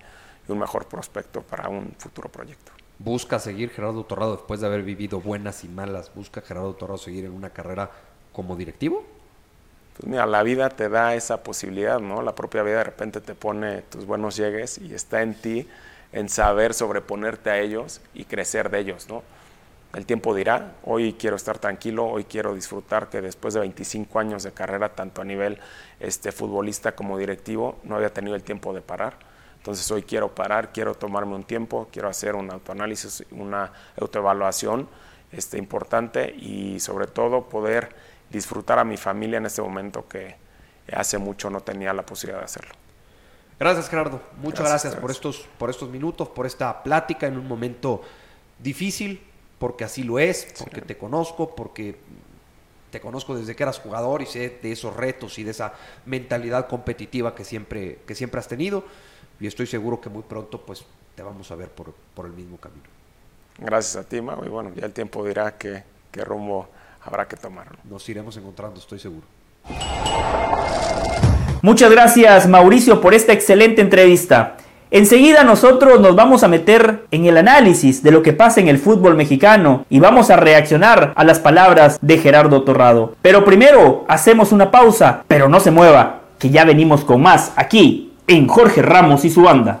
un mejor prospecto para un futuro proyecto. ¿Busca seguir Gerardo Torrado después de haber vivido buenas y malas? ¿Busca Gerardo Torrado seguir en una carrera como directivo? Pues mira, la vida te da esa posibilidad, ¿no? La propia vida de repente te pone tus buenos llegues y está en ti en saber sobreponerte a ellos y crecer de ellos, ¿no? el tiempo dirá, hoy quiero estar tranquilo, hoy quiero disfrutar que después de 25 años de carrera, tanto a nivel este, futbolista como directivo, no había tenido el tiempo de parar. Entonces hoy quiero parar, quiero tomarme un tiempo, quiero hacer un autoanálisis, una autoevaluación este, importante y sobre todo poder disfrutar a mi familia en este momento que hace mucho no tenía la posibilidad de hacerlo. Gracias Gerardo, muchas gracias, Por, estos, por estos minutos, por esta plática en un momento difícil, porque así lo es, porque te conozco, porque te conozco desde que eras jugador y sé de esos retos y de esa mentalidad competitiva que siempre, que siempre has tenido y estoy seguro que muy pronto pues te vamos a ver por, por el mismo camino. Gracias a ti, Mau, y bueno, ya el tiempo dirá qué, qué rumbo habrá que tomar. Nos iremos encontrando, estoy seguro. Muchas gracias, Mauricio, por esta excelente entrevista. Enseguida nosotros nos vamos a meter en el análisis de lo que pasa en el fútbol mexicano y vamos a reaccionar a las palabras de Gerardo Torrado. Pero primero hacemos una pausa, pero no se mueva, que ya venimos con más aquí en Jorge Ramos y su banda.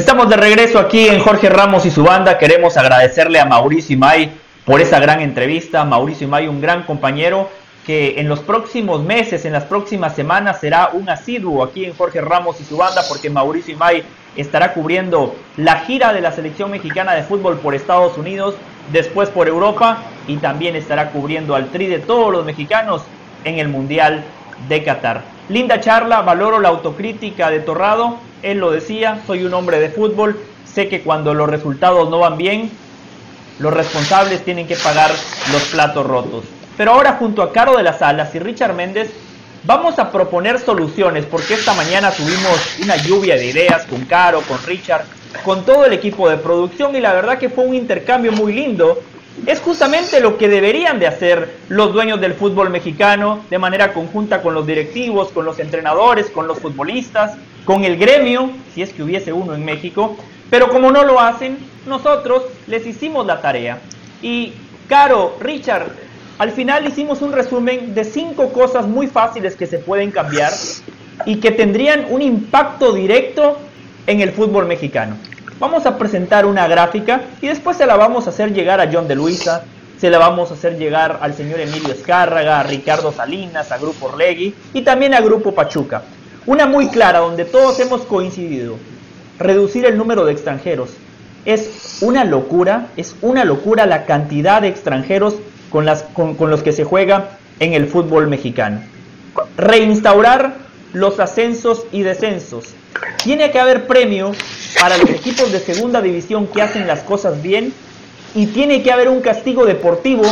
Estamos de regreso aquí en Jorge Ramos y su banda. Queremos agradecerle a Mauricio Imay por esa gran entrevista. Mauricio Imay, un gran compañero que en los próximos meses, en las próximas semanas, será un asiduo aquí en Jorge Ramos y su banda, porque Mauricio Imay estará cubriendo la gira de la selección mexicana de fútbol por Estados Unidos, después por Europa y también estará cubriendo al tri de todos los mexicanos en el Mundial de Qatar. Linda charla, valoro la autocrítica de Torrado él lo decía, soy un hombre de fútbol, sé que cuando los resultados no van bien, los responsables tienen que pagar los platos rotos. Pero ahora junto a Caro de las Alas y Richard Méndez, vamos a proponer soluciones, porque esta mañana tuvimos una lluvia de ideas con Caro, con Richard, con todo el equipo de producción y la verdad que fue un intercambio muy lindo es justamente lo que deberían de hacer los dueños del fútbol mexicano de manera conjunta con los directivos, con los entrenadores, con los futbolistas, con el gremio, si es que hubiese uno en México. Pero como no lo hacen, nosotros les hicimos la tarea. Y Caro, Richard, al final hicimos un resumen de cinco cosas muy fáciles que se pueden cambiar y que tendrían un impacto directo en el fútbol mexicano. Vamos a presentar una gráfica y después se la vamos a hacer llegar a John de Luisa, se la vamos a hacer llegar al señor Emilio Escárraga, a Ricardo Salinas, a Grupo Orlegui y también a Grupo Pachuca. Una muy clara donde todos hemos coincidido. Reducir el número de extranjeros. Es una locura, es una locura la cantidad de extranjeros con, las, con, con los que se juega en el fútbol mexicano. Reinstaurar los ascensos y descensos. Tiene que haber premio para los equipos de segunda división que hacen las cosas bien y tiene que haber un castigo deportivo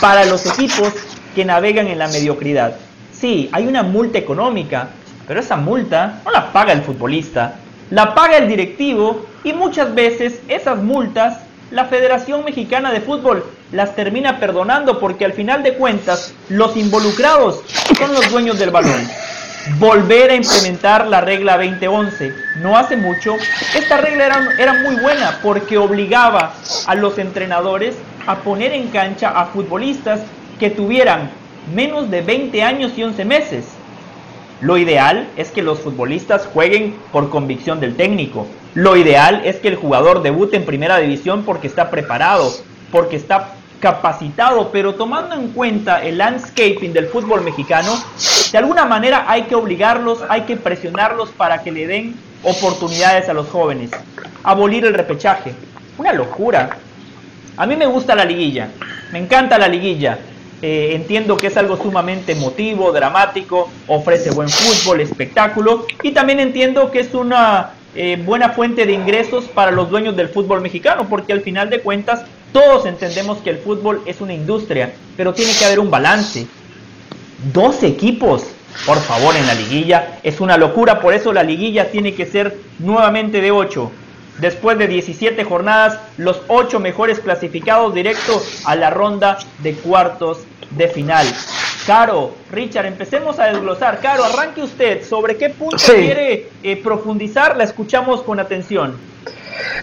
para los equipos que navegan en la mediocridad. Sí, hay una multa económica, pero esa multa no la paga el futbolista, la paga el directivo y muchas veces esas multas la Federación Mexicana de Fútbol las termina perdonando porque al final de cuentas los involucrados son los dueños del balón volver a implementar la regla 2011. No hace mucho, esta regla era, era, muy buena porque obligaba a los entrenadores a poner en cancha a futbolistas que tuvieran menos de 20 años y 11 meses. Lo ideal es que los futbolistas jueguen por convicción del técnico. Lo ideal es que el jugador debute en primera división porque está preparado, porque está capacitado, pero tomando en cuenta el landscaping del fútbol mexicano, de alguna manera hay que obligarlos, hay que presionarlos para que le den oportunidades a los jóvenes. Abolir el repechaje. Una locura. A mí me gusta la liguilla, me encanta la liguilla. Eh, entiendo que es algo sumamente emotivo, dramático, ofrece buen fútbol, espectáculo y también entiendo que es una eh, buena fuente de ingresos para los dueños del fútbol mexicano, porque al final de cuentas todos entendemos que el fútbol es una industria, pero tiene que haber un balance. Dos equipos, por favor, en la liguilla es una locura, por eso la liguilla tiene que ser nuevamente de 8. Después de 17 jornadas, los 8 mejores clasificados directo a la ronda de cuartos de final. Caro, Richard, empecemos a desglosar. Caro, arranque usted. ¿Sobre qué punto quiere eh, profundizar? La escuchamos con atención.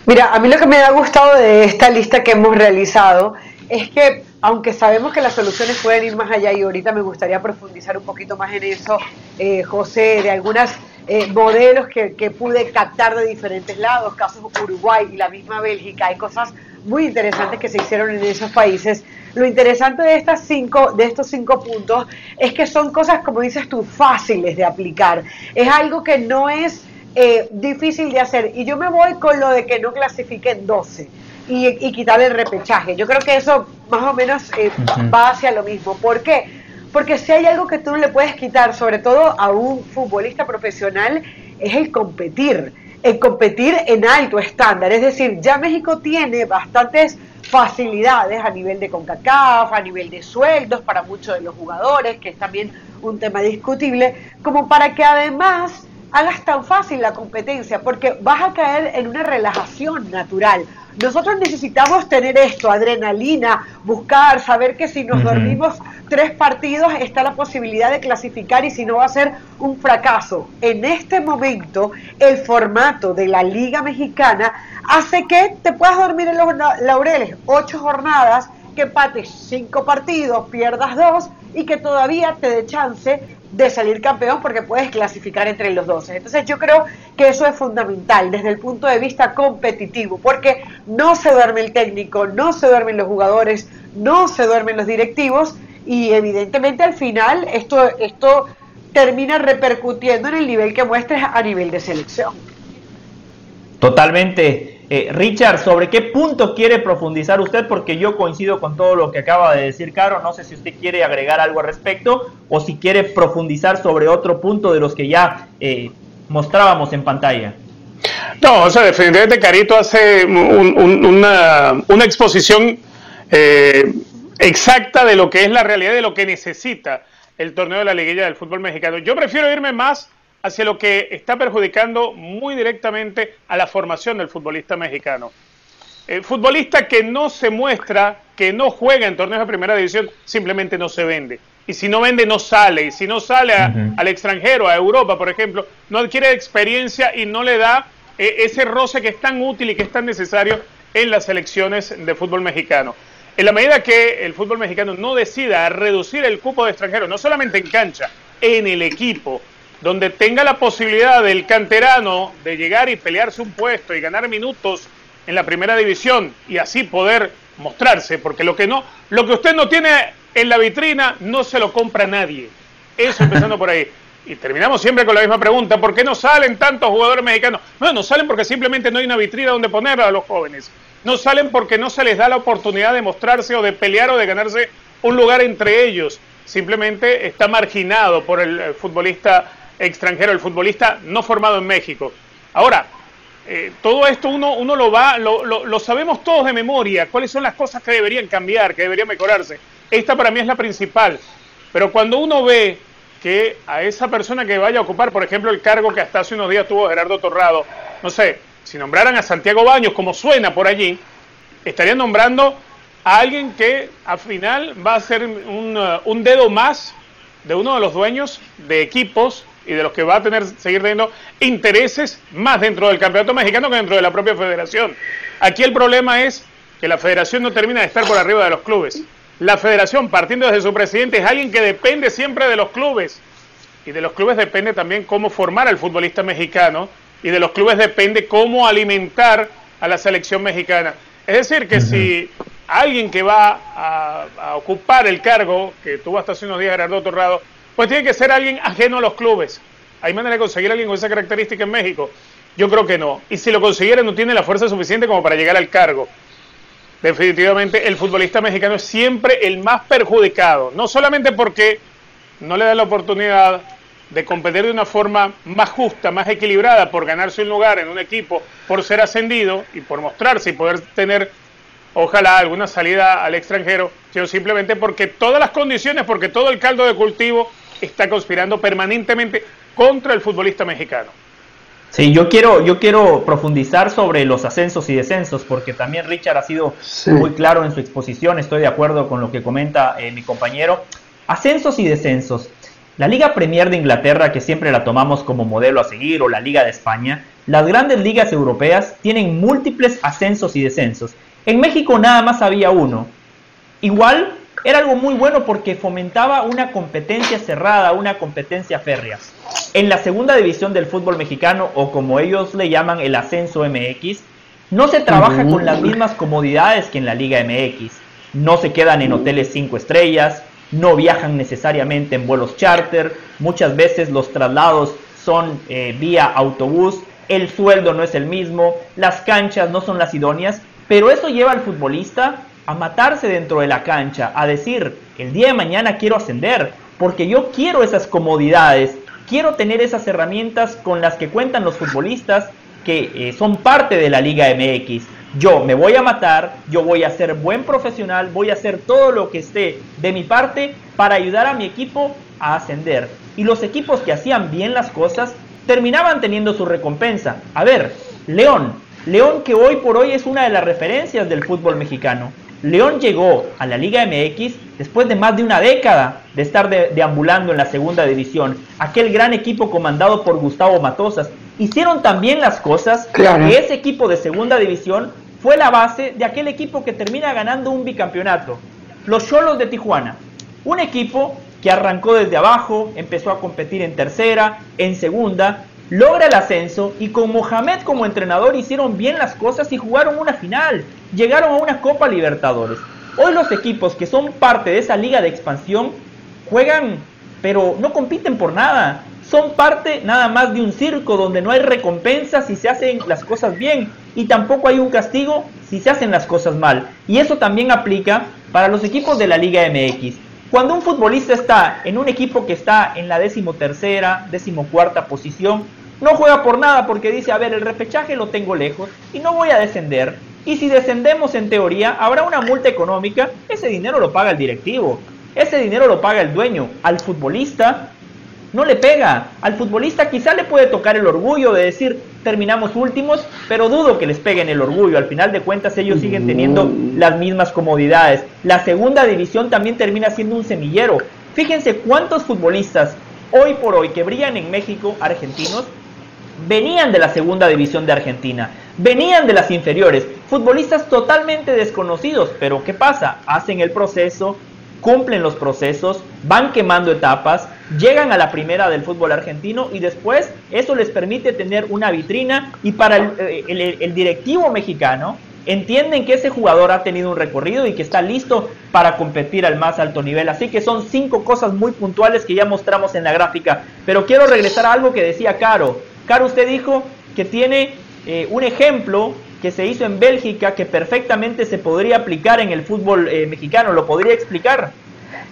Mira, a mí lo que me ha gustado de esta lista que hemos realizado es que, aunque sabemos que las soluciones pueden ir más allá, y ahorita me gustaría profundizar un poquito más en eso, eh, José, de algunos eh, modelos que, que, pude captar de diferentes lados, casos Uruguay y la misma Bélgica, hay cosas muy interesantes que se hicieron en esos países. Lo interesante de, estas cinco, de estos cinco puntos es que son cosas, como dices tú, fáciles de aplicar. Es algo que no es eh, difícil de hacer. Y yo me voy con lo de que no clasifiquen 12 y, y quitar el repechaje. Yo creo que eso más o menos eh, va hacia lo mismo. ¿Por qué? Porque si hay algo que tú no le puedes quitar, sobre todo a un futbolista profesional, es el competir. El competir en alto estándar. Es decir, ya México tiene bastantes facilidades a nivel de CONCACAF, a nivel de sueldos para muchos de los jugadores, que es también un tema discutible, como para que además hagas tan fácil la competencia, porque vas a caer en una relajación natural. Nosotros necesitamos tener esto, adrenalina, buscar, saber que si nos dormimos tres partidos está la posibilidad de clasificar y si no va a ser un fracaso. En este momento, el formato de la Liga Mexicana hace que te puedas dormir en los laureles, ocho jornadas, que empates cinco partidos, pierdas dos y que todavía te dé chance de salir campeón porque puedes clasificar entre los 12. Entonces yo creo que eso es fundamental desde el punto de vista competitivo, porque no se duerme el técnico, no se duermen los jugadores, no se duermen los directivos y evidentemente al final esto, esto termina repercutiendo en el nivel que muestres a nivel de selección. Totalmente. Eh, Richard, ¿sobre qué punto quiere profundizar usted? Porque yo coincido con todo lo que acaba de decir Caro. No sé si usted quiere agregar algo al respecto o si quiere profundizar sobre otro punto de los que ya eh, mostrábamos en pantalla. No, o sea, definitivamente Carito hace una, exposición eh, exacta de lo que es la realidad de lo que necesita el torneo de la liguilla del fútbol mexicano. Yo prefiero irme más hacia lo que está perjudicando muy directamente a la formación del futbolista mexicano. El futbolista que no se muestra, que no juega en torneos de primera división, simplemente no se vende. Y si no vende, no sale. Y si no sale al extranjero, a Europa, por ejemplo, no adquiere experiencia y no le da eh, ese roce que es tan útil y que es tan necesario en las selecciones de fútbol mexicano. En la medida que el fútbol mexicano no decida reducir el cupo de extranjeros, no solamente en cancha, en el equipo, donde tenga la posibilidad del canterano de llegar y pelearse un puesto y ganar minutos en la primera división y así poder mostrarse, porque lo que no, lo que usted no tiene en la vitrina no se lo compra nadie. Eso empezando por ahí. Y terminamos siempre con la misma pregunta, ¿por qué no salen tantos jugadores mexicanos? Bueno, no salen porque simplemente no hay una vitrina donde poner a los jóvenes. No salen porque no se les da la oportunidad de mostrarse o de pelear o de ganarse un lugar entre ellos. Simplemente está marginado por el futbolista extranjero, el futbolista no formado en México. Ahora, eh, todo esto uno, uno lo va, lo, lo, sabemos todos de memoria, cuáles son las cosas que deberían cambiar, que deberían mejorarse. Esta para mí es la principal. Pero cuando uno ve que a esa persona que vaya a ocupar, por ejemplo, el cargo que hasta hace unos días tuvo Gerardo Torrado, no sé, si nombraran a Santiago Baños, como suena por allí, estarían nombrando a alguien que al final va a ser un, un dedo más de uno de los dueños de equipos y de los que va a tener seguir teniendo intereses más dentro del campeonato mexicano que dentro de la propia federación. Aquí el problema es que la federación no termina de estar por arriba de los clubes. La federación, partiendo desde su presidente, es alguien que depende siempre de los clubes. Y de los clubes depende también cómo formar al futbolista mexicano. Y de los clubes depende cómo alimentar a la selección mexicana. Es decir, que si alguien que va a, a, ocupar el cargo que tuvo hasta hace unos días Gerardo Torrado pues tiene que ser alguien ajeno a los clubes. ¿Hay manera de conseguir a alguien con esa característica en México? Yo creo que no. Y si lo consiguiera, no tiene la fuerza suficiente como para llegar al cargo. Definitivamente, el futbolista mexicano es siempre el más perjudicado. No solamente porque no le da la oportunidad de competir de una forma más justa, más equilibrada, por ganarse un lugar en un equipo, por ser ascendido y por mostrarse y poder tener, ojalá, alguna salida al extranjero, sino simplemente porque todas las condiciones, porque todo el caldo de cultivo está conspirando permanentemente contra el futbolista mexicano. Sí, yo quiero, yo quiero profundizar sobre los ascensos y descensos, porque también Richard ha sido muy claro en su exposición, estoy de acuerdo con lo que comenta eh, mi compañero. Ascensos y descensos. La Liga Premier de Inglaterra, que siempre la tomamos como modelo a seguir, o la Liga de España, las grandes ligas europeas tienen múltiples ascensos y descensos. En México nada más había uno. Igual era algo muy bueno porque fomentaba una competencia cerrada, una competencia férrea. En la segunda división del fútbol mexicano, o como ellos le llaman el ascenso MX, no se trabaja con las mismas comodidades que en la Liga MX. No se quedan en hoteles cinco estrellas, no viajan necesariamente en vuelos charter, muchas veces los traslados son eh, vía autobús, el sueldo no es el mismo, las canchas no son las idóneas, pero eso lleva al futbolista a matarse dentro de la cancha, a decir, el día de mañana quiero ascender, porque yo quiero esas comodidades, quiero tener esas herramientas con las que cuentan los futbolistas que eh, son parte de la Liga MX. Yo me voy a matar, yo voy a ser buen profesional, voy a hacer todo lo que esté de mi parte para ayudar a mi equipo a ascender. Y los equipos que hacían bien las cosas terminaban teniendo su recompensa. A ver, León, León que hoy por hoy es una de las referencias del fútbol mexicano. León llegó a la Liga MX después de más de una década de estar deambulando en la segunda división. Aquel gran equipo comandado por Gustavo Matosas. Hicieron también las cosas que ese equipo de segunda división fue la base de aquel equipo que termina ganando un bicampeonato. Los Cholos de Tijuana. Un equipo que arrancó desde abajo, empezó a competir en tercera, en segunda, logra el ascenso y con Mohamed como entrenador hicieron bien las cosas y jugaron una final, llegaron a una Copa Libertadores. Hoy los equipos que son parte de esa liga de expansión juegan, pero no compiten por nada. Son parte nada más de un circo donde no hay recompensa si se hacen las cosas bien y tampoco hay un castigo si se hacen las cosas mal. Y eso también aplica para los equipos de la Liga MX. Cuando un futbolista está en un equipo que está en la decimotercera, decimocuarta posición, no juega por nada porque dice, a ver, el repechaje lo tengo lejos y no voy a descender. Y si descendemos en teoría, habrá una multa económica, ese dinero lo paga el directivo, ese dinero lo paga el dueño. Al futbolista no le pega. Al futbolista quizá le puede tocar el orgullo de decir terminamos últimos, pero dudo que les peguen el orgullo. Al final de cuentas ellos siguen teniendo las mismas comodidades. La segunda división también termina siendo un semillero. Fíjense cuántos futbolistas hoy por hoy que brillan en México, argentinos, venían de la segunda división de Argentina, venían de las inferiores, futbolistas totalmente desconocidos, pero ¿qué pasa? Hacen el proceso, cumplen los procesos, van quemando etapas, llegan a la primera del fútbol argentino y después eso les permite tener una vitrina y para el, eh, directivo mexicano entienden que ese jugador ha tenido un recorrido y que está listo para competir al más alto nivel. Así que son cinco cosas muy puntuales que ya mostramos en la gráfica. Pero quiero regresar a algo que decía Caro. Caro, usted dijo que tiene eh, un ejemplo que se hizo en Bélgica que perfectamente se podría aplicar en el fútbol eh, mexicano. ¿Lo podría explicar?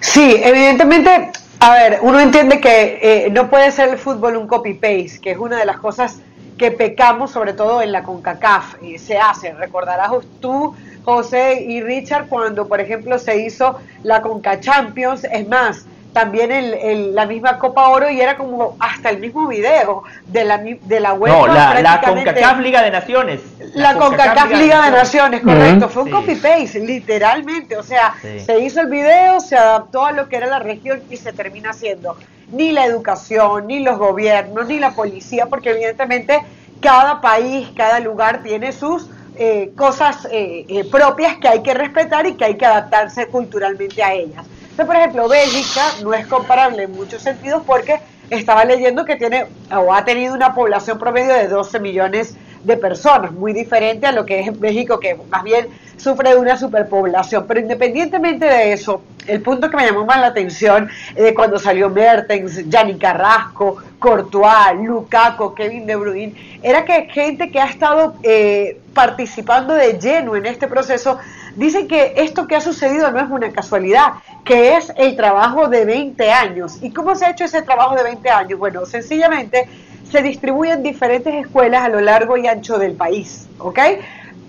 Sí, evidentemente, a ver, uno entiende que eh, no puede ser el fútbol un copy-paste, que es una de las cosas que pecamos, sobre todo en la CONCACAF, y se hace. Recordarás tú, José y Richard, cuando, por ejemplo, se hizo la CONCA Champions, es más, también el, la misma Copa Oro y era como hasta el mismo video de la, de la web. No, la, CONCACAF Liga de Naciones. La, CONCACAF, Liga, de Naciones, correcto. Fue un copy-paste, literalmente. O sea, se hizo el video, se adaptó a lo que era la región y se termina haciendo. Ni la educación, ni los gobiernos, ni la policía, porque evidentemente cada país, cada lugar tiene sus eh, cosas eh, eh, propias que hay que respetar y que hay que adaptarse culturalmente a ellas por ejemplo, Bélgica no es comparable en muchos sentidos porque estaba leyendo que tiene o ha tenido una población promedio de 12 millones de personas, muy diferente a lo que es México, que más bien sufre de una superpoblación. Pero independientemente de eso, el punto que me llamó más la atención de cuando salió Mertens, Yanni Carrasco, Courtois, Lukaku, Kevin De Bruyne, era que gente que ha estado eh, participando de lleno en este proceso Dicen que esto que ha sucedido no es una casualidad, que es el trabajo de 20 años. ¿Y cómo se ha hecho ese trabajo de 20 años? Bueno, sencillamente se distribuyen diferentes escuelas a lo largo y ancho del país. ¿Ok?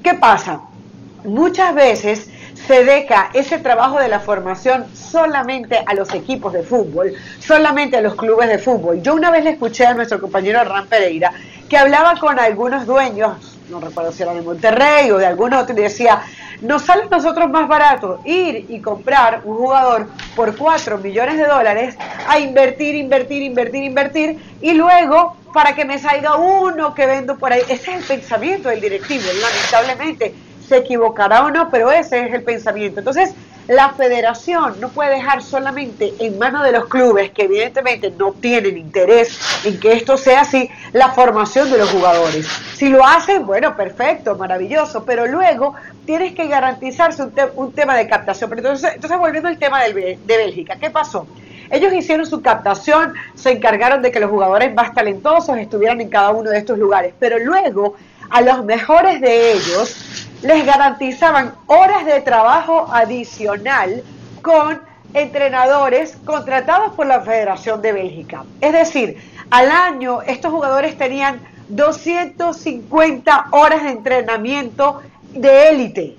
¿Qué pasa? Muchas veces se deja ese trabajo de la formación solamente a los equipos de fútbol, solamente a los clubes de fútbol. Yo una vez le escuché a nuestro compañero Ram Pereira que hablaba con algunos dueños, no recuerdo si era de Monterrey o de algún otro, y decía, nos sale a nosotros más barato ir y comprar un jugador por 4 millones de dólares a invertir, invertir, invertir, invertir y luego para que me salga uno que vendo por ahí. Ese es el pensamiento del directivo, lamentablemente. Se equivocará o no, pero ese es el pensamiento. Entonces, la federación no puede dejar solamente en manos de los clubes, que evidentemente no tienen interés en que esto sea así, la formación de los jugadores. Si lo hacen, bueno, perfecto, maravilloso, pero luego tienes que garantizarse un, tema de captación. Pero entonces, volviendo al tema de Bélgica, ¿qué pasó? Ellos hicieron su captación, se encargaron de que los jugadores más talentosos estuvieran en cada uno de estos lugares, pero luego a los mejores de ellos les garantizaban horas de trabajo adicional con entrenadores contratados por la Federación de Bélgica. Es decir, al año estos jugadores tenían 250 horas de entrenamiento de élite.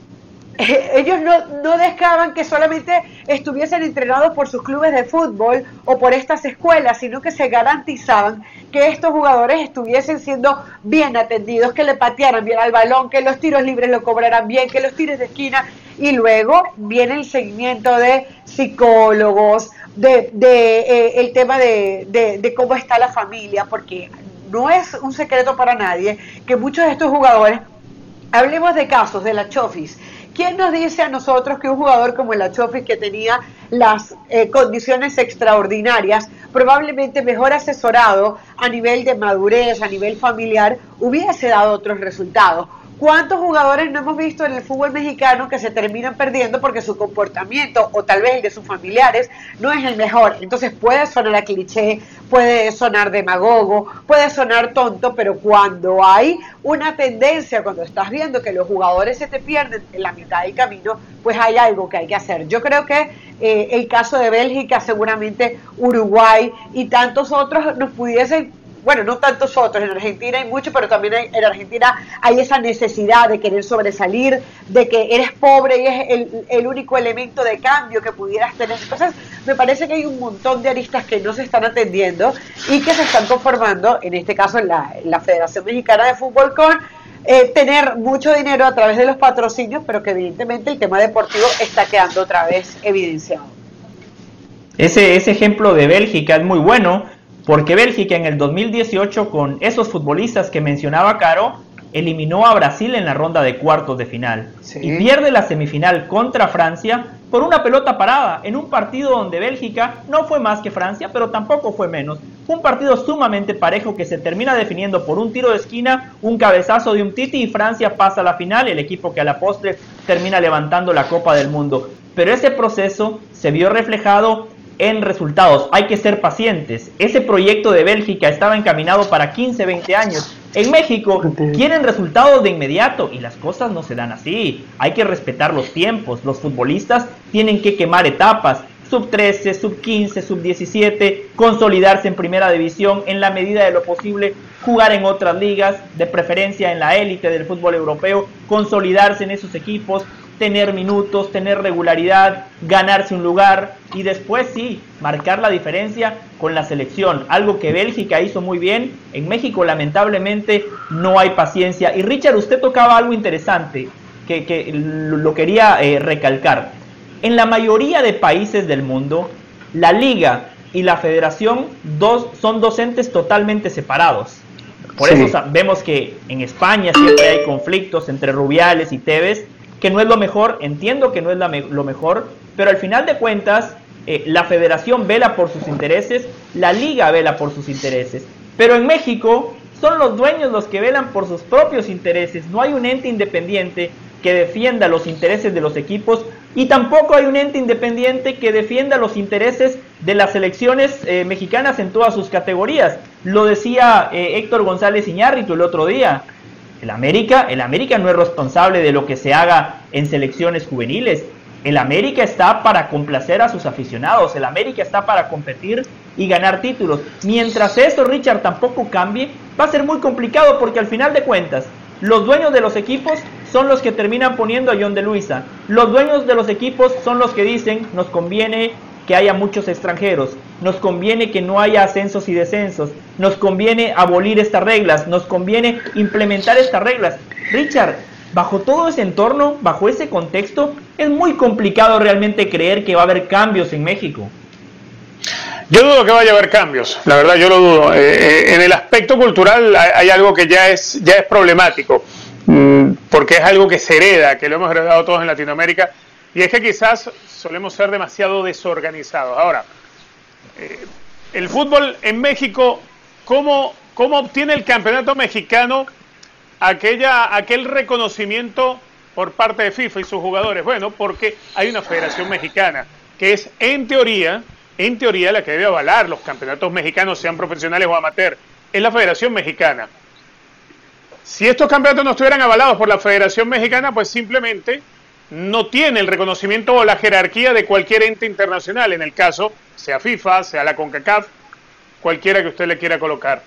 [LAUGHS] ellos no, no dejaban que solamente estuviesen entrenados por sus clubes de fútbol o por estas escuelas, sino que se garantizaban que estos jugadores estuviesen siendo bien atendidos, que le patearan bien al balón, que los tiros libres lo cobraran bien, que los tiros de esquina, y luego viene el seguimiento de psicólogos, de, de eh, el tema de, de cómo está la familia, porque no es un secreto para nadie que muchos de estos jugadores, hablemos de casos de la Chofis, ¿quién nos dice a nosotros que un jugador como el Achofis, que tenía las eh, condiciones extraordinarias, probablemente mejor asesorado a nivel de madurez, a nivel familiar, hubiese dado otros resultados? ¿Cuántos jugadores no hemos visto en el fútbol mexicano que se terminan perdiendo porque su comportamiento o tal vez el de sus familiares no es el mejor? Entonces puede sonar a cliché, puede sonar demagogo, puede sonar tonto, pero cuando hay una tendencia, cuando estás viendo que los jugadores se te pierden en la mitad del camino, pues hay algo que hay que hacer. Yo creo que eh, el caso de Bélgica, seguramente Uruguay y tantos otros nos pudiesen bueno, no tantos otros, en Argentina hay mucho, pero también en Argentina hay esa necesidad de querer sobresalir, de que eres pobre y es el, único elemento de cambio que pudieras tener. Entonces, me parece que hay un montón de aristas que no se están atendiendo y que se están conformando, en este caso en la, Federación Mexicana de Fútbol, con eh, tener mucho dinero a través de los patrocinios, pero que evidentemente el tema deportivo está quedando otra vez evidenciado. Ese, ese ejemplo de Bélgica es muy bueno porque Bélgica en el 2018 con esos futbolistas que mencionaba Caro, eliminó a Brasil en la ronda de cuartos de final y pierde la semifinal contra Francia por una pelota parada en un partido donde Bélgica no fue más que Francia, pero tampoco fue menos. Fue un partido sumamente parejo que se termina definiendo por un tiro de esquina, un cabezazo de un Titi y Francia pasa a la final, el equipo que a la postre termina levantando la Copa del Mundo. Pero ese proceso se vio reflejado en resultados. Hay que ser pacientes. Ese proyecto de Bélgica estaba encaminado para 15, 20 años. En México quieren resultados de inmediato y las cosas no se dan así. Hay que respetar los tiempos. Los futbolistas tienen que quemar etapas. Sub 13, sub 15, sub 17, consolidarse en primera división en la medida de lo posible, jugar en otras ligas, de preferencia en la élite del fútbol europeo, consolidarse en esos equipos, tener minutos, tener regularidad, ganarse un lugar y después sí, marcar la diferencia con la selección, algo que Bélgica hizo muy bien, en México lamentablemente no hay paciencia. Y Richard, usted tocaba algo interesante que, lo quería eh, recalcar. En la mayoría de países del mundo, la liga y la federación dos, son docentes totalmente separados. Por eso vemos que en España siempre hay conflictos entre Rubiales y Tevez, que no es lo mejor, entiendo que no es lo mejor, pero al final de cuentas eh, la federación vela por sus intereses, la liga vela por sus intereses, pero en México son los dueños los que velan por sus propios intereses, no hay un ente independiente que defienda los intereses de los equipos y tampoco hay un ente independiente que defienda los intereses de las selecciones eh, mexicanas en todas sus categorías. Lo decía eh, Héctor González Iñárritu el otro día. El América, el América no es responsable de lo que se haga en selecciones juveniles. El América está para complacer a sus aficionados. El América está para competir y ganar títulos. Mientras eso, Richard, tampoco cambie, va a ser muy complicado porque al final de cuentas, los dueños de los equipos son los que terminan poniendo a John de Luisa. Los dueños de los equipos son los que dicen nos conviene que haya muchos extranjeros, nos conviene que no haya ascensos y descensos, nos conviene abolir estas reglas, nos conviene implementar estas reglas. Richard, bajo todo ese entorno, bajo ese contexto, es muy complicado realmente creer que va a haber cambios en México. Yo dudo que vaya a haber cambios, la verdad yo lo dudo. Eh, eh, en el aspecto cultural hay algo que ya es, ya es problemático, mm, porque es algo que se hereda, que lo hemos heredado todos en Latinoamérica, y es que quizás solemos ser demasiado desorganizados. Ahora, eh, el fútbol en México, ¿cómo, ¿cómo obtiene el campeonato mexicano aquella, aquel reconocimiento por parte de FIFA y sus jugadores? Bueno, porque hay una federación mexicana que es en teoría, en teoría la que debe avalar los campeonatos mexicanos, sean profesionales o amateur, es la Federación Mexicana. Si estos campeonatos no estuvieran avalados por la Federación Mexicana, pues simplemente no tiene el reconocimiento o la jerarquía de cualquier ente internacional, en el caso, sea FIFA, sea la CONCACAF, cualquiera que usted le quiera colocar.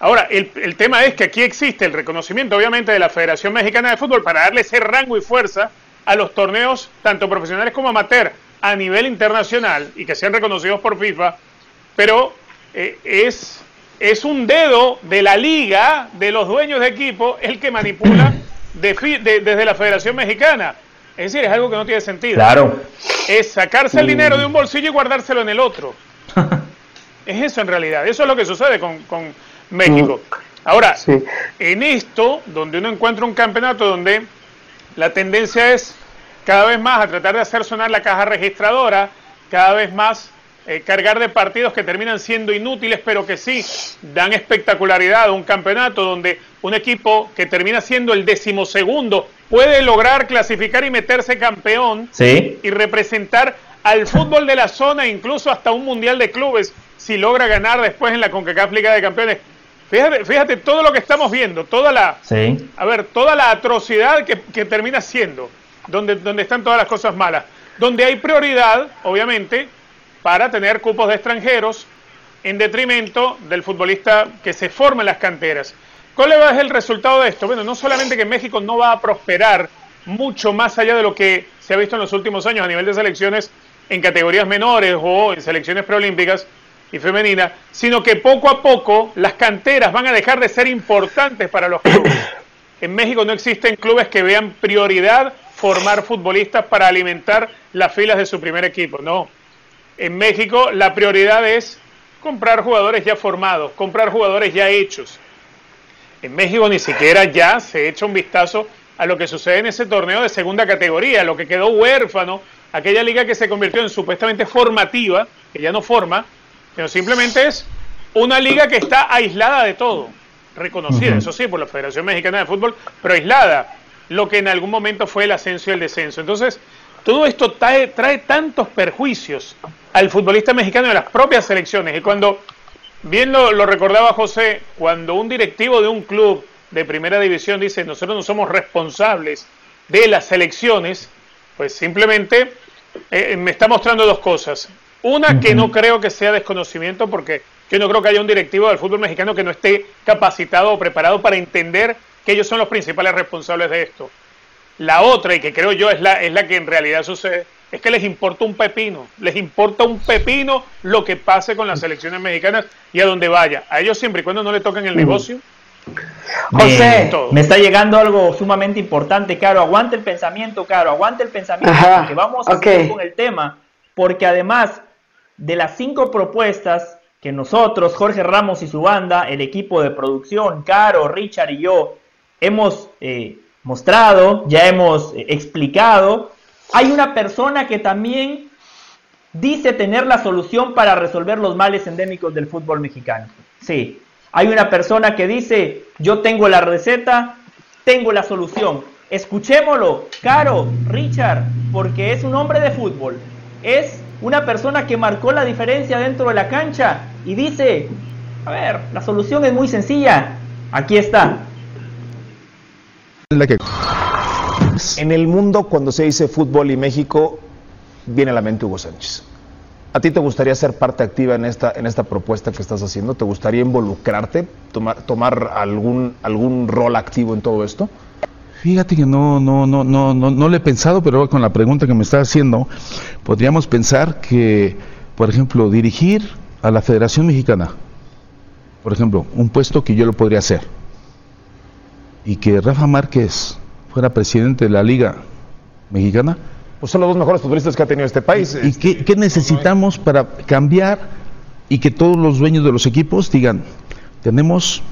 Ahora, el, tema es que aquí existe el reconocimiento, obviamente, de la Federación Mexicana de Fútbol para darle ese rango y fuerza a los torneos, tanto profesionales como amateur, a nivel internacional y que sean reconocidos por FIFA, pero eh, es, es un dedo de la liga, de los dueños de equipo, el que manipula desde la Federación Mexicana. Es decir, es algo que no tiene sentido. Claro. Es sacarse el dinero de un bolsillo y guardárselo en el otro. [LAUGHS] es eso en realidad. Eso es lo que sucede con, México. Mm. Ahora, en esto, donde uno encuentra un campeonato donde la tendencia es cada vez más a tratar de hacer sonar la caja registradora, cada vez más eh, cargar de partidos que terminan siendo inútiles, pero que sí dan espectacularidad a un campeonato donde un equipo que termina siendo el decimosegundo puede lograr clasificar y meterse campeón y representar al fútbol de la zona, incluso hasta un mundial de clubes, si logra ganar después en la CONCACAF Liga de Campeones. Fíjate, fíjate todo lo que estamos viendo, toda la, a ver, toda la atrocidad que, que termina siendo, donde, donde están todas las cosas malas, donde hay prioridad, obviamente, para tener cupos de extranjeros en detrimento del futbolista que se forma en las canteras. ¿Cuál es el resultado de esto? Bueno, no solamente que México no va a prosperar mucho más allá de lo que se ha visto en los últimos años a nivel de selecciones en categorías menores o en selecciones preolímpicas y femeninas, sino que poco a poco las canteras van a dejar de ser importantes para los clubes. En México no existen clubes que vean prioridad formar futbolistas para alimentar las filas de su primer equipo, no en México la prioridad es comprar jugadores ya formados, comprar jugadores ya hechos. En México ni siquiera ya se echa un vistazo a lo que sucede en ese torneo de segunda categoría, lo que quedó huérfano, aquella liga que se convirtió en supuestamente formativa, que ya no forma, sino simplemente es una liga que está aislada de todo, reconocida, eso sí, por la Federación Mexicana de Fútbol, pero aislada, lo que en algún momento fue el ascenso y el descenso. Entonces, todo esto trae, trae tantos perjuicios al futbolista mexicano de las propias selecciones. Y cuando, bien lo, recordaba José, cuando un directivo de un club de primera división dice nosotros no somos responsables de las selecciones, pues simplemente eh, me está mostrando dos cosas. Una, que no creo que sea desconocimiento, porque yo no creo que haya un directivo del fútbol mexicano que no esté capacitado o preparado para entender que ellos son los principales responsables de esto. La otra, y que creo yo es la, es la que en realidad sucede, es que les importa un pepino, les importa un pepino lo que pase con las elecciones mexicanas y a donde vaya. A ellos siempre y cuando no le toquen el negocio. José, me está llegando algo sumamente importante, Caro. Aguante el pensamiento, Caro, aguante el pensamiento, porque vamos a seguir con el tema, porque además de las cinco propuestas que nosotros, Jorge Ramos y su banda, el equipo de producción, Caro, Richard y yo, hemos eh, mostrado, ya hemos eh, explicado, hay una persona que también dice tener la solución para resolver los males endémicos del fútbol mexicano. Sí, hay una persona que dice, yo tengo la receta, tengo la solución. Escuchémoslo, Caro, Richard, porque es un hombre de fútbol. Es una persona que marcó la diferencia dentro de la cancha y dice, a ver, la solución es muy sencilla. Aquí está. La que... En el mundo, cuando se dice fútbol y México, viene a la mente Hugo Sánchez. ¿A ti te gustaría ser parte activa en esta, en esta propuesta que estás haciendo? ¿Te gustaría involucrarte, tomar, tomar algún, algún rol activo en todo esto? Fíjate que no, no, no, no, no, no lo he pensado, pero con la pregunta que me está haciendo, podríamos pensar que, por ejemplo, dirigir a la Federación Mexicana, por ejemplo, un puesto que yo lo podría hacer, y que Rafa Márquez fuera presidente de la Liga Mexicana. Pues son los dos mejores futbolistas que ha tenido este país. ¿Y qué, necesitamos para cambiar y que todos los dueños de los equipos digan, tenemos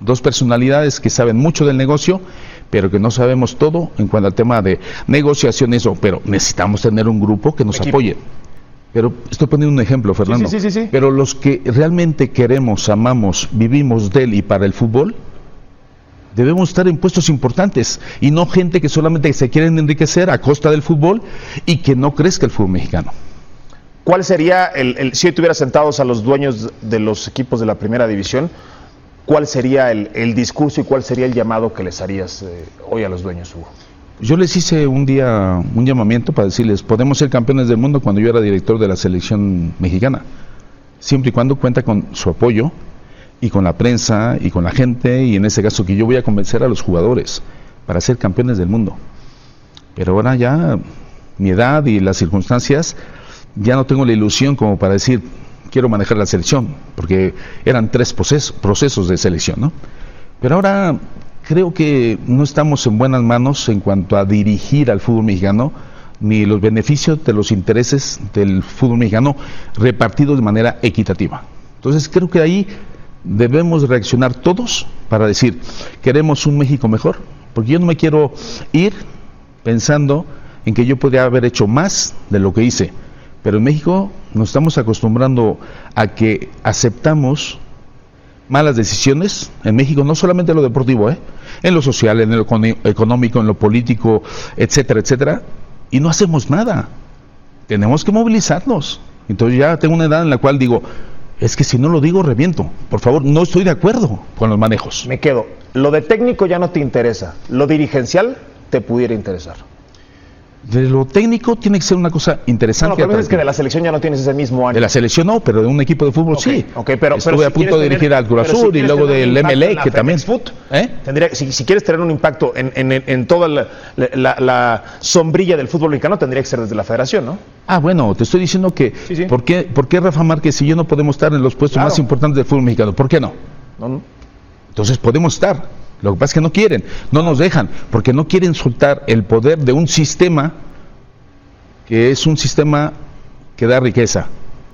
dos personalidades que saben mucho del negocio, pero que no sabemos todo en cuanto al tema de negociaciones, pero necesitamos tener un grupo que nos apoye. Pero estoy poniendo un ejemplo, Fernando. Sí, sí, sí, pero los que realmente queremos, amamos, vivimos de él y para el fútbol, Debemos estar en puestos importantes y no gente que solamente se quieren enriquecer a costa del fútbol y que no crezca el fútbol mexicano. ¿Cuál sería, el, si tuviera sentados a los dueños de los equipos de la primera división, cuál sería el, discurso y cuál sería el llamado que les harías eh, hoy a los dueños, Hugo? Yo les hice un día un llamamiento para decirles, podemos ser campeones del mundo cuando yo era director de la selección mexicana, siempre y cuando cuenta con su apoyo, y con la prensa y con la gente y en ese caso que yo voy a convencer a los jugadores para ser campeones del mundo. Pero ahora ya mi edad y las circunstancias ya no tengo la ilusión como para decir quiero manejar la selección, porque eran tres procesos de selección, ¿no? Pero ahora creo que no estamos en buenas manos en cuanto a dirigir al fútbol mexicano ni los beneficios de los intereses del fútbol mexicano repartidos de manera equitativa. Entonces creo que ahí debemos reaccionar todos para decir, queremos un México mejor, porque yo no me quiero ir pensando en que yo podría haber hecho más de lo que hice. Pero en México nos estamos acostumbrando a que aceptamos malas decisiones en México, no solamente en lo deportivo, ¿eh? en lo social, en lo económico, en lo político, etcétera, etcétera, y no hacemos nada. Tenemos que movilizarnos. Entonces ya tengo una edad en la cual digo, es que si no lo digo, reviento. Por favor, no estoy de acuerdo con los manejos. Me quedo. Lo de técnico ya no te interesa. Lo dirigencial te pudiera interesar de lo técnico tiene que ser una cosa interesante. No, lo que es que de la selección ya no tienes ese mismo ánimo. De la selección no, pero de un equipo de fútbol sí. Okay, pero, Estuve pero a punto de dirigir al Cruz Azul y luego del MLE, que también. Foot, ¿eh? tendría, si, si, quieres tener un impacto en, en, en toda la, la, la, sombrilla del fútbol mexicano, tendría que ser desde la federación, ¿no? Ah, bueno, te estoy diciendo que. Sí, sí. ¿por, qué, ¿Por qué Rafa Márquez y yo no podemos estar en los puestos claro. más importantes del fútbol mexicano? ¿Por qué no? No, no. Entonces podemos estar. Lo que pasa es que no quieren, no nos dejan, porque no quieren soltar el poder de un sistema que es un sistema que da riqueza,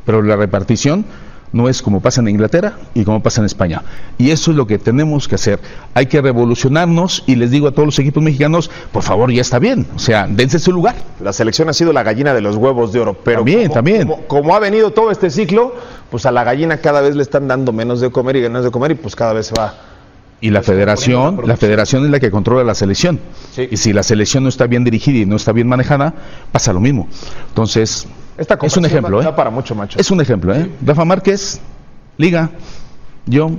pero la repartición no es como pasa en Inglaterra y como pasa en España. Y eso es lo que tenemos que hacer. Hay que revolucionarnos y les digo a todos los equipos mexicanos, por favor, ya está bien. O sea, dense su lugar. La selección ha sido la gallina de los huevos de oro, pero también, como, también. Como, como, ha venido todo este ciclo, pues a la gallina cada vez le están dando menos de comer y menos de comer y pues cada vez se va y la federación, la federación es la que controla la selección. Sí. Y si la selección no está bien dirigida y no está bien manejada, pasa lo mismo. Entonces, Esta es un ejemplo, ¿eh? para mucho macho. Es un ejemplo, ¿eh? Rafa Márquez, Liga, yo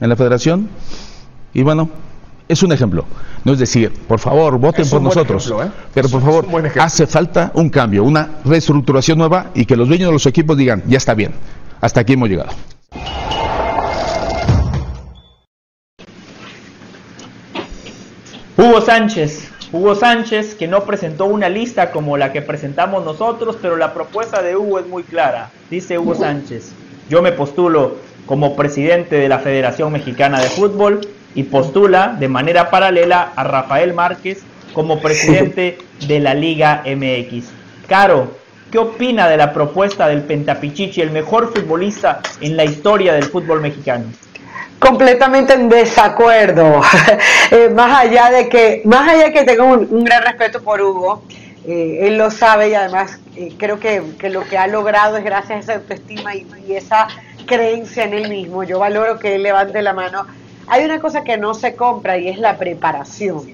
en la federación, y bueno, es un ejemplo. No es decir, por favor, voten Es por nosotros. ejemplo, ¿eh? Pero por favor, hace falta un cambio, una reestructuración nueva y que los dueños de los equipos digan, ya está bien, hasta aquí hemos llegado. Hugo Sánchez. Hugo Sánchez que no presentó una lista como la que presentamos nosotros, pero la propuesta de Hugo es muy clara. Dice Hugo Sánchez, yo me postulo como presidente de la Federación Mexicana de Fútbol y postula de manera paralela a Rafael Márquez como presidente de la Liga MX. Caro, ¿qué opina de la propuesta del Pentapichichi, el mejor futbolista en la historia del fútbol mexicano? Completamente en desacuerdo. [LAUGHS] Eh, más allá de que, más allá de que tengo un, gran respeto por Hugo, eh, él lo sabe y además eh, creo que, que lo que ha logrado es gracias a esa autoestima y, esa creencia en él mismo. Yo valoro que él levante la mano. Hay una cosa que no se compra y es la preparación.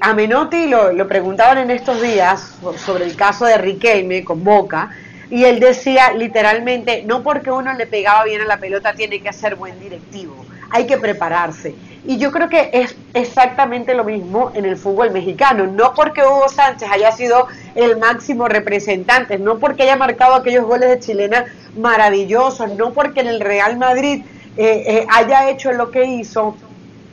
A Menotti lo, lo preguntaban en estos días sobre el caso de Riquelme con Boca y él decía literalmente, no porque uno le pegaba bien a la pelota tiene que ser buen directivo, hay que prepararse. Y yo creo que es exactamente lo mismo en el fútbol mexicano, no porque Hugo Sánchez haya sido el máximo representante, no porque haya marcado aquellos goles de chilena maravillosos, no porque en el Real Madrid eh, eh, haya hecho lo que hizo,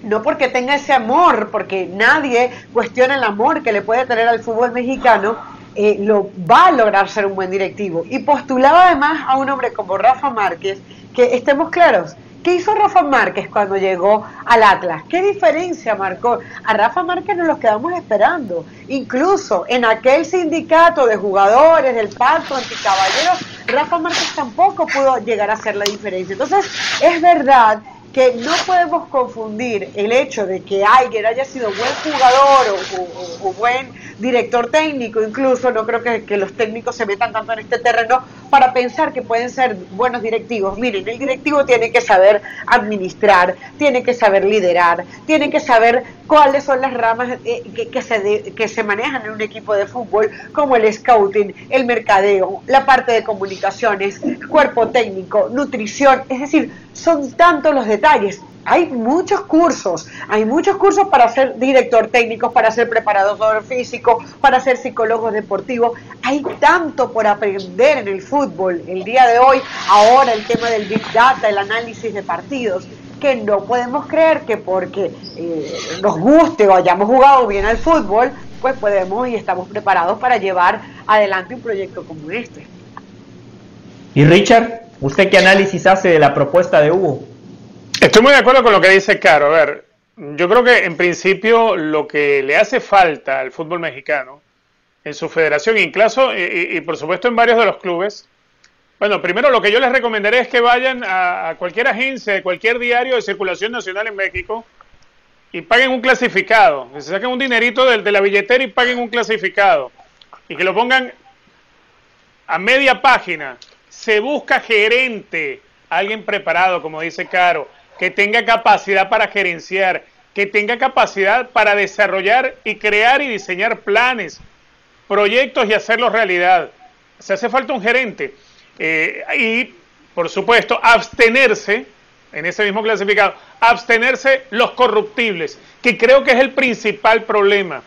no porque tenga ese amor, porque nadie cuestiona el amor que le puede tener al fútbol mexicano, eh, lo va a lograr ser un buen directivo. Y postulaba además a un hombre como Rafa Márquez, que estemos claros, ¿qué hizo Rafa Márquez cuando llegó al Atlas? ¿Qué diferencia marcó? A Rafa Márquez nos lo quedamos esperando. Incluso en aquel sindicato de jugadores del pacto anticaballeros, Rafa Márquez tampoco pudo llegar a hacer la diferencia. Entonces, es verdad que no podemos confundir el hecho de que alguien haya sido buen jugador o, o- o buen director técnico, incluso no creo que, que los técnicos se metan tanto en este terreno para pensar que pueden ser buenos directivos. Miren, el directivo tiene que saber administrar, tiene que saber liderar, tiene que saber cuáles son las ramas eh, que, que se de- que se manejan en un equipo de fútbol, como el scouting, el mercadeo, la parte de comunicaciones, cuerpo técnico, nutrición, es decir, son tantos los detalles. Hay muchos cursos, hay muchos cursos para ser director técnico, para ser preparador físico, para ser psicólogo deportivo. Hay tanto por aprender en el fútbol el día de hoy. Ahora el tema del Big Data, el análisis de partidos, que no podemos creer que porque eh, nos guste o hayamos jugado bien al fútbol, pues podemos y estamos preparados para llevar adelante un proyecto como este. Y Richard, ¿usted qué análisis hace de la propuesta de Hugo? Estoy muy de acuerdo con lo que dice Caro. A ver, yo creo que en principio lo que le hace falta al fútbol mexicano en su federación, incluso y, y- y por supuesto en varios de los clubes, bueno, primero lo que yo les recomendaré es que vayan a, cualquier agencia, de cualquier diario de circulación nacional en México y paguen un clasificado, que se saquen un dinerito de, de la billetera y paguen un clasificado. y que lo pongan a media página. Se busca gerente, alguien preparado, como dice Caro, que tenga capacidad para gerenciar, que tenga capacidad para desarrollar y crear y diseñar planes, proyectos y hacerlos realidad. Se hace falta un gerente. Eh, y, por supuesto, abstenerse, en ese mismo clasificado, abstenerse los corruptibles, que creo que es el principal problema.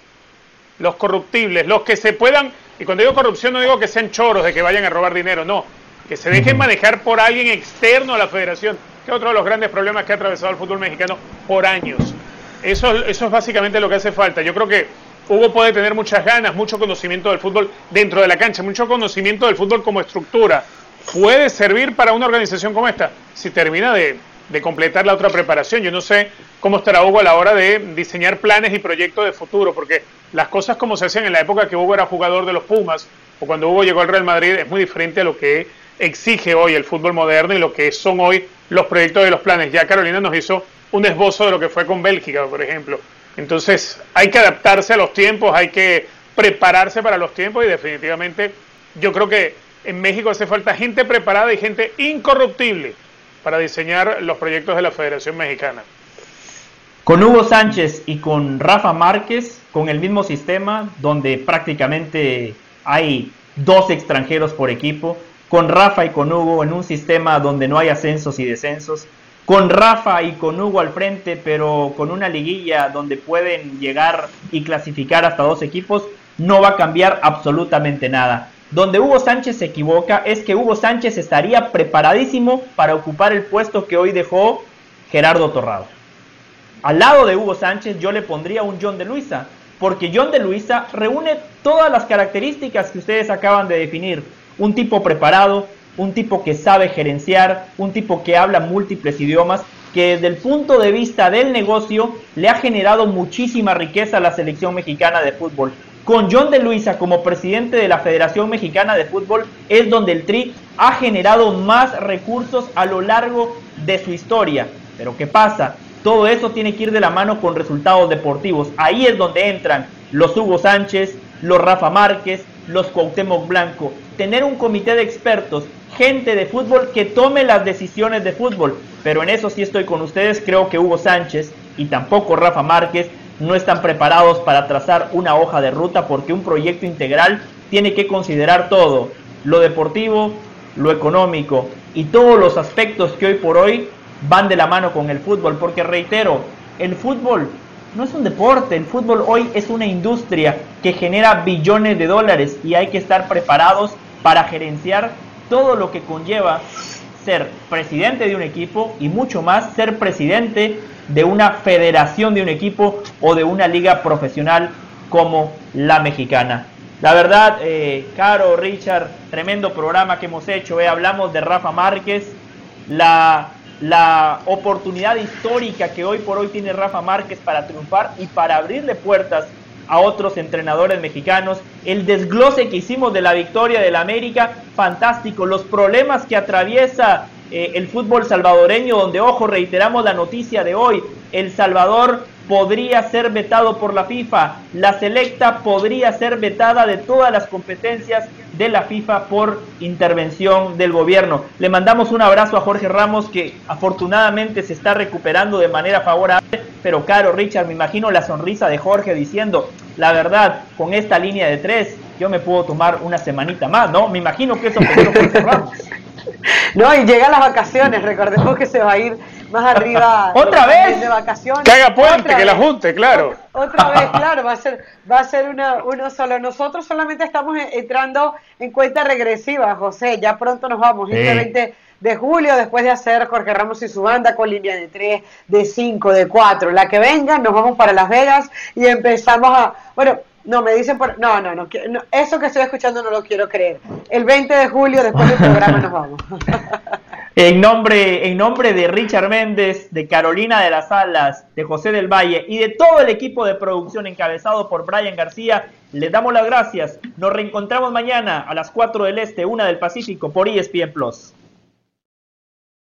Los corruptibles, los que se puedan, y cuando digo corrupción no digo que sean choros, de que vayan a robar dinero, no, que se dejen manejar por alguien externo a la federación, que es otro de los grandes problemas que ha atravesado el fútbol mexicano por años. Eso, eso es básicamente lo que hace falta. Yo creo que Hugo puede tener muchas ganas, mucho conocimiento del fútbol dentro de la cancha, mucho conocimiento del fútbol como estructura. Puede servir para una organización como esta si termina de, de completar la otra preparación. Yo no sé cómo estará Hugo a la hora de diseñar planes y proyectos de futuro, porque las cosas como se hacían en la época que Hugo era jugador de los Pumas o cuando Hugo llegó al Real Madrid es muy diferente a lo que exige hoy el fútbol moderno y lo que son hoy los proyectos de los planes. Ya Carolina nos hizo un esbozo de lo que fue con Bélgica, por ejemplo. Entonces hay que adaptarse a los tiempos, hay que prepararse para los tiempos y definitivamente yo creo que en México hace falta gente preparada y gente incorruptible para diseñar los proyectos de la Federación Mexicana. Con Hugo Sánchez y con Rafa Márquez, con el mismo sistema, donde prácticamente hay dos extranjeros por equipo, con Rafa y con Hugo en un sistema donde no hay ascensos y descensos, con Rafa y con Hugo al frente, pero con una liguilla donde pueden llegar y clasificar hasta dos equipos, no va a cambiar absolutamente nada. Donde Hugo Sánchez se equivoca es que Hugo Sánchez estaría preparadísimo para ocupar el puesto que hoy dejó Gerardo Torrado. Al lado de Hugo Sánchez yo le pondría un John de Luisa, porque John de Luisa reúne todas las características que ustedes acaban de definir. Un tipo preparado, un tipo que sabe gerenciar, un tipo que habla múltiples idiomas, que desde el punto de vista del negocio le ha generado muchísima riqueza a la selección mexicana de fútbol. Con John de Luisa como presidente de la Federación Mexicana de Fútbol es donde el Tri ha generado más recursos a lo largo de su historia. Pero ¿qué pasa? Todo eso tiene que ir de la mano con resultados deportivos. Ahí es donde entran los Hugo Sánchez, los Rafa Márquez, los Cuauhtémoc Blanco. Tener un comité de expertos gente de fútbol que tome las decisiones de fútbol. Pero en eso sí estoy con ustedes. Creo que Hugo Sánchez y tampoco Rafa Márquez no están preparados para trazar una hoja de ruta porque un proyecto integral tiene que considerar todo. Lo deportivo, lo económico y todos los aspectos que hoy por hoy van de la mano con el fútbol. Porque reitero, el fútbol no es un deporte, el fútbol hoy es una industria que genera billones de dólares y hay que estar preparados para gerenciar todo lo que conlleva ser presidente de un equipo y mucho más ser presidente de una federación de un equipo o de una liga profesional como la mexicana. La verdad, eh, Caro, Richard, tremendo programa que hemos hecho. Eh, hablamos de Rafa Márquez, la, la oportunidad histórica que hoy por hoy tiene Rafa Márquez para triunfar y para abrirle puertas a otros entrenadores mexicanos, el desglose que hicimos de la victoria del América, fantástico, los problemas que atraviesa eh, el fútbol salvadoreño, donde, ojo, reiteramos la noticia de hoy, El Salvador podría ser vetado por la FIFA, la selecta podría ser vetada de todas las competencias de la FIFA por intervención del gobierno. Le mandamos un abrazo a Jorge Ramos que afortunadamente se está recuperando de manera favorable, pero caro Richard, me imagino la sonrisa de Jorge diciendo, la verdad, con esta línea de tres, yo me puedo tomar una semanita más, ¿no? Me imagino que eso [LAUGHS] pensó Jorge Ramos. No, y llegan las vacaciones, recordemos que se va a ir más arriba. [LAUGHS] ¿Otra vez? De vacaciones. Que haga puente, que la junte, claro. Otra, vez, [LAUGHS] claro, va a ser, va a ser una, uno solo. Nosotros solamente estamos entrando en cuenta regresiva, José. Ya pronto nos vamos, el 20 de julio, después de hacer Jorge Ramos y su banda con línea de 3, de 5, de 4. La que venga, nos vamos para Las Vegas y empezamos a. Bueno, no, me dicen por... No, no, no, eso que estoy escuchando no lo quiero creer. El 20 de julio, después del programa, nos vamos. [LAUGHS] en, nombre, en nombre de Richard Méndez, de Carolina de las Alas, de José del Valle y de todo el equipo de producción encabezado por Brian García, les damos las gracias. Nos reencontramos mañana a las 4 del Este, 1 del Pacífico, por ESPN Plus.